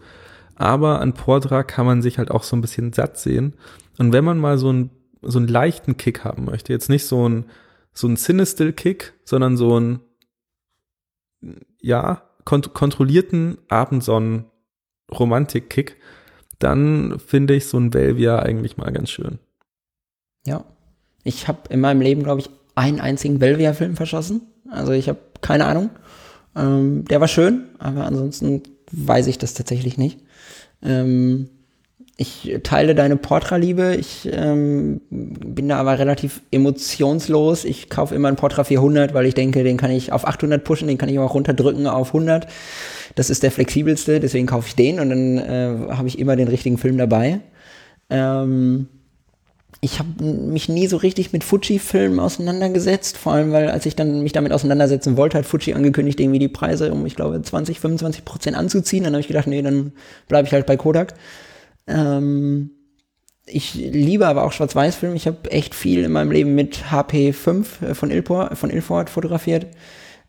aber an Portra kann man sich halt auch so ein bisschen satt sehen und wenn man mal so einen, so einen leichten Kick haben möchte, jetzt nicht so ein, so ein Cinestill-Kick, sondern so ein, ja, kont kontrollierten Abendsonnen-Romantik-Kick, dann finde ich so ein Velvia eigentlich mal ganz schön. Ja. Ich habe in meinem Leben, glaube ich, einen einzigen Belvia-Film verschossen. Also ich habe keine Ahnung. Ähm, der war schön, aber ansonsten weiß ich das tatsächlich nicht. Ähm, ich teile deine Portra-Liebe. Ich ähm, bin da aber relativ emotionslos. Ich kaufe immer einen Portra 400, weil ich denke, den kann ich auf 800 pushen, den kann ich auch runterdrücken auf 100. Das ist der flexibelste, deswegen kaufe ich den und dann äh, habe ich immer den richtigen Film dabei. Ähm, ich habe mich nie so richtig mit Fuji-Filmen auseinandergesetzt, vor allem weil als ich dann mich damit auseinandersetzen wollte, hat Fuji angekündigt, irgendwie die Preise um, ich glaube, 20, 25 Prozent anzuziehen. Dann habe ich gedacht, nee, dann bleibe ich halt bei Kodak. Ähm, ich liebe aber auch Schwarz-Weiß-Filme. Ich habe echt viel in meinem Leben mit HP5 von, Ilport, von Ilford fotografiert.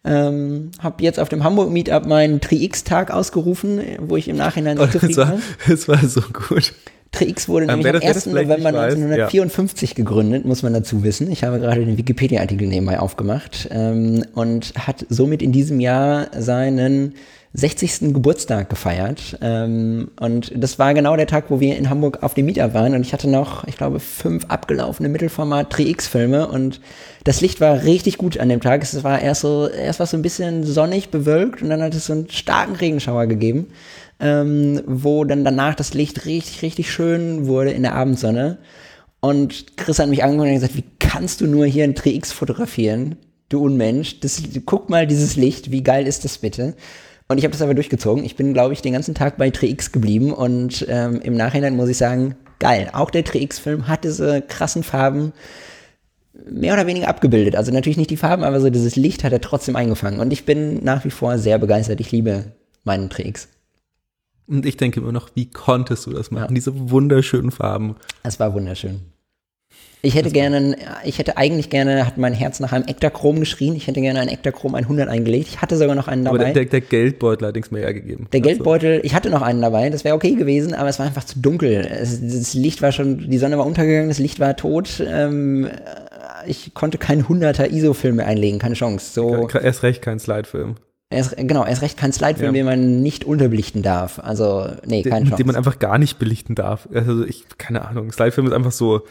Ähm, habe jetzt auf dem Hamburg Meetup meinen Tri-X-Tag ausgerufen, wo ich im Nachhinein sehr zufrieden war. Es war so gut. Tri-X wurde nämlich am 1. November 1954 ja. gegründet, muss man dazu wissen. Ich habe gerade den Wikipedia-Artikel nebenbei aufgemacht ähm, und hat somit in diesem Jahr seinen 60. Geburtstag gefeiert. Ähm, und das war genau der Tag, wo wir in Hamburg auf dem Mieter waren. Und ich hatte noch, ich glaube, fünf abgelaufene Mittelformat 3X-Filme. Und das Licht war richtig gut an dem Tag. Es war erst so, erst war so ein bisschen sonnig bewölkt und dann hat es so einen starken Regenschauer gegeben, ähm, wo dann danach das Licht richtig, richtig schön wurde in der Abendsonne. Und Chris hat mich angeguckt und gesagt, wie kannst du nur hier ein 3X fotografieren? Du Unmensch, das, guck mal dieses Licht, wie geil ist das bitte? Und ich habe das aber durchgezogen. Ich bin, glaube ich, den ganzen Tag bei 3X geblieben und ähm, im Nachhinein muss ich sagen, geil. Auch der 3X-Film hat diese krassen Farben mehr oder weniger abgebildet. Also natürlich nicht die Farben, aber so dieses Licht hat er trotzdem eingefangen. Und ich bin nach wie vor sehr begeistert. Ich liebe meinen 3X. Und ich denke immer noch, wie konntest du das machen? Ja. Diese wunderschönen Farben. Es war wunderschön. Ich hätte gerne, ich hätte eigentlich gerne, hat mein Herz nach einem Ektachrom geschrien, ich hätte gerne einen Ektachrom 100 eingelegt. Ich hatte sogar noch einen dabei. Aber der, der Geldbeutel hat nichts mehr hergegeben. Der Geldbeutel, ich hatte noch einen dabei, das wäre okay gewesen, aber es war einfach zu dunkel. Es, das Licht war schon, die Sonne war untergegangen, das Licht war tot. Ähm, ich konnte keinen 100er ISO-Film mehr einlegen, keine Chance. So, erst recht kein Slide-Film. Erst, genau, erst recht kein Slide-Film, ja. den man nicht unterbelichten darf. Also, nee, keine den, Chance. Den man einfach gar nicht belichten darf. Also, ich, keine Ahnung. Slide-Film ist einfach so,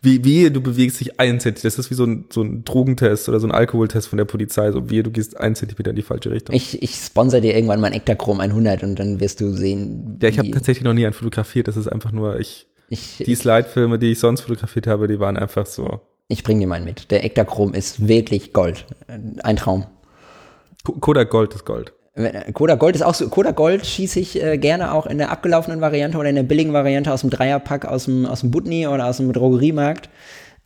wie, wie du bewegst dich ein Zentimeter. Das ist wie so ein, so ein Drogentest oder so ein Alkoholtest von der Polizei. So wie du gehst ein Zentimeter in die falsche Richtung. Ich, ich sponsor dir irgendwann mein Ektachrom 100 und dann wirst du sehen. Ja, ich habe tatsächlich noch nie einen fotografiert. Das ist einfach nur, ich, ich die Slide-Filme, die ich sonst fotografiert habe, die waren einfach so. Ich bring dir meinen mit. Der Ektachrom ist wirklich Gold. Ein Traum. Kodak Gold ist Gold. Koda Gold ist auch so. Koda Gold schieße ich äh, gerne auch in der abgelaufenen Variante oder in der billigen Variante aus dem Dreierpack aus dem, aus dem Butni oder aus dem Drogeriemarkt.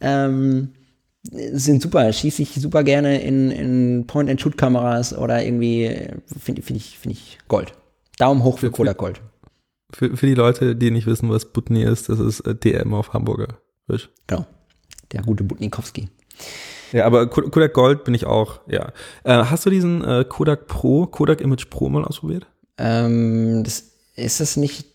Ähm, sind super, schieße ich super gerne in, in Point-and-Shoot-Kameras oder irgendwie, finde find ich, find ich Gold. Daumen hoch für, für Kodak Gold. Für, für die Leute, die nicht wissen, was Butni ist, das ist äh, DM auf Hamburger. Genau. Der gute Butnikowski. Ja, aber Kodak Gold bin ich auch, ja. Äh, hast du diesen äh, Kodak Pro, Kodak Image Pro mal ausprobiert? Ähm, das, ist das nicht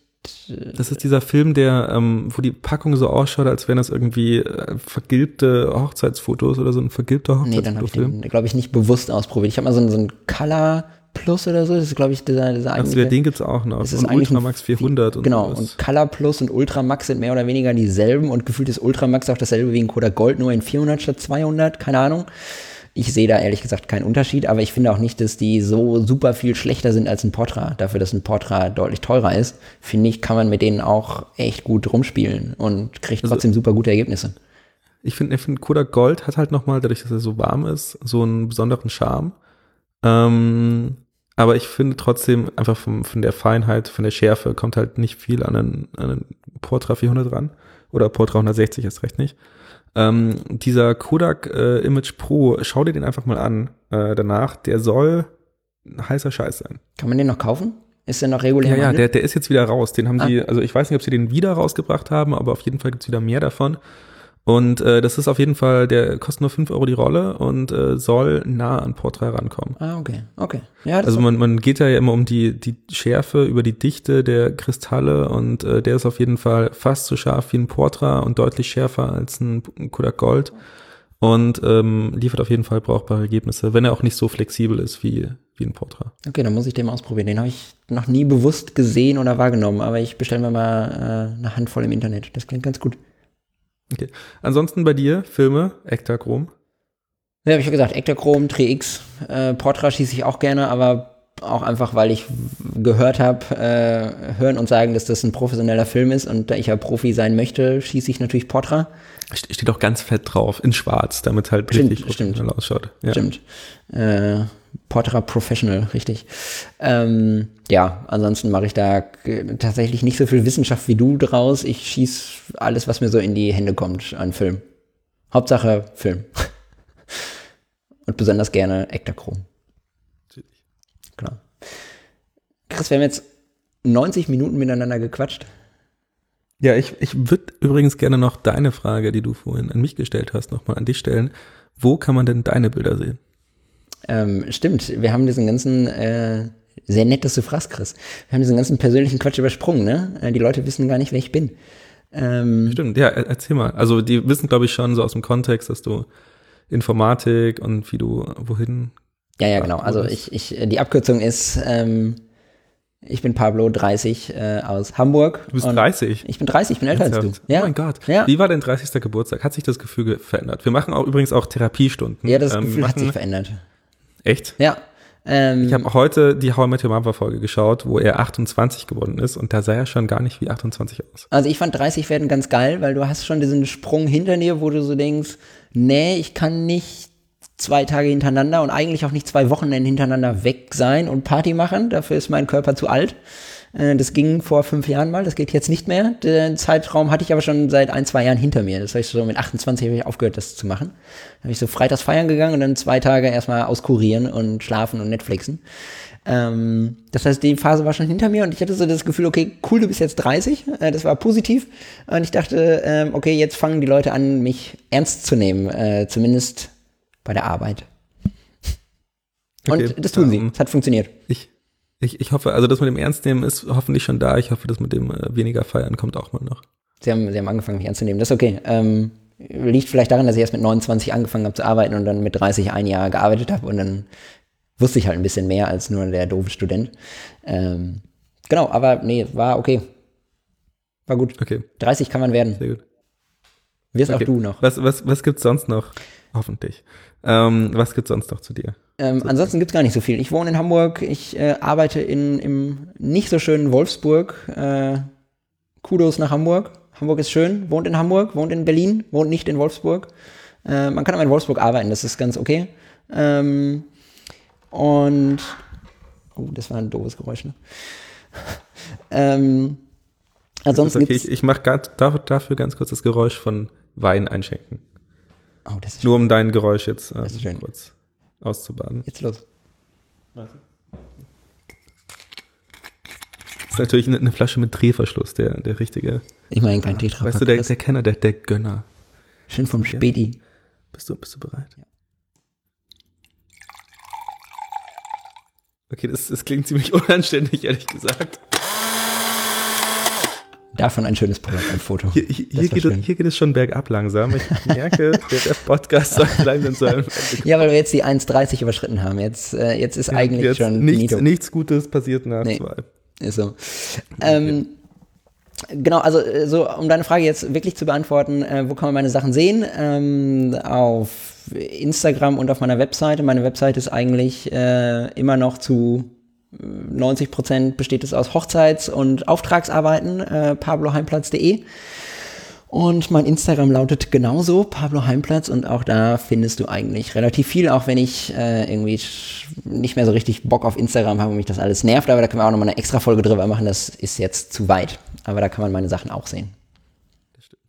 das ist dieser Film, der, ähm, wo die Packung so ausschaut, als wären das irgendwie äh, vergilbte Hochzeitsfotos oder so ein vergilbter Hochzeitsfotofilm. Nee, dann habe ich den, glaube ich, nicht bewusst ausprobiert. Ich habe mal so, so ein Color Plus oder so. Das ist, glaube ich, dieser, dieser Ach, eigentliche. den gibt's auch noch. Das ist und Ultramax 400. Und genau. Sowas. Und Color Plus und Ultramax sind mehr oder weniger dieselben und gefühlt ist Ultramax auch dasselbe wie ein Kodak Gold, nur in 400 statt 200. Keine Ahnung. Ich sehe da ehrlich gesagt keinen Unterschied, aber ich finde auch nicht, dass die so super viel schlechter sind als ein Portra. Dafür, dass ein Portra deutlich teurer ist, finde ich, kann man mit denen auch echt gut rumspielen und kriegt also, trotzdem super gute Ergebnisse. Ich finde, ich finde Kodak Gold hat halt nochmal, dadurch, dass er so warm ist, so einen besonderen Charme. Ähm, aber ich finde trotzdem einfach vom, von der Feinheit, von der Schärfe kommt halt nicht viel an einen, an einen Portra 400 ran. Oder Portra 160 ist recht nicht. Ähm, dieser Kodak äh, Image Pro, schau dir den einfach mal an äh, danach. Der soll heißer Scheiß sein. Kann man den noch kaufen? Ist der noch regulär? Ja, ja, der, der ist jetzt wieder raus. Den haben ah. sie, also ich weiß nicht, ob sie den wieder rausgebracht haben, aber auf jeden Fall gibt's wieder mehr davon. Und äh, das ist auf jeden Fall, der kostet nur 5 Euro die Rolle und äh, soll nah an Portrait rankommen. Ah, okay, okay. Ja, also man, man geht ja immer um die, die Schärfe, über die Dichte der Kristalle und äh, der ist auf jeden Fall fast so scharf wie ein Portra und deutlich schärfer als ein Kodak Gold und ähm, liefert auf jeden Fall brauchbare Ergebnisse, wenn er auch nicht so flexibel ist wie, wie ein Portra. Okay, dann muss ich den mal ausprobieren. Den habe ich noch nie bewusst gesehen oder wahrgenommen, aber ich bestelle mir mal äh, eine Handvoll im Internet. Das klingt ganz gut. Okay. Ansonsten bei dir, Filme, Ektachrom? Ja, habe ich ja gesagt, Ektachrom, 3X, äh, Portra schieße ich auch gerne, aber auch einfach, weil ich gehört habe, äh, hören und sagen, dass das ein professioneller Film ist und da ich ja Profi sein möchte, schieße ich natürlich Portra. Ste- Steht auch ganz fett drauf, in schwarz, damit halt Stimmt, richtig stimmt. professionell ausschaut. Ja. Stimmt. Äh, Portra Professional, richtig. Ähm, ja, ansonsten mache ich da tatsächlich nicht so viel Wissenschaft wie du draus. Ich schieß alles, was mir so in die Hände kommt an Film. Hauptsache Film. und besonders gerne Ektachrom. Klar. Chris, wir haben jetzt 90 Minuten miteinander gequatscht. Ja, ich, ich würde übrigens gerne noch deine Frage, die du vorhin an mich gestellt hast, nochmal an dich stellen. Wo kann man denn deine Bilder sehen? Ähm, stimmt, wir haben diesen ganzen, äh, sehr nett, dass du fragst, Chris. Wir haben diesen ganzen persönlichen Quatsch übersprungen, ne? Äh, die Leute wissen gar nicht, wer ich bin. Ähm, Stimmt, ja, er- erzähl mal. Also die wissen, glaube ich, schon so aus dem Kontext, dass du Informatik und wie du wohin. ja, ja, genau. Also ich, ich, die Abkürzung ist, ähm, ich bin Pablo, 30, äh, aus Hamburg. Du bist und 30. Ich bin 30, ich bin älter als du. Ernsthaft? Ja. Oh mein Gott. Ja. Wie war dein 30. Geburtstag? Hat sich das Gefühl ge- verändert? Wir machen auch übrigens auch Therapiestunden. Ja, das Ähm, Gefühl hat sich verändert. Echt? Ja. Ähm, Ich habe heute die How I Met Your Mother Folge geschaut, wo er 28 geworden ist und da sah er schon gar nicht wie 28 aus. Also ich fand 30 werden ganz geil, weil du hast schon diesen Sprung hinter dir, wo du so denkst, nee, ich kann nicht zwei Tage hintereinander und eigentlich auch nicht zwei Wochenenden hintereinander weg sein und Party machen. Dafür ist mein Körper zu alt. Äh, Das ging vor fünf Jahren mal, das geht jetzt nicht mehr. Den Zeitraum hatte ich aber schon seit ein, zwei Jahren hinter mir. Das heißt, so mit 28 habe ich aufgehört, das zu machen. Da habe ich so freitags feiern gegangen und dann zwei Tage erstmal auskurieren und schlafen und Netflixen. Ähm, das heißt, die Phase war schon hinter mir und ich hatte so das Gefühl, okay, cool, du bist jetzt 30. Äh, das war positiv. Und ich dachte, ähm, okay, jetzt fangen die Leute an, mich ernst zu nehmen. Äh, zumindest bei der Arbeit. Und Okay, das tun sie. ähm, Es hat funktioniert. Ich, ich, ich hoffe, also das mit dem Ernstnehmen ist hoffentlich schon da. Ich hoffe, das mit dem äh, weniger Feiern kommt auch mal noch. Sie haben, sie haben angefangen, mich ernst zu nehmen. Das ist okay. Ähm, liegt vielleicht daran, dass ich erst mit 29 angefangen habe zu arbeiten und dann mit 30 ein Jahr gearbeitet habe und dann wusste ich halt ein bisschen mehr als nur der doofe Student. Ähm, genau, aber nee, war okay. War gut. Okay, 30 kann man werden. sehr gut. Wirst Okay. auch du noch. Was, was, was gibt's sonst noch? Hoffentlich. Ähm, was gibt's sonst noch zu dir? Ähm, ansonsten gibt's gar nicht so viel. Ich wohne in Hamburg, ich äh, arbeite in, im nicht so schönen Wolfsburg. Äh, Kudos nach Hamburg. Hamburg ist schön, wohnt in Hamburg, wohnt in Berlin, wohnt nicht in Wolfsburg. Äh, man kann aber in Wolfsburg arbeiten, das ist ganz okay. Ähm, und oh, das war ein doofes Geräusch, ne? ähm, ansonsten okay, ich, ich mache dafür ganz kurz das Geräusch von Wein einschenken. Oh, das ist Nur um dein Geräusch jetzt schön. kurz auszubaden. jetzt los. Das ist natürlich eine, eine Flasche mit Drehverschluss, der, der richtige. Ich meine kein Tetra. Weißt du, der, der Kenner, der, der Gönner. schön vom Späti. Bist du, bist du bereit? Okay, das, das klingt ziemlich unanständig, ehrlich gesagt. Davon ein schönes Product-Foto. Hier, hier, hier, war geht es, hier geht es schon bergab langsam. Ich merke, der, Podcast soll langsam zu einem. Ja, weil wir jetzt die 1,30 überschritten haben. Jetzt, äh, jetzt ist eigentlich Jetzt schon nichts, nichts Gutes passiert nach Nee. zwei. Ist so. Ähm, genau, also äh, so, um deine Frage jetzt wirklich zu beantworten, äh, wo kann man meine Sachen sehen? Ähm, auf Instagram und auf meiner Webseite. Meine Webseite ist eigentlich äh, immer noch zu 90 Prozent besteht es aus Hochzeits- und Auftragsarbeiten, äh, pabloheimplatz.de. Und mein Instagram lautet genauso, Pablo Heimplatz. Und auch da findest du eigentlich relativ viel, auch wenn ich äh, irgendwie nicht mehr so richtig Bock auf Instagram habe und mich das alles nervt. Aber da können wir auch nochmal eine extra Folge drüber machen. Das ist jetzt zu weit. Aber da kann man meine Sachen auch sehen. Das stimmt.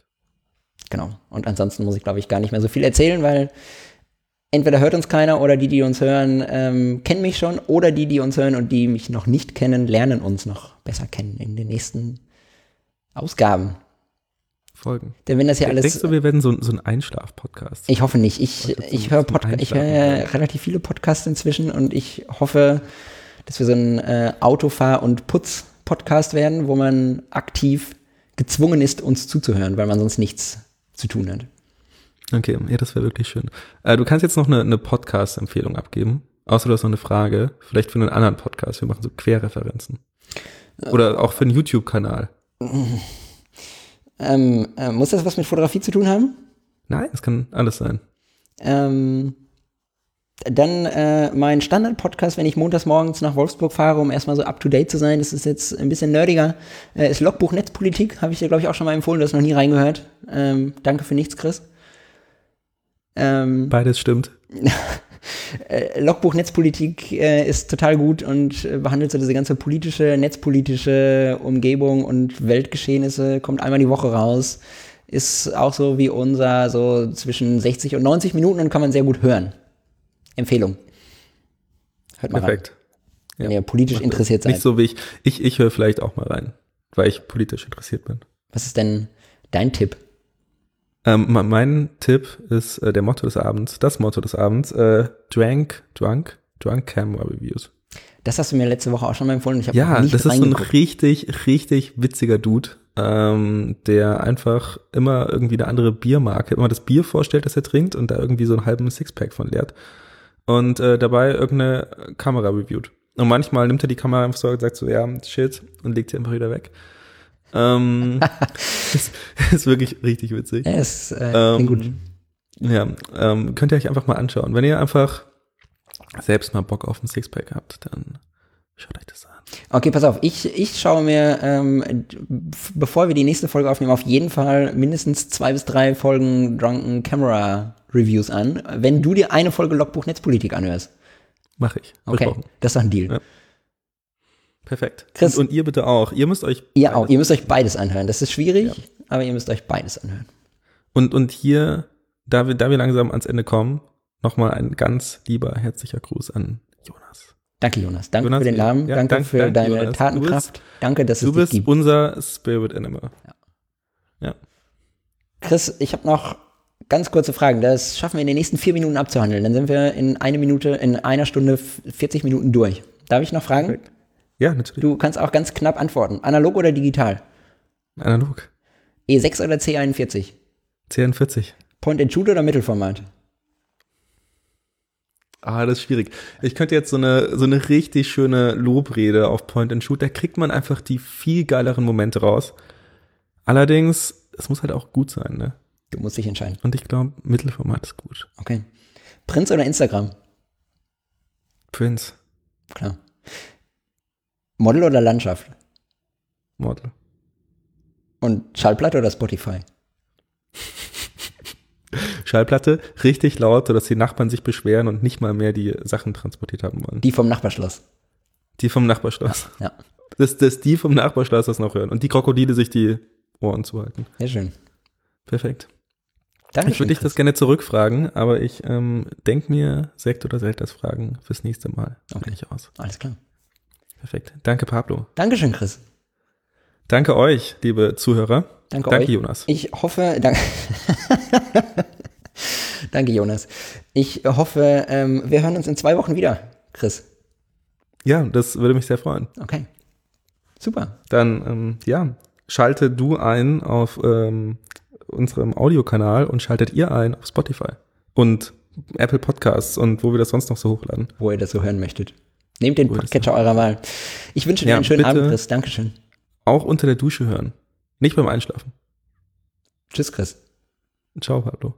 Genau. Und ansonsten muss ich, glaube ich, gar nicht mehr so viel erzählen, weil entweder hört uns keiner oder die, die uns hören, ähm, kennen mich schon. Oder die, die uns hören und die mich noch nicht kennen, lernen uns noch besser kennen in den nächsten Ausgaben. Folgen. Denn wenn das hier alles. Denkst du, wir werden so, so ein Einschlaf-Podcast? Ich hoffe nicht. Ich, ich höre Podca ich höre Einschlafen. ja relativ viele Podcasts inzwischen und ich hoffe, dass wir so ein äh, Autofahr- und Putz-Podcast werden, wo man aktiv gezwungen ist, uns zuzuhören, weil man sonst nichts zu tun hat. Okay, ja, das wäre wirklich schön. Äh, du kannst jetzt noch eine, eine Podcast-Empfehlung abgeben. Außer du hast noch eine Frage. Vielleicht für einen anderen Podcast. Wir machen so Querreferenzen. Oder auch für einen YouTube-Kanal. Ähm, äh, muss das was mit Fotografie zu tun haben? Nein, es kann alles sein. Ähm, Dann äh, mein Standard-Podcast, wenn ich montags morgens nach Wolfsburg fahre, um erstmal so up-to-date zu sein, das ist jetzt ein bisschen nerdiger, äh, ist Logbuch Netzpolitik, habe ich dir, glaube ich, auch schon mal empfohlen, du hast noch nie reingehört. Ähm, danke für nichts, Chris. Ähm, Beides stimmt. äh, Logbuch Netzpolitik äh, ist total gut und äh, behandelt so diese ganze politische, netzpolitische Umgebung und Weltgeschehnisse, kommt einmal die Woche raus, ist auch so wie unser, so zwischen 60 und 90 Minuten und kann man sehr gut hören. Empfehlung. Hört mal Perfekt. Rein, wenn ja. ihr politisch interessiert seid. Nicht so wie ich. Ich, ich höre vielleicht auch mal rein, weil ich politisch interessiert bin. Was ist denn dein Tipp? Ähm, mein Tipp ist äh, der Motto des Abends, das Motto des Abends, äh, Drank, Drunk, Drunk Camera Reviews. Das hast du mir letzte Woche auch schon mal empfohlen. Ich ja, das ist so ein richtig, richtig witziger Dude, ähm, der einfach immer irgendwie eine andere Biermarke, immer das Bier vorstellt, das er trinkt und da irgendwie so einen halben Sixpack von leert und äh, dabei irgendeine Kamera reviewt. Und manchmal nimmt er die Kamera einfach so und sagt so, ja, shit, und legt sie einfach wieder weg. Ähm, ist, ist wirklich richtig witzig. Ja, ist äh, ähm, gut. Ja, ähm, könnt ihr euch einfach mal anschauen. Wenn ihr einfach selbst mal Bock auf ein Sixpack habt, dann schaut euch das an. Okay, pass auf. Ich, ich schaue mir, ähm, bevor wir die nächste Folge aufnehmen, auf jeden Fall mindestens zwei bis drei Folgen Drunken Camera Reviews an, wenn du dir eine Folge Logbuch Netzpolitik anhörst. Mach ich. Okay, das ist doch ein Deal. Ja. Perfekt. Chris, und, und, ihr bitte auch. Ihr müsst euch. Ihr auch. Ihr müsst euch beides anhören. Das ist schwierig, ja. aber ihr müsst euch beides anhören. Und, und hier, da wir, da wir langsam ans Ende kommen, nochmal ein ganz lieber, herzlicher Gruß an Jonas. Danke, Jonas. Danke Jonas, für den Namen. Ja, danke, danke, für danke, deine Jonas. Tatenkraft. Bist, danke, dass es Du bist unser Spirit Animal. Ja. ja. Chris, ich habe noch ganz kurze Fragen. Das schaffen wir in den nächsten vier Minuten abzuhandeln. Dann sind wir in eine Minute, in einer Stunde 40 Minuten durch. Darf ich noch fragen? Perfekt. Ja, natürlich. Du kannst auch ganz knapp antworten. Analog oder digital? Analog. E6 oder C41? C41. Point and Shoot oder Mittelformat? Ah, das ist schwierig. Ich könnte jetzt so eine, so eine richtig schöne Lobrede auf Point and Shoot, da kriegt man einfach die viel geileren Momente raus. Allerdings, es muss halt auch gut sein, ne? Du musst dich entscheiden. Und ich glaube, Mittelformat ist gut. Okay. Prinz oder Instagram? Prinz. Klar. Model oder Landschaft? Model. Und Schallplatte oder Spotify? Schallplatte, richtig laut, sodass die Nachbarn sich beschweren und nicht mal mehr die Sachen transportiert haben wollen. Die vom Nachbarschloss. Die vom Nachbarschloss. Ja. ja. Dass, dass die vom Nachbarschloss das noch hören und die Krokodile sich die Ohren zuhalten. Sehr schön. Perfekt. Dankeschön, ich würde dich das gerne zurückfragen, aber ich ähm, denke mir Sekt oder Selters Fragen fürs nächste Mal. Okay. Ich aus. Alles klar. Perfekt. Danke, Pablo. Dankeschön, Chris. Danke euch, liebe Zuhörer. Danke, danke euch. Jonas. Ich hoffe, danke. danke, Jonas. Ich hoffe, ähm, wir hören uns in zwei Wochen wieder, Chris. Ja, das würde mich sehr freuen. Okay. Super. Dann, ähm, ja, schalte du ein auf ähm, unserem Audiokanal und schaltet ihr ein auf Spotify und Apple Podcasts und wo wir das sonst noch so hochladen. Wo ihr das so hören möchtet. Nehmt den Podcatcher eurer Wahl. Ich wünsche dir ja, einen schönen Abend, Chris. Dankeschön. Auch unter der Dusche hören. Nicht beim Einschlafen. Tschüss, Chris. Ciao, Pablo.